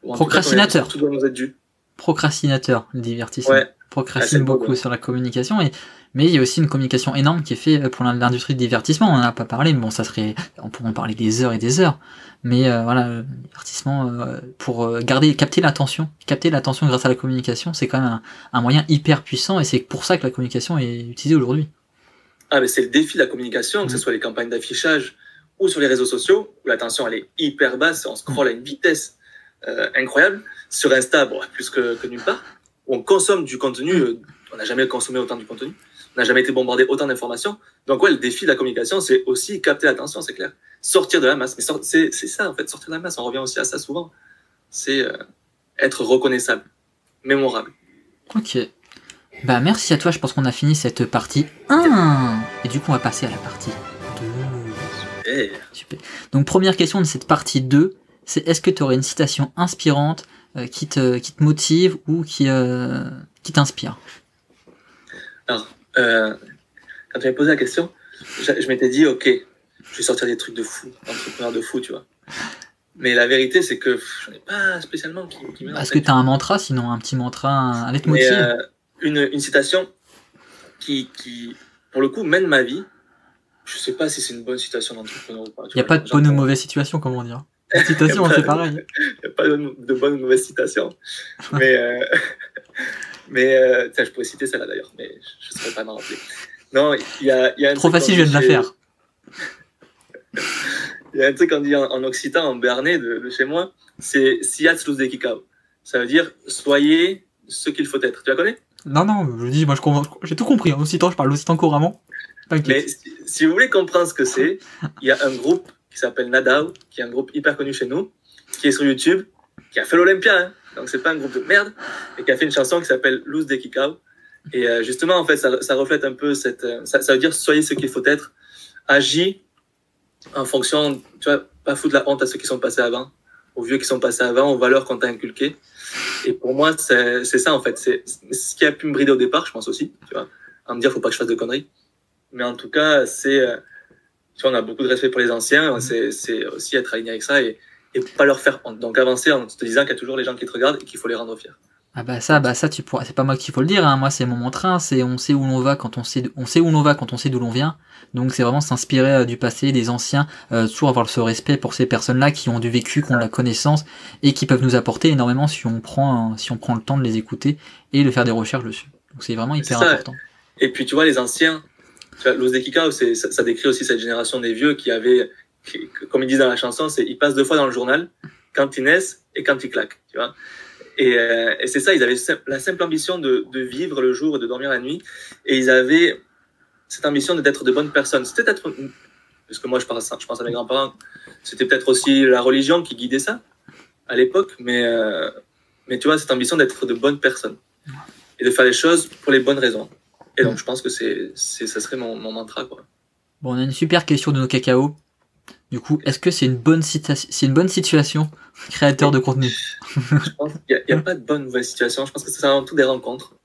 Speaker 2: Procrastinateur.
Speaker 1: Tout, tout, doit nous être dû.
Speaker 2: Procrastinateur, le divertissement.
Speaker 1: Ouais.
Speaker 2: Procrastine beaucoup beau, ouais. sur la communication et mais il y a aussi une communication énorme qui est faite pour l'industrie du divertissement. On n'en a pas parlé, mais bon, ça serait, on pourrait en parler des heures et des heures. Mais euh, voilà, le divertissement euh, pour euh, garder, capter l'attention, capter l'attention grâce à la communication, c'est quand même un, un, moyen hyper puissant et c'est pour ça que la communication est utilisée aujourd'hui.
Speaker 1: Ah, mais c'est le défi de la communication, mmh. que ce soit les campagnes d'affichage ou sur les réseaux sociaux où l'attention elle est hyper basse, on scrolle à une vitesse incroyable. Sur Insta, bon, plus que, que nulle part on consomme du contenu, euh, on n'a jamais consommé autant du contenu, on n'a jamais été bombardé autant d'informations. Donc ouais, le défi de la communication, c'est aussi capter l'attention, c'est clair. Sortir de la masse. Mais c'est ça, en fait, sortir de la masse, on revient aussi à ça souvent. C'est euh, être reconnaissable, mémorable.
Speaker 2: Ok. Bah merci à toi, je pense qu'on a fini cette partie 1. Et du coup, on va passer à la partie 2.
Speaker 1: Super.
Speaker 2: Super. Donc première question de cette partie 2, c'est est-ce que tu aurais une citation inspirante euh, qui, te, qui te motive ou qui, euh, qui t'inspire?
Speaker 1: Alors, euh, quand tu m'as posé la question, je, je m'étais dit, ok, je vais sortir des trucs de fou, entrepreneur de fou, tu vois. Mais la vérité, c'est que j'en ai pas spécialement qui, qui
Speaker 2: Est-ce que tu as un mantra, sinon un petit mantra, un, leitmotiv?
Speaker 1: euh, une, une citation qui, qui, pour le coup, mène ma vie. Je sais pas si c'est une bonne citation d'entrepreneur ou pas.
Speaker 2: Il n'y a pas de bonne ou mauvaise situation, comment dire la citation, c'est pareil.
Speaker 1: Il n'y a pas de, de bonne ou mauvaise citation. mais euh, mais euh, je pourrais citer celle-là d'ailleurs, mais je ne saurais pas m'en rappeler. Non, il y a, y a un
Speaker 2: Trop facile, je viens de la faire.
Speaker 1: Il y a un truc qu'on dit en, en, occitan, en béarnais de, de chez moi, c'est Siats luz de Kikao. Ça veut dire soyez ce qu'il faut être. Tu la connais?
Speaker 2: Non, non, je dis, moi j'ai tout compris. En occitan, je parle occitan couramment.
Speaker 1: Mais si, si, vous voulez comprendre ce que c'est, il y a un groupe qui s'appelle Nadao, qui est un groupe hyper connu chez nous, qui est sur YouTube, qui a fait l'Olympia, hein, donc c'est pas un groupe de merde, et qui a fait une chanson qui s'appelle Luz de Kikao. Et euh, justement, en fait, ça, ça, reflète un peu cette. Euh, ça, ça, veut dire soyez ce qu'il faut être, agis en fonction, tu vois, pas foutre la honte à ceux qui sont passés avant, aux vieux qui sont passés avant, aux valeurs qu'on t'a inculquées. Et pour moi, c'est ça en fait. C'est ce qui a pu me brider au départ, je pense aussi, tu vois, à me dire faut pas que je fasse de conneries. Mais en tout cas, c'est euh, tu vois, on a beaucoup de respect pour les anciens, c'est aussi être aligné avec ça et, et pas leur faire. Donc avancer en te disant qu'il y a toujours les gens qui te regardent et qu'il faut les rendre fiers.
Speaker 2: Ah bah ça, bah ça tu pourras. C'est pas moi qui faut le dire. Hein. Moi c'est mon train. C'est on sait où l'on va quand on sait, on sait où l'on va quand on sait d'où l'on vient. Donc c'est vraiment s'inspirer euh, du passé, des anciens, euh, toujours avoir ce respect pour ces personnes-là qui ont du vécu, qui ont la connaissance et qui peuvent nous apporter énormément si on prend, si on prend le temps de les écouter et de faire des recherches dessus. Donc c'est vraiment hyper important.
Speaker 1: Et puis tu vois les anciens, l'os des Kika, ça, ça décrit aussi cette génération des vieux qui avaient, comme ils disent dans la chanson, c'est ils passent deux fois dans le journal quand ils naissent et quand ils claquent. Tu vois. Et, euh, et c'est ça, ils avaient la simple ambition de, vivre le jour et de dormir la nuit. Et ils avaient cette ambition d'être de bonnes personnes. C'était peut-être, parce que moi je pense, je pense à mes grands-parents, c'était peut-être aussi la religion qui guidait ça à l'époque, mais, euh, mais tu vois, cette ambition d'être de bonnes personnes et de faire les choses pour les bonnes raisons. Et donc je pense que c'est, ça serait mon, mon mantra. Quoi.
Speaker 2: Bon, on a une super question de nos cacao. Du coup, est-ce que c'est une bonne c'est une bonne situation, créateur de contenu?
Speaker 1: Je pense qu'il n'y a, pas de bonne mauvaise situation. Je pense que c'est avant tout des rencontres.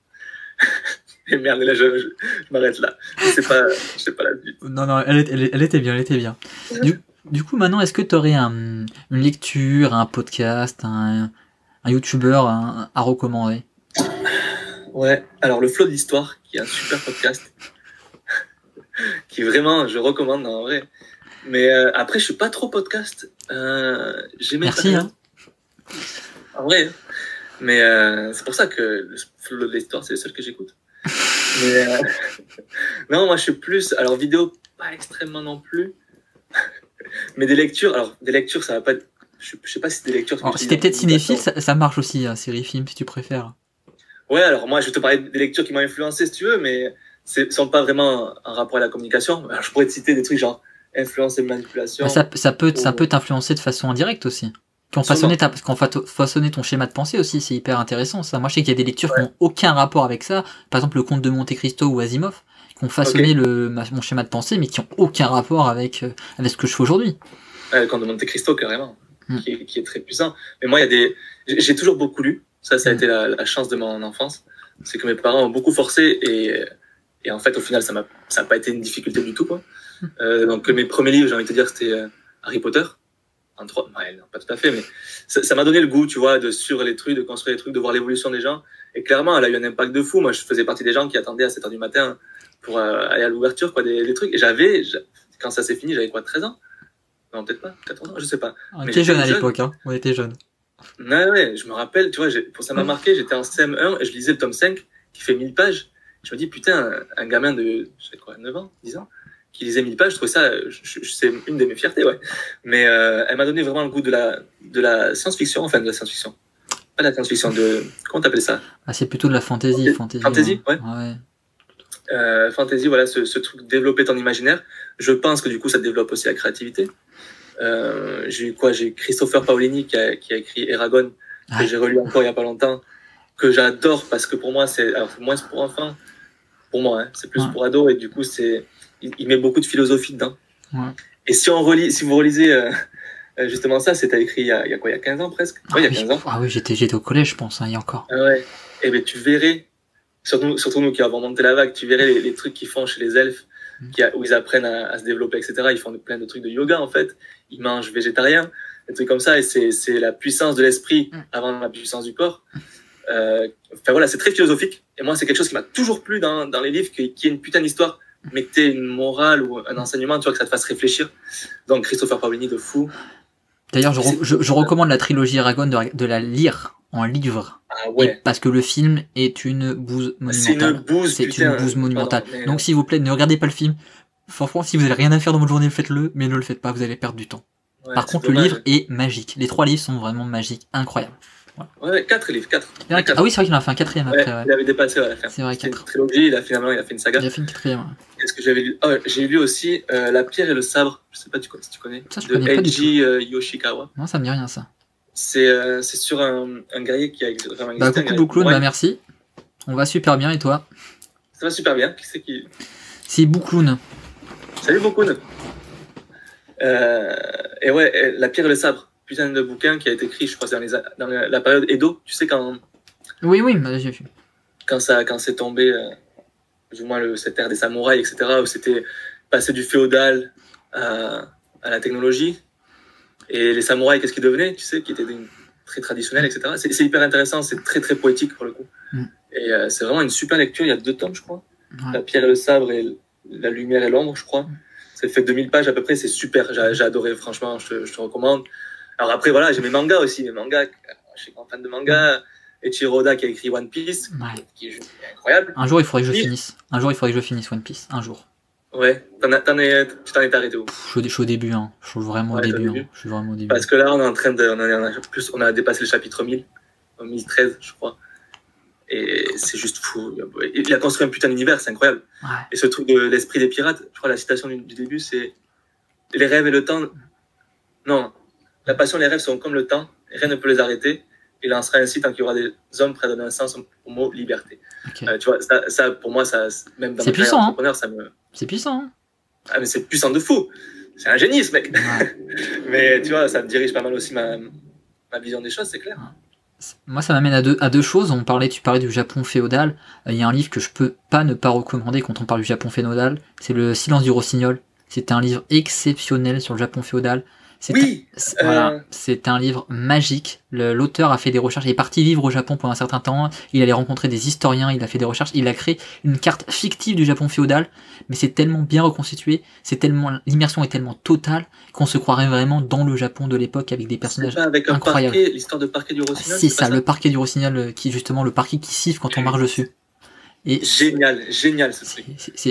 Speaker 1: Et merde, là, je, je, m'arrête là. C'est pas, je sais pas la suite.
Speaker 2: Non, non, elle, elle, était bien, elle était bien. Du, du coup, maintenant, est-ce que tu aurais un, une lecture, un podcast, un, un YouTuber à, à recommander?
Speaker 1: Ouais, alors le Flow d'Histoire, qui est un super podcast, qui vraiment, je recommande en vrai. Mais euh, après, je suis pas trop podcast. Euh,
Speaker 2: Merci. Hein.
Speaker 1: En vrai. Hein. Mais euh, c'est pour ça que le l'histoire, c'est le seul que j'écoute. Mais euh, non, moi, je suis plus. Alors, vidéo, pas extrêmement non plus. Mais des lectures. Alors, des lectures, ça va pas. Je, sais pas si des lectures.
Speaker 2: Alors, si t'es peut-être cinéphile, ça, ça, marche aussi, hein, série film, si tu préfères.
Speaker 1: Ouais, alors moi, je vais te parler des lectures qui m'ont influencé, si tu veux, mais ne sont pas vraiment en rapport à la communication. Alors, je pourrais te citer des trucs genre influence et manipulation.
Speaker 2: Bah, ça, ça, peut, ça peut t'influencer de façon indirecte aussi. Qui ont façonné, ta, façonné ton schéma de pensée aussi, c'est hyper intéressant ça. Moi je sais qu'il y a des lectures qui n'ont aucun rapport avec ça. Par exemple le conte de Monte Cristo ou Asimov, qui ont façonné le, mon schéma de pensée, mais qui n'ont aucun rapport avec, euh, avec ce que je fais aujourd'hui.
Speaker 1: le conte de Monte Cristo, carrément, hmm. qui, est, qui, est, très puissant. Mais moi, il y a des. J'ai toujours beaucoup lu. Ça, ça a hmm. été la, la, chance de mon enfance. C'est que mes parents ont beaucoup forcé et, et en fait, au final, ça n'a pas été une difficulté du tout. Quoi. Euh, donc mes premiers livres, j'ai envie de te dire, c'était euh, Harry Potter. En trois, ouais, non, pas tout à fait, mais ça m'a donné le goût, tu vois, de suivre les trucs, de construire les trucs, de voir l'évolution des gens. Et clairement, elle a eu un impact de fou. Moi, je faisais partie des gens qui attendaient à 7 h du matin pour euh, aller à l'ouverture, quoi, des, des, trucs. Et j'avais, quand ça s'est fini, j'avais quoi, 13 ans? Non, peut-être pas, 14 ans, je sais pas.
Speaker 2: On était jeunes à l'époque, hein. On était jeunes.
Speaker 1: Ouais, ouais, je me rappelle, tu vois, pour ça m'a marqué, j'étais en CM1 et je lisais le tome 5 qui fait 1000 pages. Je me dis, putain, un, un gamin de, je sais quoi, 9 ans, 10 ans, qui lisait 1000 pages, je trouvais ça, c'est une de mes fiertés, ouais. Mais euh, elle m'a donné vraiment le goût de la, de la science-fiction, enfin de la science-fiction. Pas de la science-fiction, de. Comment t'appelles ça?
Speaker 2: Ah, c'est plutôt de la fantasy. Fantasy,
Speaker 1: fantasy ouais. ouais. Euh, fantasy, voilà, ce, ce, truc développer ton imaginaire. Je pense que du coup, ça développe aussi la créativité. Euh, j'ai eu quoi? J'ai Christopher Paolini qui a, qui a écrit Eragon, que j'ai relu encore il y a pas longtemps, que j'adore parce que pour moi, c'est alors moins pour enfants, pour moi, hein, c'est plus pour ados et du coup, c'est il, met beaucoup de philosophie dedans. Ouais. Et si on relit, si vous relisez euh, euh justement ça, c'était écrit il y, a, il y, a, quoi, il y a 15 ans presque?
Speaker 2: Ah,
Speaker 1: il y a
Speaker 2: 15 ans. Ah oui, j'étais, j'étais au collège, je pense, hein, il y a encore.
Speaker 1: Ah ouais. Et eh ben tu verrais, surtout, surtout nous qui avons monté la vague, tu verrais les, les trucs qu'ils font chez les elfes, mm. qui a, où ils apprennent à, à, se développer, etc. Ils font plein de trucs de yoga en fait. Ils mangent végétarien, des trucs comme ça. Et c'est, c'est la puissance de l'esprit mm. avant la puissance du corps. Euh, enfin voilà, c'est très philosophique. Et moi, c'est quelque chose qui m'a toujours plu dans, dans les livres, qui, qui est une putain d'histoire tu une morale ou un enseignement, tu vois, que ça te fasse réfléchir. Donc Christopher Paolini de fou.
Speaker 2: D'ailleurs, je, je, je, recommande la trilogie Aragon de, de la lire en livre.
Speaker 1: Ah ouais.
Speaker 2: parce que le film est une bouse monumentale.
Speaker 1: C'est une bouse,
Speaker 2: monumentale. Donc, s'il vous plaît, ne regardez pas le film. Franchement, si vous avez rien à faire dans votre journée, faites-le, mais ne le faites pas, vous allez perdre du temps. Ouais, Par contre, dommage. le livre est magique. Les trois livres sont vraiment magiques, incroyables.
Speaker 1: Ouais, 4 livres, 4.
Speaker 2: Ah oui, c'est vrai qu'il en a fait un quatrième après.
Speaker 1: Ouais, Il avait dépassé à la fin.
Speaker 2: C'est vrai, 4.
Speaker 1: une trilogie, il a finalement il a fait une saga.
Speaker 2: Il a fait une quatrième.
Speaker 1: Qu'est-ce que j'avais lu? Oh, J'ai lu aussi euh, La pierre et le sabre, je sais pas si tu connais.
Speaker 2: Ça, je
Speaker 1: de
Speaker 2: connais
Speaker 1: Eiji euh, Yoshikawa.
Speaker 2: Non, ça me dit rien ça.
Speaker 1: C'est euh, sur un, un, guerrier qui a
Speaker 2: vraiment existé. Bah, coucou beaucoup, bah merci. On va super bien et toi?
Speaker 1: Ça va super bien. Qui c'est qui?
Speaker 2: C'est Boukloun.
Speaker 1: Salut Boukloun. Euh, et ouais, La pierre et le sabre putain de bouquin qui a été écrit, je crois, dans, les, dans la période Edo. Tu sais, quand.
Speaker 2: Oui, oui, j'ai vu.
Speaker 1: Quand, ça, quand c'est tombé, euh, plus ou moins le, cette ère des samouraïs, etc., où c'était passé du féodal à, à, la technologie. Et les samouraïs, qu'est-ce qu'ils devenaient Tu sais, qui étaient des, très traditionnelle, etc. C'est hyper intéressant, c'est très très poétique pour le coup.
Speaker 2: Mm.
Speaker 1: Et euh, c'est vraiment une super lecture. Il y a deux tomes, je crois.
Speaker 2: Ouais.
Speaker 1: La pierre et le sabre et la lumière et l'ombre, je crois. Ça fait 2000 pages à peu près, c'est super. J'ai j'ai adoré, franchement, je te, je te recommande. Alors après, voilà, j'ai mes mangas aussi, mes mangas. Je suis grand fan de manga. Ichiro Oda qui a écrit One Piece,
Speaker 2: Ouais.
Speaker 1: qui est juste incroyable.
Speaker 2: Un jour, il faudrait que je finisse. Un jour, il faudrait que je finisse One Piece. Un jour.
Speaker 1: Ouais, t'en es, tu t'en es arrêté où
Speaker 2: Je suis au, je suis au début, hein. Je suis vraiment au
Speaker 1: Ouais, t'es au
Speaker 2: début.
Speaker 1: début.
Speaker 2: hein. Je suis vraiment au début.
Speaker 1: Parce que là, on est en train de, on a, on a plus, on a dépassé le chapitre 1000, en 1013, je crois. Et c'est juste fou. Il a construit un putain d'univers, c'est incroyable.
Speaker 2: Ouais.
Speaker 1: Et ce truc de l'esprit des pirates, je crois la citation du, du début, c'est les rêves et le temps. Non, la passion et les rêves sont comme le temps, rien ne peut les arrêter. Il en sera ainsi tant qu'il y aura des hommes prêts à donner un sens au mot liberté. Euh, tu vois, ça, ça, pour moi, ça, même dans carrière
Speaker 2: puissant, hein.
Speaker 1: d'entrepreneur, ça me.
Speaker 2: C'est puissant, hein
Speaker 1: Ah, mais c'est puissant de fou. C'est un génie, ce mec.
Speaker 2: Ouais.
Speaker 1: Mais tu vois, ça me dirige pas mal aussi ma, ma vision des choses, c'est clair.
Speaker 2: Moi, ça m'amène à deux, à deux choses. On parlait, tu parlais du Japon féodal. Euh, Il y a un livre que je peux pas ne pas recommander quand on parle du Japon féodal. C'est Le Silence du Rossignol. C'est un livre exceptionnel sur le Japon féodal. C'est
Speaker 1: Oui,
Speaker 2: C'est- Voilà,
Speaker 1: Euh.
Speaker 2: c'est un livre magique. L'auteur a fait des recherches, il est parti vivre au Japon pendant un certain temps, il allait rencontrer des historiens, il a fait des recherches, il a créé une carte fictive du Japon féodal, mais c'est tellement bien reconstitué, c'est tellement l'immersion est tellement totale qu'on se croirait vraiment dans le Japon de l'époque avec des personnages.
Speaker 1: avec un
Speaker 2: incroyable.
Speaker 1: parquet, l'histoire de parquet du Rossignol.
Speaker 2: C'est ça, le parquet du Rossignol, euh, qui justement le parquet qui siffle quand on marche dessus. Et
Speaker 1: Génial, génial ce
Speaker 2: c'est-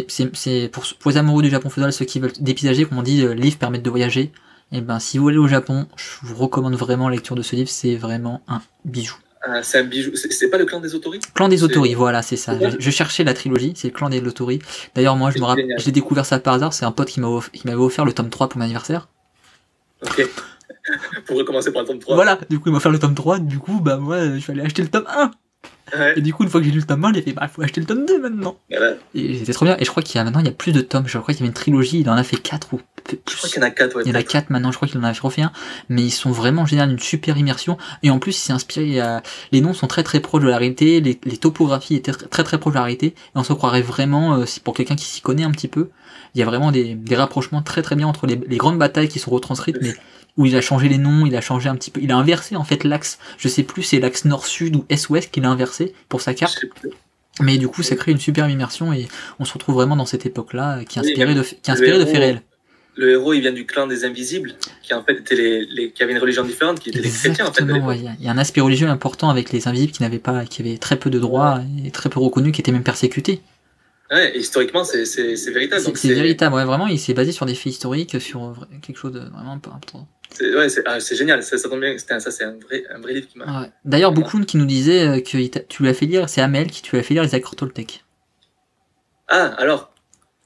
Speaker 1: truc.
Speaker 2: pour, pour les amoureux du Japon féodal, ceux qui veulent dépaysager, comme on dit, euh, livres permettent de voyager. Et ben, si vous allez au Japon, je vous recommande vraiment la lecture de ce livre, c'est vraiment un bijou.
Speaker 1: Ah, c'est un bijou. C'est pas le clan des autorités
Speaker 2: Clan des
Speaker 1: C'est-
Speaker 2: Autori, voilà, c'est ça. Je, je cherchais la trilogie, c'est le Clan des Autori. D'ailleurs, moi, je me rappelle, l'ai découvert ça par hasard, c'est un pote qui m'a off- qui m'avait offert le tome 3 pour mon anniversaire.
Speaker 1: Ok. Pour recommencer par le tome 3.
Speaker 2: Voilà, du coup, il m'a offert le tome 3, du coup, bah, moi, je suis allé acheter le tome 1.
Speaker 1: Ouais.
Speaker 2: Et du coup, une fois que j'ai lu le tome 1, il a fait, bah, faut acheter le tome 2 maintenant.
Speaker 1: Voilà.
Speaker 2: Et c'était trop bien. Et je crois qu'il y a maintenant, il y a plus de tomes. Je crois qu'il y avait une trilogie, il en a fait 4 ou plus.
Speaker 1: Je crois qu'il y en a 4. Ouais,
Speaker 2: Il y en a
Speaker 1: peut-être.
Speaker 2: 4 maintenant, je crois qu'il en a refait un, mais ils sont vraiment géniaux, une super immersion. Et en plus, il s'est inspiré, à... les noms sont très très proches de la réalité, les, les topographies étaient très très proches de la réalité, et on se croirait vraiment, euh, pour quelqu'un qui s'y connaît un petit peu, il y a vraiment des, des rapprochements très très bien entre les, les grandes batailles qui sont retranscrites, mais où il a changé les noms, il a changé un petit peu, il a inversé en fait l'axe, je sais plus, c'est l'axe nord-sud ou est-ouest qu'il a inversé pour sa carte, mais du coup, ça crée une superbe immersion et on se retrouve vraiment dans cette époque-là, euh, qui est inspirée de, qui est inspirée de faits réels.
Speaker 1: Le héros, il vient du clan des Invisibles, qui en fait étaient les, les qui avaient une religion différente, qui étaient les chrétiens en fait.
Speaker 2: Exactement, ouais. Il y a- un aspect religieux important avec les invisibles qui n'avaient pas, qui avaient très peu de droits et très peu reconnus, qui étaient même persécutés.
Speaker 1: Ouais, et historiquement, c'est véritable.
Speaker 2: C'est véritable, ouais, vraiment, il s'est basé sur des faits historiques, sur quelque chose de vraiment important.
Speaker 1: C'est- Ouais, c'est ah, c'est génial. Ça, ça tombe bien. Un- Ça, c'est un vrai un vrai livre qui m'a.
Speaker 2: Ouais. D'ailleurs, Boucloun qui nous disait euh, que tu lui as fait lire, c'est Amel qui tu lui as fait lire les accords Toltec.
Speaker 1: Ah, alors.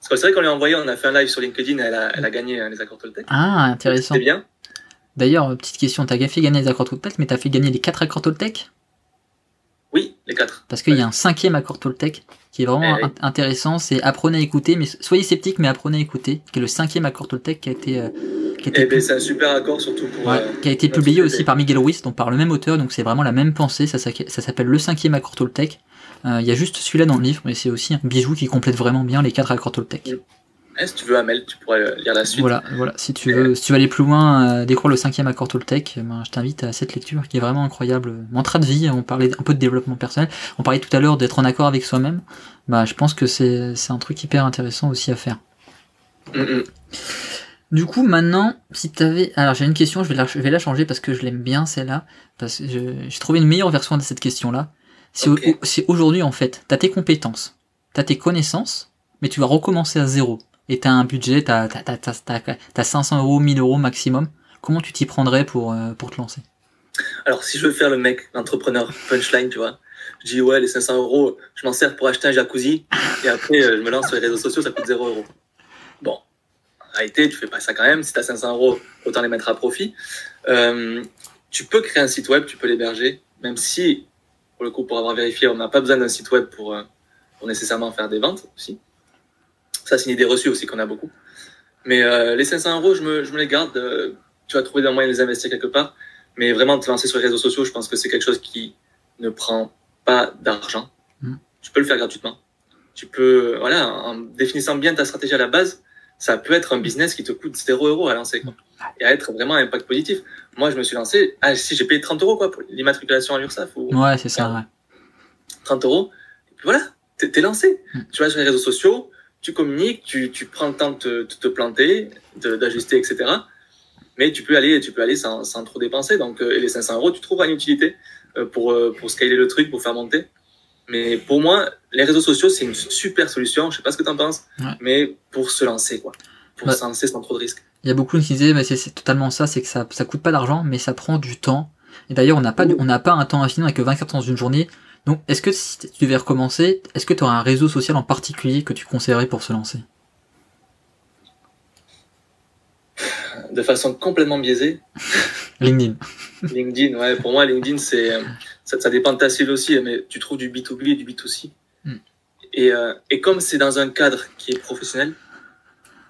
Speaker 1: C'est vrai qu'on lui a envoyé, on a fait un live sur LinkedIn, elle a, elle a gagné hein, les accords Toltec.
Speaker 2: Ah, intéressant.
Speaker 1: C'était bien.
Speaker 2: D'ailleurs, euh, petite question, t'as fait gagner les accords Toltec, mais t'as fait gagner les quatre accords Toltec
Speaker 1: les quatre.
Speaker 2: Parce qu'il y a un cinquième accord Toltec qui est vraiment
Speaker 1: Eh oui.
Speaker 2: intéressant, c'est apprenez à écouter, mais soyez sceptiques, mais apprenez à écouter, qui est le cinquième accord Toltec qui a été, euh, qui a été
Speaker 1: Et ben, c'est un super accord, surtout pour.
Speaker 2: Ouais,
Speaker 1: euh,
Speaker 2: qui a été publié aussi par Miguel Ruiz, donc par le même auteur, donc c'est vraiment la même pensée, ça, s'appelle Le cinquième accord Toltec. Euh, Il y a juste celui-là dans le livre, mais c'est aussi un bijou qui complète vraiment bien les quatre accords Toltec.
Speaker 1: Eh, si tu veux, Amel, tu pourrais euh, lire la suite.
Speaker 2: Voilà, voilà. Si tu veux, si tu veux aller plus loin, euh, découvrir le cinquième accord Toltec, eh ben, je t'invite à cette lecture qui est vraiment incroyable. Mantra de vie, on parlait un peu de développement personnel, on parlait tout à l'heure d'être en accord avec soi-même. Bah, je pense que c'est c'est un truc hyper intéressant aussi à faire.
Speaker 1: Mm, mm.
Speaker 2: Du coup, maintenant, si t'avais, alors j'ai une question, je vais la, je vais la changer parce que je l'aime bien celle-là, parce que je- j'ai trouvé une meilleure version de cette question-là. C'est aujourd'hui en fait, t'as tes compétences, t'as tes connaissances, mais tu vas recommencer à zéro. Et t'as un budget, t'as t'as- t'as- t'as- t'as- t'as 500 euros, 1000 euros maximum. Comment tu t'y prendrais pour, euh, pour te lancer?
Speaker 1: Alors, si je veux faire le mec, l'entrepreneur punchline, tu vois, je dis ouais, les 500 euros, je m'en sers pour acheter un jacuzzi, et après, euh, je me lance sur les réseaux sociaux, ça coûte 0 euros. Bon, en réalité, tu fais pas ça quand même. Si tu as 500 euros, autant les mettre à profit. Euh, tu peux créer un site web, tu peux l'héberger, même si, pour le coup, pour avoir vérifié, on n'a pas besoin d'un site web pour, pour nécessairement faire des ventes aussi. Ça, c'est une idée reçue aussi qu'on a beaucoup. Mais euh, les 500 euros, je me, je me les garde. euh, tu vas trouver un moyen de les investir quelque part. Mais vraiment, te lancer sur les réseaux sociaux, je pense que c'est quelque chose qui ne prend pas d'argent.
Speaker 2: Mm.
Speaker 1: Tu peux le faire gratuitement. Tu peux, voilà, en définissant bien ta stratégie à la base, ça peut être un business qui te coûte 0 euros à lancer, quoi. Et à être vraiment un impact positif. Moi, je me suis lancé, ah, si j'ai payé 30 euros, quoi, pour l'immatriculation à l'URSSAF. Ou,
Speaker 2: Ouais, c'est ça, ouais.
Speaker 1: 30 euros. Et puis voilà, t'es t'es lancé.
Speaker 2: Mm.
Speaker 1: Tu vas sur les réseaux sociaux, tu communiques, tu, tu prends le temps de te, de te planter, de- d'ajuster, etc. Mais tu peux aller, tu peux aller sans, sans trop dépenser. Donc, euh, et les 500 euros, tu trouveras une utilité euh, pour, euh, pour scaler le truc, pour faire monter. Mais pour moi, les réseaux sociaux, c'est une super solution. Je sais pas ce que tu en penses,
Speaker 2: Ouais.
Speaker 1: mais pour se lancer, quoi. Pour
Speaker 2: Bah.
Speaker 1: se lancer sans trop de risques.
Speaker 2: Il y a beaucoup qui disaient, mais c'est totalement ça, c'est que ça, ça coûte pas d'argent, mais ça prend du temps. Et d'ailleurs, on n'a pas, de- on n'a pas un temps infini avec que 24 dans une journée. Donc, est-ce que si tu devais recommencer, est-ce que tu aurais un réseau social en particulier que tu conseillerais pour se lancer?
Speaker 1: De façon complètement biaisée,
Speaker 2: LinkedIn.
Speaker 1: LinkedIn, ouais, pour moi, LinkedIn, c'est, ça, ça dépend de ta cible aussi, mais tu trouves du B2B et du B2C.
Speaker 2: Mm.
Speaker 1: Et, euh, et comme c'est dans un cadre qui est professionnel,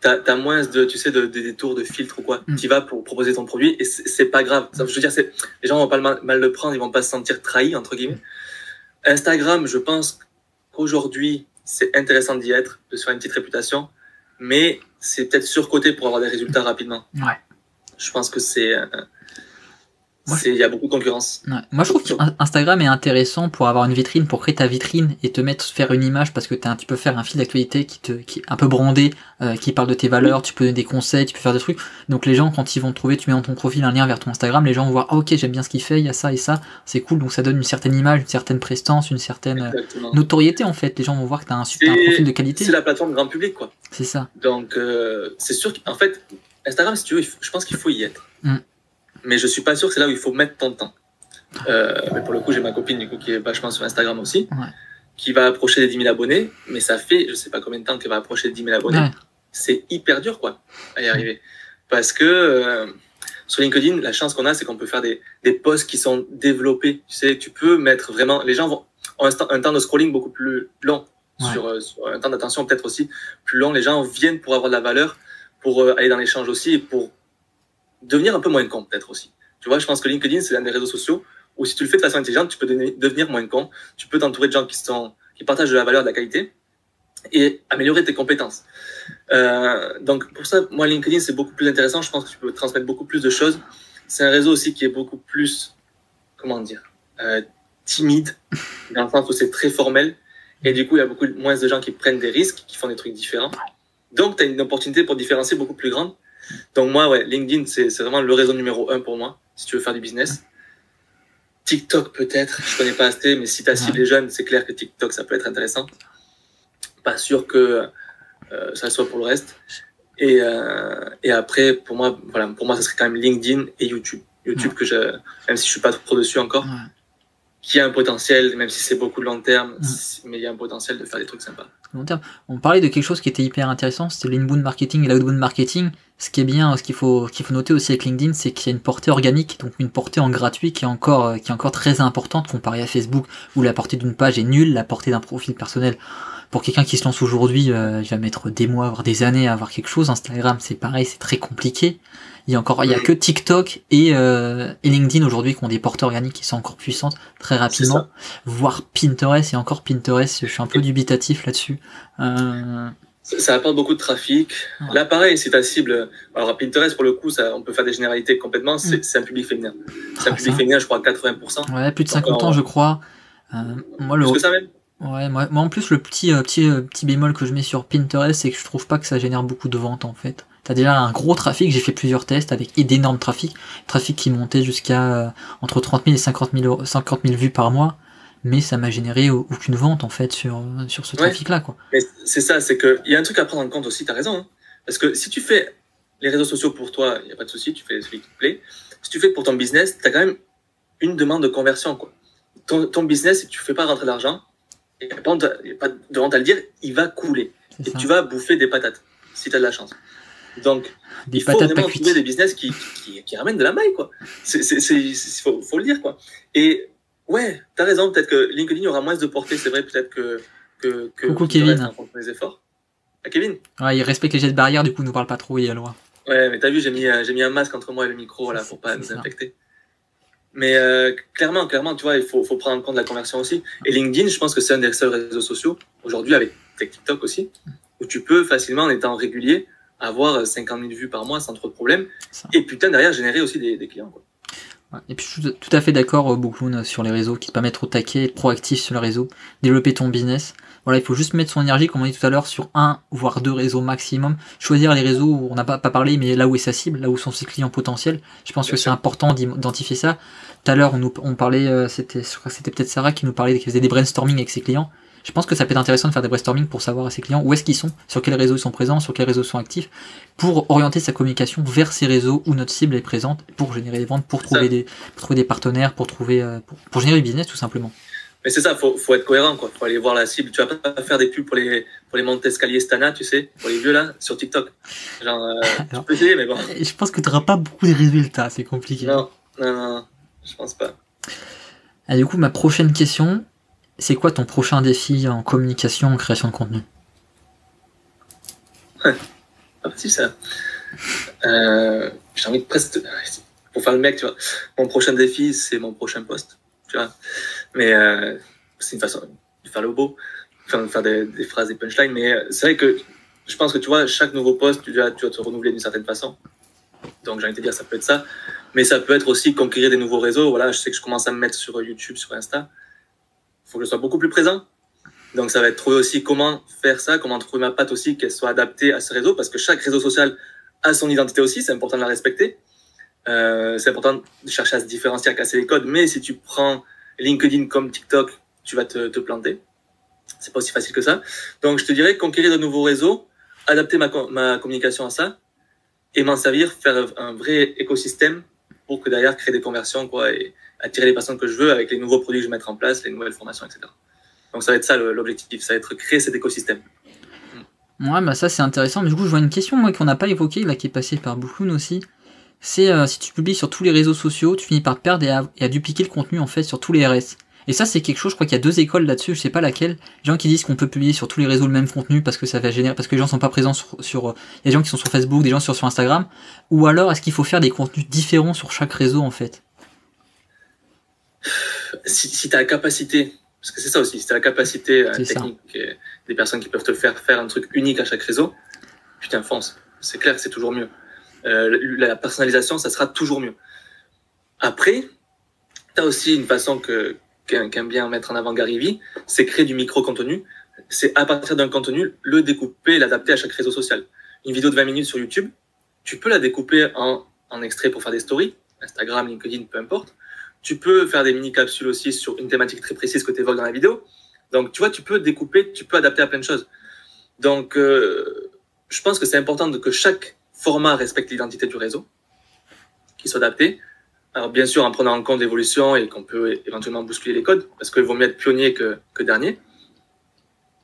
Speaker 1: t'as, t'as moins de, tu sais, de, de détours, de filtres ou quoi.
Speaker 2: Mm.
Speaker 1: Tu vas pour proposer ton produit et c'est, pas grave. Ça, je veux dire, les gens vont pas mal le prendre, ils vont pas se sentir trahis, entre guillemets. Instagram, je pense qu'aujourd'hui, c'est intéressant d'y être, de se faire une petite réputation, mais c'est peut-être surcoté pour avoir des résultats rapidement.
Speaker 2: Ouais.
Speaker 1: Je pense que c'est, euh, il y a beaucoup de concurrence.
Speaker 2: Ouais. Moi, je trouve qu'Instagram est intéressant pour avoir une vitrine, pour créer ta vitrine et te mettre, faire une image parce que un- tu peux faire un fil d'actualité qui te, qui est un peu brandé, euh, qui parle de tes valeurs, tu peux donner des conseils, tu peux faire des trucs. Donc, les gens, quand ils vont te trouver, tu mets dans ton profil un lien vers ton Instagram, les gens vont voir, ah, ok, j'aime bien ce qu'il fait, il y a ça et ça, c'est cool. Donc, ça donne une certaine image, une certaine prestance, une certaine euh,
Speaker 1: Exactement.
Speaker 2: notoriété, en fait. Les gens vont voir que t'as un, super, un profil de qualité.
Speaker 1: C'est la plateforme grand public, quoi.
Speaker 2: C'est ça.
Speaker 1: Donc, euh, c'est sûr qu'en fait, Instagram, si tu veux, je pense qu'il faut y être.
Speaker 2: Mm.
Speaker 1: Mais je suis pas sûr que c'est là où il faut mettre ton temps. Euh, mais pour le coup, j'ai ma copine, du coup, qui est vachement sur Instagram aussi,
Speaker 2: Ouais.
Speaker 1: qui va approcher les 10 000 abonnés, mais ça fait, je sais pas combien de temps qu'elle va approcher les 10 000 abonnés.
Speaker 2: Ouais.
Speaker 1: C'est hyper dur, quoi, à y arriver. Parce que, euh, sur LinkedIn, la chance qu'on a, c'est qu'on peut faire des, des posts qui sont développés. Tu sais, tu peux mettre vraiment, les gens vont, ont un, temps- un temps de scrolling beaucoup plus long,
Speaker 2: Ouais.
Speaker 1: sur, euh, sur un temps d'attention peut-être aussi plus long. Les gens viennent pour avoir de la valeur, pour aller dans l'échange aussi, et pour devenir un peu moins con peut-être aussi. Tu vois, je pense que LinkedIn, c'est l'un des réseaux sociaux où si tu le fais de façon intelligente, tu peux devenir- devenir moins con, tu peux t'entourer de gens qui, sont, qui partagent de la valeur, de la qualité, et améliorer tes compétences. Euh, donc pour ça, moi, LinkedIn, c'est beaucoup plus intéressant. Je pense que tu peux transmettre beaucoup plus de choses. C'est un réseau aussi qui est beaucoup plus, comment dire, euh, timide, dans le sens où c'est très formel. Et du coup, il y a beaucoup moins de gens qui prennent des risques, qui font des trucs différents. Donc, tu as une opportunité pour différencier beaucoup plus grande. Donc moi, ouais, LinkedIn, c'est vraiment le réseau numéro un pour moi, si tu veux faire du business. TikTok peut-être, je connais pas assez, mais si ta cible
Speaker 2: Ouais.
Speaker 1: est jeune, c'est clair que TikTok, ça peut être intéressant. Pas sûr que euh, ça soit pour le reste. Et, euh, et après, pour moi, voilà, pour moi, ça serait quand même LinkedIn et YouTube. YouTube que je, même si je suis pas trop dessus encore,
Speaker 2: Ouais.
Speaker 1: Qui a un potentiel, même si c'est beaucoup de long terme,
Speaker 2: Ouais.
Speaker 1: mais il y a un potentiel de faire des trucs sympas.
Speaker 2: long terme. On parlait de quelque chose qui était hyper intéressant, c'était l'inbound marketing et l'outbound marketing. Ce qui est bien, ce qu'il faut, qu'il faut noter aussi avec LinkedIn, c'est qu'il y a une portée organique, donc une portée en gratuit qui est encore, euh, qui est encore très importante comparée à Facebook, où la portée d'une page est nulle, la portée d'un profil personnel. Pour quelqu'un qui se lance aujourd'hui, euh, il va mettre des mois, voire des années à avoir quelque chose. Instagram, c'est pareil, c'est très compliqué. Il y a encore, il y a que TikTok et, euh, et LinkedIn aujourd'hui qui ont des portées organiques qui sont encore puissantes très rapidement. Voire Pinterest et encore Pinterest, je suis un peu dubitatif là-dessus. Euh,
Speaker 1: Ça, ça apporte beaucoup de trafic.
Speaker 2: Ouais.
Speaker 1: Là, pareil, si ta cible, alors Pinterest, pour le coup, ça, on peut faire des généralités complètement, c'est
Speaker 2: Mm.
Speaker 1: c'est un public féminin. C'est un
Speaker 2: Ah,
Speaker 1: public
Speaker 2: ça.
Speaker 1: féminin, je crois, à 80%.
Speaker 2: ouais, plus de 50
Speaker 1: Encore-
Speaker 2: ans, je crois. Euh, moi, le,
Speaker 1: que ça même.
Speaker 2: Ouais, moi, moi, en plus, le petit, euh, petit, euh, petit bémol que je mets sur Pinterest, c'est que je trouve pas que ça génère beaucoup de ventes, en fait. T'as déjà un gros trafic, j'ai fait plusieurs tests avec d'énormes trafics, trafic qui montait jusqu'à euh, entre 30 000 et 50 000, euros- 50 000 vues par mois, mais ça m'a généré au- aucune vente, en fait, sur, sur ce trafic-là, quoi.
Speaker 1: Mais c'est ça, c'est que il y a un truc à prendre en compte aussi, t'as raison. hein. Parce que si tu fais les réseaux sociaux pour toi, il n'y a pas de souci, tu fais celui qui te plaît. Si tu fais pour ton business, t'as quand même une demande de conversion, quoi. Ton, ton business, si tu fais pas rentrer d'argent, il n'y a pas de y a honte à le dire, il va couler. Et
Speaker 2: ça.
Speaker 1: tu vas bouffer des patates, si tu as de la chance. Donc,
Speaker 2: Des
Speaker 1: il faut vraiment trouver des business qui, qui, qui ramènent de la maille, quoi. C'est- faut, faut le dire, quoi. Et ouais, t'as raison, peut-être que LinkedIn aura moins de portée, c'est vrai, peut-être que, que, que
Speaker 2: Coucou, Kevin.
Speaker 1: efforts. Ah, Kevin?
Speaker 2: Ouais, il respecte les gestes barrières, du coup, il nous parle pas trop, il a le droit.
Speaker 1: Ouais, mais t'as vu, j'ai mis, euh, j'ai mis un masque entre moi et le micro,
Speaker 2: C'est-
Speaker 1: pour pas nous
Speaker 2: ça.
Speaker 1: Mais euh, clairement, clairement, tu vois, il faut, faut prendre en compte la conversion aussi. Et LinkedIn, je pense que c'est un des seuls réseaux sociaux, aujourd'hui avec TikTok aussi, où tu peux facilement, en étant régulier, avoir 50 000 vues par mois sans trop de problèmes. Et putain, derrière, générer aussi des, clients. Quoi.
Speaker 2: Et puis je suis tout à fait d'accord, Bookloon, sur les réseaux, qui te permettent d'être au taquet, être proactif sur les réseaux, développer ton business. Voilà, il faut juste mettre son énergie, comme on dit tout à l'heure, sur un, voire deux réseaux maximum. Choisir les réseaux où on n'a pas, pas parlé, mais là où est sa cible, là où sont ses clients potentiels. Je pense que c'est important d'identifier ça. Tout à l'heure, on, on parlait, euh, c'était, je crois que c'était peut-être Sarah qui nous parlait, qui faisait des brainstorming avec ses clients. Je pense que ça peut être intéressant de faire des brainstorming pour savoir à ses clients où est-ce qu'ils sont, sur quels réseaux ils sont présents, sur quels réseaux ils sont actifs, pour orienter sa communication vers ces réseaux où notre cible est présente, pour générer des ventes, pour trouver, des, pour trouver des partenaires, pour, trouver, euh, pour, générer du business tout simplement.
Speaker 1: Mais c'est ça, faut, faut être cohérent, quoi. Faut aller voir la cible. Tu vas pas faire des pubs pour les, pour les montes escaliers Stana, tu sais, pour les vieux là, sur TikTok. Genre, euh, tu peux essayer, mais bon.
Speaker 2: Je pense que tu n'auras pas beaucoup de résultats, c'est compliqué.
Speaker 1: Non, non, non, je pense pas.
Speaker 2: Et du coup, ma prochaine question, c'est quoi ton prochain défi en communication, en création de contenu?
Speaker 1: Ouais, pas facile ça. Euh, j'ai envie de presque. Pour faire le mec, tu vois. Mon prochain défi, c'est mon prochain poste. Tu vois. Mais euh, c'est une façon de faire le beau, de faire des, phrases, des punchlines. Mais euh, c'est vrai que je pense que tu vois, chaque nouveau poste, tu dois, tu dois te renouveler d'une certaine façon. Donc j'ai envie de te dire, ça peut être ça. Mais ça peut être aussi conquérir des nouveaux réseaux. Voilà, je sais que je commence à me mettre sur YouTube, sur Insta. Il faut que je sois beaucoup plus présent. Donc ça va être trouver aussi comment faire ça, comment trouver ma patte aussi, qu'elle soit adaptée à ce réseau, parce que chaque réseau social a son identité aussi, c'est important de la respecter. Euh, c'est important de chercher à se différencier, à casser les codes, mais si tu prends LinkedIn comme TikTok, tu vas te, te planter. C'est pas aussi facile que ça. Donc, je te dirais conquérir de nouveaux réseaux, adapter ma, ma communication à ça et m'en servir, faire un vrai écosystème pour que derrière créer des conversions quoi et attirer les personnes que je veux avec les nouveaux produits que je vais mettre en place, les nouvelles formations, etc. Donc, ça va être ça l'objectif, ça va être créer cet écosystème.
Speaker 2: Ouais, bah ça c'est intéressant. Mais du coup, je vois une question moi qu'on n'a pas évoquée, là qui est passée par Bouloun aussi c'est euh, si tu publies sur tous les réseaux sociaux, tu finis par perdre et à, dupliquer le contenu en fait sur tous les RS. Et ça, c'est quelque chose, je crois qu'il y a deux écoles là-dessus, je sais pas laquelle. Les gens qui disent qu'on peut publier sur tous les réseaux le même contenu parce que ça va générer, parce que les gens sont pas présents sur, sur, il y a des gens qui sont sur Facebook, des gens sur, sur Instagram. Ou alors, est-ce qu'il faut faire des contenus différents sur chaque réseau en fait?
Speaker 1: Si, si tu as la capacité, parce que c'est ça aussi, si tu as la capacité euh, technique, euh, des personnes qui peuvent te faire faire un truc unique à chaque réseau, putain, fonce. C'est clair, c'est toujours mieux. Euh, la personnalisation, ça sera toujours mieux. Après, tu as aussi une façon que qu'aime bien mettre en avant Gary c'est créer du micro-contenu. C'est à partir d'un contenu, le découper l'adapter à chaque réseau social. Une vidéo de 20 minutes sur YouTube, tu peux la découper en, en extrait pour faire des stories, Instagram, LinkedIn, peu importe. Tu peux faire des mini-capsules aussi sur une thématique très précise que tu évoques dans la vidéo. Donc, tu vois, tu peux découper, tu peux adapter à plein de choses. Donc, euh, je pense que c'est important que chaque format respecte l'identité du réseau, qui soit adapté. Alors bien sûr en prenant en compte l'évolution et qu'on peut éventuellement bousculer les codes, parce qu'il vaut mieux être pionnier que, que dernier.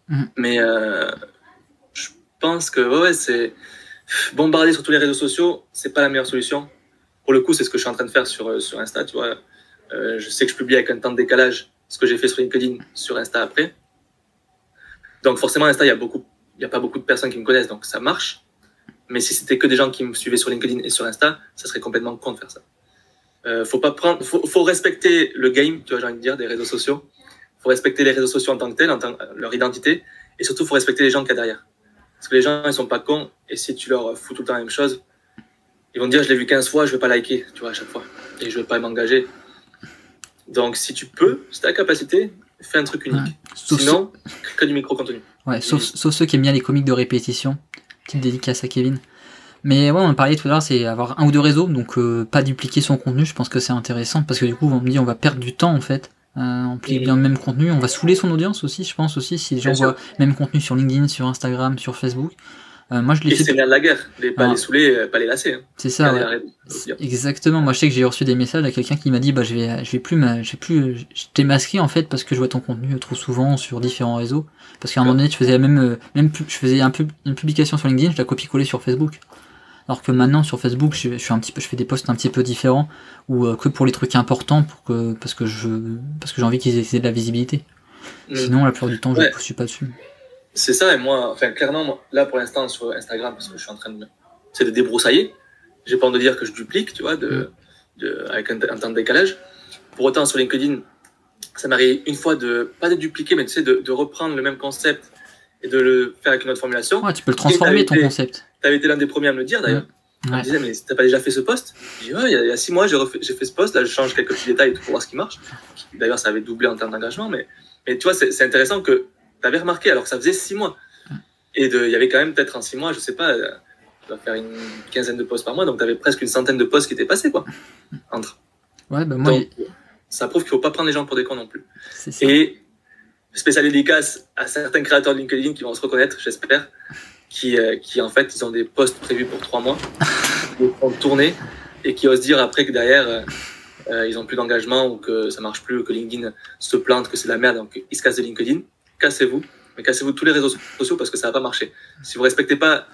Speaker 1: Mm. Mais euh, je pense que ouais, c'est bombarder sur tous les réseaux sociaux, c'est pas la meilleure solution. Pour le coup, c'est ce que je suis en train de faire sur, sur Insta. Tu vois, euh, je sais que je publie avec un temps de décalage ce que j'ai fait sur LinkedIn sur Insta après. Donc forcément, Insta, il y a beaucoup, y a pas beaucoup de personnes qui me connaissent, donc ça marche. Mais si c'était que des gens qui me suivaient sur LinkedIn et sur Insta, ça serait complètement con de faire ça. Euh, faut pas prendre, faut, faut, respecter le game, tu vois, j'ai envie de dire, des réseaux sociaux. Faut respecter les réseaux sociaux en tant que tels, en tant, leur identité, et surtout faut respecter les gens qu'il y a derrière. Parce que les gens, ils sont pas cons, et si tu leur fous tout le temps la même chose, ils vont te dire, je l'ai vu 15 fois, je vais pas liker, tu vois, à chaque fois, et je vais pas m'engager. Donc, si tu peux, si t'as la capacité, fais un truc unique. Sinon, que du micro-contenu.
Speaker 2: Ouais, sauf, sauf ceux qui aiment bien les comiques de répétition. Petite dédicace à Kevin. Mais ouais, on parlait tout à l'heure, c'est avoir un ou deux réseaux, donc euh, pas dupliquer son contenu, je pense que c'est intéressant, parce que du coup, on me dit on va perdre du temps en fait. Euh, on bien le même contenu, on va saouler son audience aussi, je pense aussi, si les gens voient le même contenu sur LinkedIn, sur Instagram, sur Facebook.
Speaker 1: Euh, moi, je l'ai fait. C'est bien de la guerre, les, pas les saouler, euh, pas les lasser. Hein.
Speaker 2: C'est ça. Ouais. Exactement. Moi, je sais que j'ai reçu des messages à quelqu'un qui m'a dit, bah, je vais, je vais plus, je vais plus, je t'ai masqué en fait parce que je vois ton contenu trop souvent sur différents réseaux. Parce qu'à un moment donné, tu faisais la même, euh, même, je faisais un une publication sur LinkedIn, je la copie-collais sur Facebook. Alors que maintenant sur Facebook, je, suis un petit peu, je fais des posts un petit peu différents ou que pour les trucs importants, pour que parce que je, parce que j'ai envie qu'ils aient de la visibilité. Mm. Sinon, la plupart du temps, je ne suis pas dessus.
Speaker 1: C'est ça, et moi, enfin, clairement, là, pour l'instant, sur Instagram, parce que je suis en train de, c'est de débroussailler. J'ai pas envie de dire que je duplique, tu vois, de, de avec un, temps de décalage. Pour autant, sur LinkedIn, ça m'arrive une fois de, pas de dupliquer, mais tu sais, de, de, reprendre le même concept et de le faire avec une autre formulation.
Speaker 2: Ouais, tu peux le transformer, ton concept.
Speaker 1: tu avais été l'un des premiers à me le dire d'ailleurs.
Speaker 2: Ouais.
Speaker 1: On me disait, mais t'as pas déjà fait ce poste? J'ai dit, ouais, il y, a, il y a six mois, j'ai, refait- j'ai fait ce poste. Là, je change quelques petits détails pour voir ce qui marche. D'ailleurs, ça avait doublé en termes d'engagement. Mais, mais tu vois, c'est, c'est intéressant que tu avais remarqué alors que ça faisait six mois. Et de- il y avait quand même peut-être en six mois, je sais pas, euh, tu vas faire une quinzaine de postes par mois. Donc, tu avais presque une centaine de postes qui étaient passés, quoi. Entre.
Speaker 2: Ouais, bah moi,
Speaker 1: Donc, ça prouve qu'il faut pas prendre les gens pour des cons non plus.
Speaker 2: ça.
Speaker 1: Et spécial dédicace à certains créateurs de LinkedIn qui vont se reconnaître, j'espère, qui, euh, qui en fait, ils ont des postes prévus pour trois mois, ils vont tourner et qui osent dire après que derrière, euh, euh, ils ont plus d'engagement ou que ça marche plus, que LinkedIn se plante, que c'est de la merde, donc ils se cassent de LinkedIn. Cassez-vous, mais cassez-vous tous les réseaux sociaux parce que ça va pas marcher. Si vous respectez pas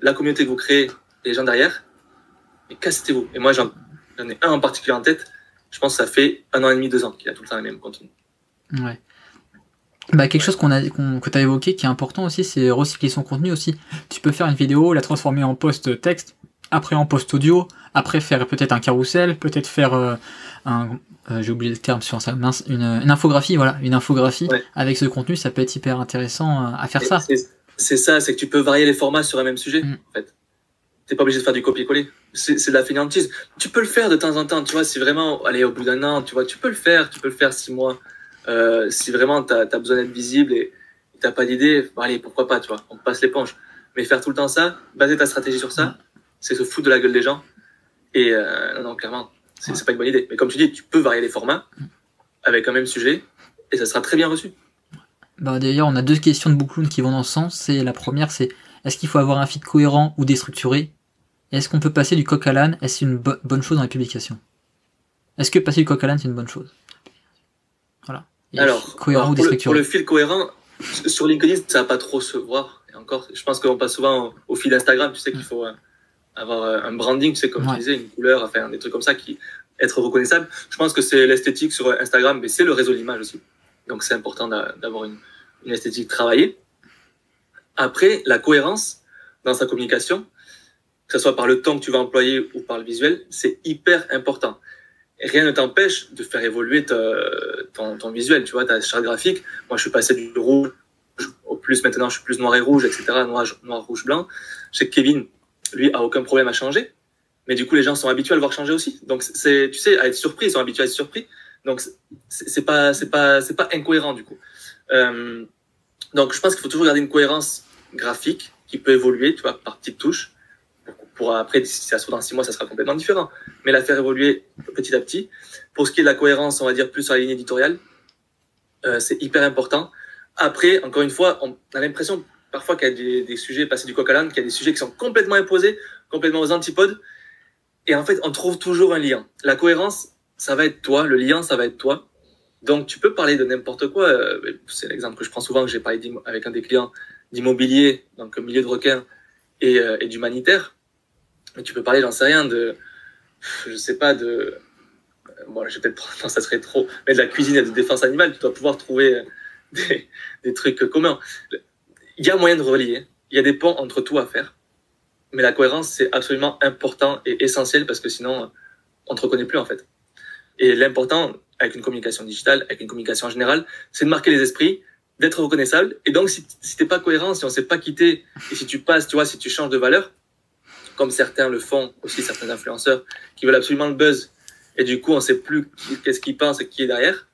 Speaker 1: la communauté que vous créez les gens derrière, mais cassez-vous. Et moi, j'en ai un en particulier en tête. Je pense que ça fait un an et demi, deux ans qu'il a tout le temps les mêmes contenus.
Speaker 2: Ouais. Bah, quelque chose qu'on a, qu'on- que tu as évoqué qui est important aussi, c'est recycler son contenu aussi. Tu peux faire une vidéo, la transformer en post texte, après en post audio, après faire peut-être un carrousel, peut-être faire euh, un, euh, j'ai oublié le terme sur ça, mince, une, une infographie, voilà, une infographie
Speaker 1: Ouais.
Speaker 2: avec ce contenu, ça peut être hyper intéressant euh, à faire ça.
Speaker 1: C'est- ça, c'est que tu peux varier les formats sur un même sujet,
Speaker 2: Mm.
Speaker 1: en fait. T'es pas obligé de faire du copier-coller. C'est de la fainéantise. Tu peux le faire de temps en temps, tu vois, si vraiment, allez, au bout d'un an, tu vois, tu peux le faire, tu peux le faire six mois. Euh, si vraiment t'as as besoin d'être visible et et t'as pas d'idée, bon, allez, pourquoi pas, tu vois, on passe l'éponge. Mais faire tout le temps ça, baser ta stratégie sur ça, c'est se foutre de la gueule des gens. Et euh, non, non, clairement, c'est
Speaker 2: Ouais.
Speaker 1: pas une bonne idée. Mais comme tu dis, tu peux varier les formats avec un même sujet et ça sera très bien reçu.
Speaker 2: Bah, d'ailleurs, on a deux questions de Bookloon qui vont dans ce sens. C'est la première, c'est est-ce qu'il faut avoir un feed cohérent ou déstructuré? Est-ce qu'on peut passer du coq à l'âne? Est-ce une bo- bonne chose dans les publications? Est-ce que passer du coq à l'âne c'est une bonne chose? Voilà. Et
Speaker 1: Alors,
Speaker 2: cohérent
Speaker 1: alors,
Speaker 2: ou
Speaker 1: pour, le, pour
Speaker 2: déstructuré
Speaker 1: le fil cohérent, sur LinkedIn, ça va pas trop se voir. Et encore, je pense qu'on passe souvent au, au fil d'Instagram. Tu sais qu'il faut euh, avoir euh, un branding, tu sais, comme
Speaker 2: Ouais.
Speaker 1: tu disais, une couleur, enfin, des trucs comme ça qui être reconnaissable. Je pense que c'est l'esthétique sur Instagram, mais c'est le réseau de l'image aussi. Donc, c'est important d'a- d'avoir une, une esthétique travaillée. Après, la cohérence dans sa communication, que ce soit par le ton que tu vas employer ou par le visuel, c'est hyper important. Rien ne t'empêche de faire évoluer ton, ton visuel, tu vois, ta charte graphique. Moi, je suis passé du rouge au plus, maintenant, je suis plus noir et rouge, etc., noir, noir rouge, blanc. Que Kevin, lui, a aucun problème à changer. Mais du coup, les gens sont habitués à le voir changer aussi. Donc, c'est, tu sais, à être surpris, ils sont habitués à être surpris. Donc, c'est pas, c'est pas, c'est pas incohérent, du coup. Euh, donc, je pense qu'il faut toujours garder une cohérence graphique qui peut évoluer, tu vois, par petites touches. Pour après, si ça se trouve dans six mois, ça sera complètement différent. Mais la faire évoluer petit à petit. Pour ce qui est de la cohérence, on va dire plus sur la ligne éditoriale, euh, c'est hyper important. Après, encore une fois, on a l'impression parfois qu'il y a des, sujets passés du coq à l'âne, qu'il y a des sujets qui sont complètement imposés, complètement aux antipodes. Et en fait, on trouve toujours un lien. La cohérence, ça va être toi. Le lien, ça va être toi. Donc, tu peux parler de n'importe quoi. Euh, C'est l'exemple que je prends souvent, que j'ai parlé avec un des clients d'immobilier, donc milieu de requin et, euh, d'humanitaire. Mais tu peux parler, j'en sais rien, de, je sais pas, de, bon, je vais peut-être non, ça serait trop, mais de la cuisine et de défense animale, tu dois pouvoir trouver euh, des trucs communs. Il y a moyen de relier, il y a des ponts entre tout à faire, mais la cohérence, c'est absolument important et essentiel parce que sinon, on ne te reconnaît plus en fait. Et l'important, avec une communication digitale, avec une communication en général, c'est de marquer les esprits, d'être reconnaissable. Et donc, si, si t'es pas cohérent, si on s'est pas quitté, et si tu passes, tu vois, si tu changes de valeur, comme certains le font, aussi certains influenceurs, qui veulent absolument le buzz, et du coup, on sait plus qu'est-ce qu'ils pensent et qui est derrière,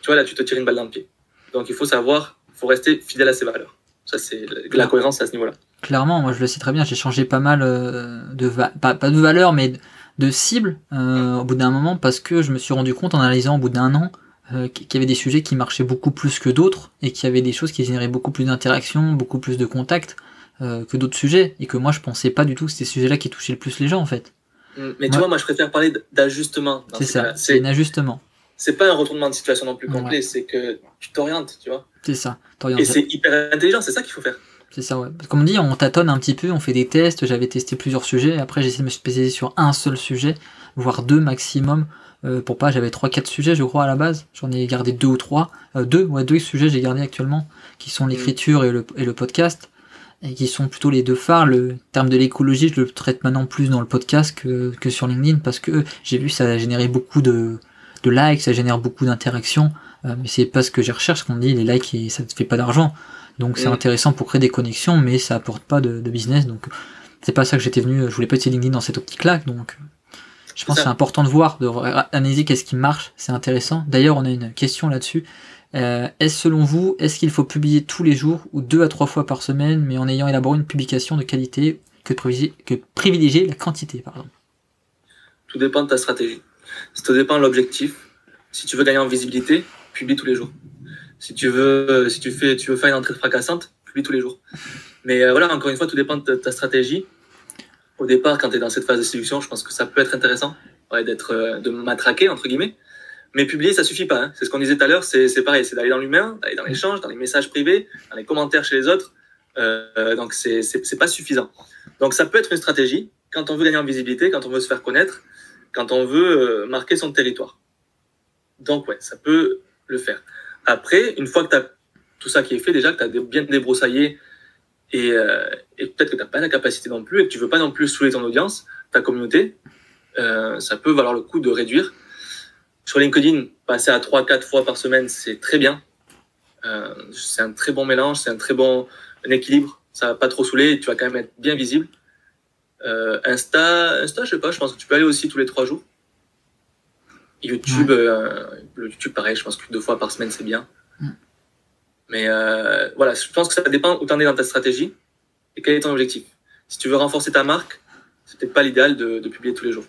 Speaker 1: tu vois, là, tu te tires une balle dans le pied. Donc, il faut savoir, il faut rester fidèle à ses valeurs. Ça, c'est la- cohérence à ce niveau-là.
Speaker 2: Clairement, moi je le sais très bien, j'ai changé pas mal euh, de pas, pas de valeur, mais de, cible euh, au bout d'un moment parce que je me suis rendu compte en analysant au bout d'un an euh, qu'il y avait des sujets qui marchaient beaucoup plus que d'autres et qu'il y avait des choses qui généraient beaucoup plus d'interactions, beaucoup plus de contacts euh, que d'autres sujets et que moi je pensais pas du tout que c'était ces sujets-là qui touchaient le plus les gens en fait.
Speaker 1: Mais tu
Speaker 2: Ouais.
Speaker 1: vois, moi, je préfère parler d'ajustement.
Speaker 2: C'est
Speaker 1: ces
Speaker 2: ça, C'est un ajustement.
Speaker 1: C'est pas un retournement de situation non plus
Speaker 2: Ouais.
Speaker 1: complet, c'est que tu t'orientes, tu vois.
Speaker 2: C'est ça.
Speaker 1: Et
Speaker 2: T'orientes.
Speaker 1: c'est hyper intelligent, c'est ça qu'il faut faire.
Speaker 2: C'est ça, ouais. Comme on dit, on tâtonne un petit peu, on fait des tests. J'avais testé plusieurs sujets. Après, j'ai essayé de me spécialiser sur un seul sujet, voire deux maximum. Euh, pour pas, j'avais trois, quatre sujets, je crois, à la base. J'en ai gardé deux ou trois. Euh, deux, ouais, deux sujets j'ai gardé actuellement, qui sont l'écriture et le, et le podcast. Et qui sont plutôt les deux phares. Le terme de l'écologie, je le traite maintenant plus dans le podcast que, que sur LinkedIn parce que j'ai vu ça a généré beaucoup de, de likes, ça génère beaucoup d'interactions. Euh, mais c'est pas ce que je recherche, qu'on dit, les likes, et ça ne fait pas d'argent. Donc c'est
Speaker 1: Mm.
Speaker 2: intéressant pour créer des connexions, mais ça apporte pas de, de business. Donc c'est pas ça que j'étais venu. Je voulais pas utiliser LinkedIn dans cette optique-là, donc je pense que c'est important de voir, de analyser qu'est-ce qui marche. C'est intéressant. D'ailleurs, on a une question là-dessus. Euh, est-ce selon vous, est-ce qu'il faut publier tous les jours ou deux à trois fois par semaine, mais en ayant élaboré une publication de qualité que privilégier, que privilégier la quantité, pardon?
Speaker 1: Tout dépend de ta stratégie. Ça dépend de l'objectif. Si tu veux gagner en visibilité, publie tous les jours. Si tu veux, si tu fais, tu veux faire une entrée fracassante, publie tous les jours. Mais euh, voilà, encore une fois, tout dépend de ta stratégie. Au départ, quand tu es dans cette phase de séduction, je pense que ça peut être intéressant d'être, euh, de matraquer entre guillemets. Mais publier, ça suffit pas. Hein. C'est ce qu'on disait tout à l'heure, c'est, c'est pareil, c'est d'aller dans l'humain, d'aller dans l'échange, dans les messages privés, dans les commentaires chez les autres. Euh, donc c'est, c'est, c'est pas suffisant. Donc ça peut être une stratégie quand on veut gagner en visibilité, quand on veut se faire connaître, quand on veut euh, marquer son territoire. Donc ouais, ça peut le faire. Après, une fois que tu as tout ça qui est fait, déjà que tu as bien débroussaillé et, euh, et peut-être que tu n'as pas la capacité non plus et que tu veux pas non plus saouler ton audience, ta communauté, euh, ça peut valoir le coup de réduire sur LinkedIn, passer à 3-4 fois par semaine, c'est très bien. C'est un très bon mélange, c'est un très bon équilibre. Ça va pas trop saouler, tu vas quand même être bien visible. Euh, Insta, Insta, je sais pas, je pense que tu peux aller aussi tous les trois jours. YouTube, euh, le YouTube, pareil, je pense que deux fois par semaine, c'est bien. Mais euh, voilà, je pense que ça dépend où tu en es dans ta stratégie et quel est ton objectif. Si tu veux renforcer ta marque, c'est peut-être pas l'idéal de, de, publier tous les jours.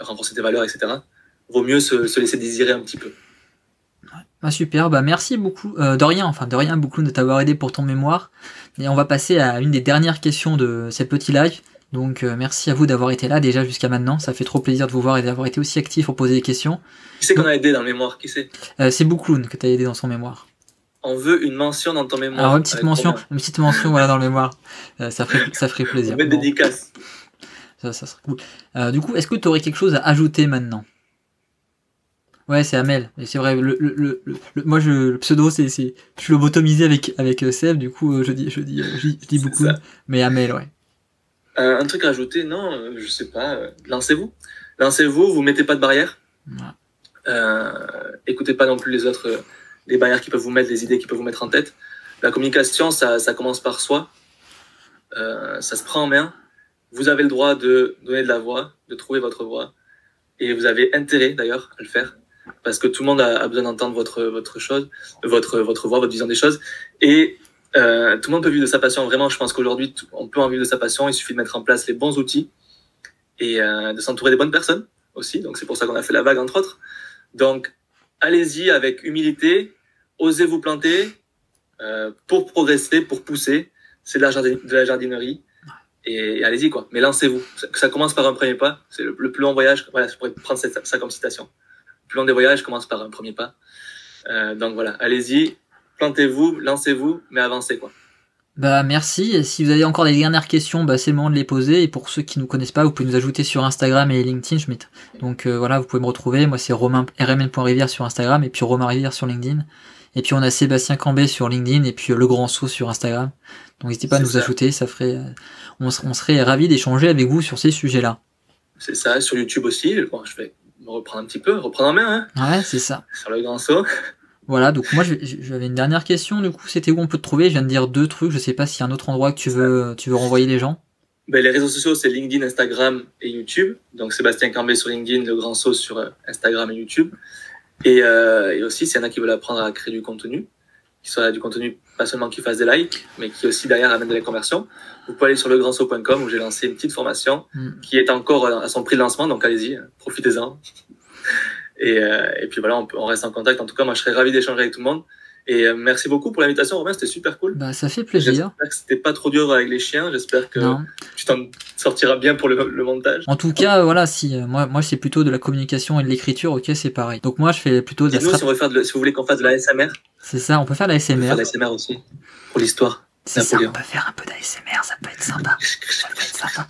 Speaker 1: Renforcer tes valeurs, etc vaut mieux se, laisser désirer un petit peu.
Speaker 2: Ah, super, bah merci beaucoup. Euh, de rien, enfin de rien beaucoup de t'avoir aidé pour ton mémoire. Et on va passer à une des dernières questions de cette petit live. Donc euh, merci à vous d'avoir été là déjà jusqu'à maintenant. Ça fait trop plaisir de vous voir et d'avoir été aussi actif pour poser des questions.
Speaker 1: Qui c'est qu'on a aidé dans le mémoire Qui c'est?
Speaker 2: euh, C'est Boukloun que tu as aidé dans son mémoire.
Speaker 1: On veut une mention dans ton mémoire.
Speaker 2: Alors une petite mention, une petite mention voilà dans le mémoire. ça ferait ça ferait plaisir.
Speaker 1: Une dédicace.
Speaker 2: Ça, ça serait cool. du coup, est-ce que tu aurais quelque chose à ajouter maintenant? Ouais, c'est Amel. Et c'est vrai, le, le, le, moi, je, le pseudo, c'est, c'est, je suis lobotomisé avec, avec euh, Seb, du coup, euh, je dis, je dis, euh, je dis, beaucoup. Mais Amel, ouais.
Speaker 1: Un truc à ajouter, non, je sais pas, lancez-vous. Lancez-vous, vous mettez pas de barrière. écoutez pas non plus les autres, les barrières qui peuvent vous mettre, les idées qui peuvent vous mettre en tête. La communication, ça, ça commence par soi. ça se prend en main. Vous avez le droit de donner de la voix, de trouver votre voix. Et vous avez intérêt, d'ailleurs, à le faire parce que tout le monde a, besoin d'entendre votre votre chose, votre votre voix, votre vision des choses, et euh, tout le monde peut vivre de sa passion. Vraiment, je pense qu'aujourd'hui, on peut en vivre de sa passion. Il suffit de mettre en place les bons outils et euh, de s'entourer des bonnes personnes aussi. Donc, c'est pour ça qu'on a fait la vague, entre autres. Donc, allez-y avec humilité, osez vous planter euh, pour progresser, pour pousser. C'est de, la jardinerie. Et, allez-y, quoi. Mais lancez-vous. Ça, commence par un premier pas. C'est le, plus long voyage. Voilà, je pourrais prendre ça comme citation plus long des voyages commence par un premier pas. Euh, donc voilà, allez-y, plantez-vous, lancez-vous, mais avancez quoi.
Speaker 2: Bah merci. Et si vous avez encore des dernières questions, bah, c'est le moment de les poser. Et pour ceux qui nous connaissent pas, vous pouvez nous ajouter sur Instagram et LinkedIn. Je Donc euh, voilà, vous pouvez me retrouver. Moi c'est Romain rmn.rivière sur Instagram et puis Romain Rivière sur LinkedIn. Et puis on a Sébastien Cambé sur LinkedIn et puis euh, Le Grand Saut sur Instagram. Donc n'hésitez pas à nous ajouter, ça ferait, on, serait ravis d'échanger avec vous sur ces sujets-là.
Speaker 1: C'est ça, sur YouTube aussi. Bon, je vais me reprendre un petit peu, reprendre en main.
Speaker 2: Hein, ouais, c'est ça.
Speaker 1: Sur le grand saut.
Speaker 2: Voilà, donc moi j'avais une dernière question, du coup, c'était où on peut te trouver? Je viens de dire deux trucs, je sais pas s'il y a un autre endroit que tu veux, tu veux renvoyer les gens.
Speaker 1: Ben, les réseaux sociaux, c'est LinkedIn, Instagram et YouTube. Donc Sébastien Cambé sur LinkedIn, Le Grand Saut sur euh, Instagram et YouTube. Et, euh, et aussi, s'il y en a qui veulent apprendre à créer du contenu, qui soit du contenu pas seulement qui fasse des likes, mais qui aussi derrière amène de la conversion, vous pouvez aller sur legrandsaut.com où j'ai lancé une petite formation mm. qui est encore à son prix de lancement, donc allez-y, profitez-en. Et, euh, et, puis voilà, on, on, reste en contact. En tout cas, moi, je serais ravi d'échanger avec tout le monde. Et euh, merci beaucoup pour l'invitation, Romain, c'était super cool.
Speaker 2: Bah, ça fait plaisir.
Speaker 1: J'espère que c'était pas trop dur avec les chiens. J'espère que tu t'en sortiras bien pour le, le, montage.
Speaker 2: En tout cas, voilà, si euh, moi, moi c'est plutôt de la communication et de l'écriture, ok, c'est pareil. Donc moi, je fais plutôt de la.
Speaker 1: Nous, si, on faire de, si vous voulez qu'on fasse de la SMR.
Speaker 2: C'est ça, on peut faire de la SMR. On peut
Speaker 1: faire de la SMR aussi pour l'histoire.
Speaker 2: C'est ça, on peut faire un peu d'ASMR, ça peut être sympa. ça peut être sympa.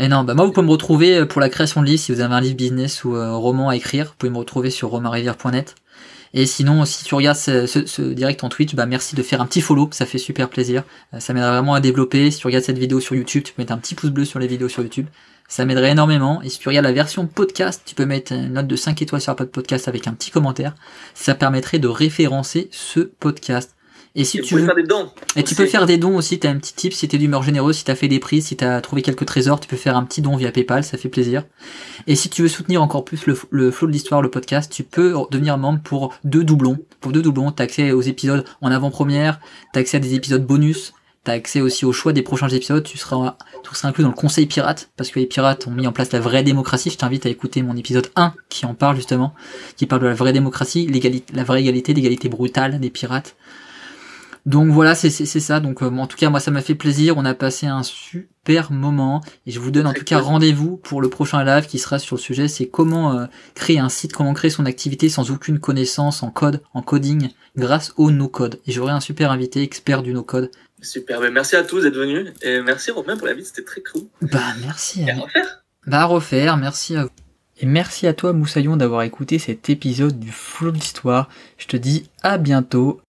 Speaker 2: Et non, bah moi vous pouvez me retrouver euh, pour la création de livres si vous avez un livre business ou un euh, roman à écrire, vous pouvez me retrouver sur romainrivière.net. Et sinon, si tu regardes ce, direct en Twitch, bah merci de faire un petit follow, ça fait super plaisir. Euh, ça m'aiderait vraiment à développer. Si tu regardes cette vidéo sur YouTube, tu peux mettre un petit pouce bleu sur les vidéos sur YouTube. Ça m'aiderait énormément. Et si tu regardes la version podcast, tu peux mettre une note de 5 étoiles sur Apple Podcast avec un petit commentaire. Ça permettrait de référencer ce podcast. Et si
Speaker 1: Et
Speaker 2: tu veux,
Speaker 1: faire des dons.
Speaker 2: et tu
Speaker 1: aussi.
Speaker 2: peux faire des dons aussi, t'as un petit tip si t'es d'humeur généreuse, si t'as fait des prises, si t'as trouvé quelques trésors, tu peux faire un petit don via PayPal, ça fait plaisir. Et si tu veux soutenir encore plus le, le flow de l'histoire, le podcast, tu peux devenir membre pour deux doublons. Pour deux doublons, t'as accès aux épisodes en avant-première, t'as accès à des épisodes bonus, t'as accès aussi au choix des prochains épisodes, tu seras, tu seras inclus dans le conseil pirate, parce que les pirates ont mis en place la vraie démocratie. Je t'invite à écouter mon épisode 1 qui en parle justement, qui parle de la vraie démocratie, la vraie égalité, l'égalité brutale des pirates. Donc voilà, c'est c'est- c'est ça. Donc euh, en tout cas, moi ça m'a fait plaisir. On a passé un super moment et je vous donne en tout cas rendez-vous pour le prochain live qui sera sur le sujet. C'est comment euh, créer un site, comment créer son activité sans aucune connaissance en code, en coding, grâce au no-code. Et j'aurai un super invité, expert du no-code.
Speaker 1: Super. Ben, merci à tous d'être venus. Et merci Romain pour la visite. C'était très cool.
Speaker 2: Bah merci.
Speaker 1: Et
Speaker 2: à
Speaker 1: à refaire.
Speaker 2: Bah à refaire, merci à vous. Et merci à toi Moussaillon d'avoir écouté cet épisode du Flow de l'Histoire. Je te dis à bientôt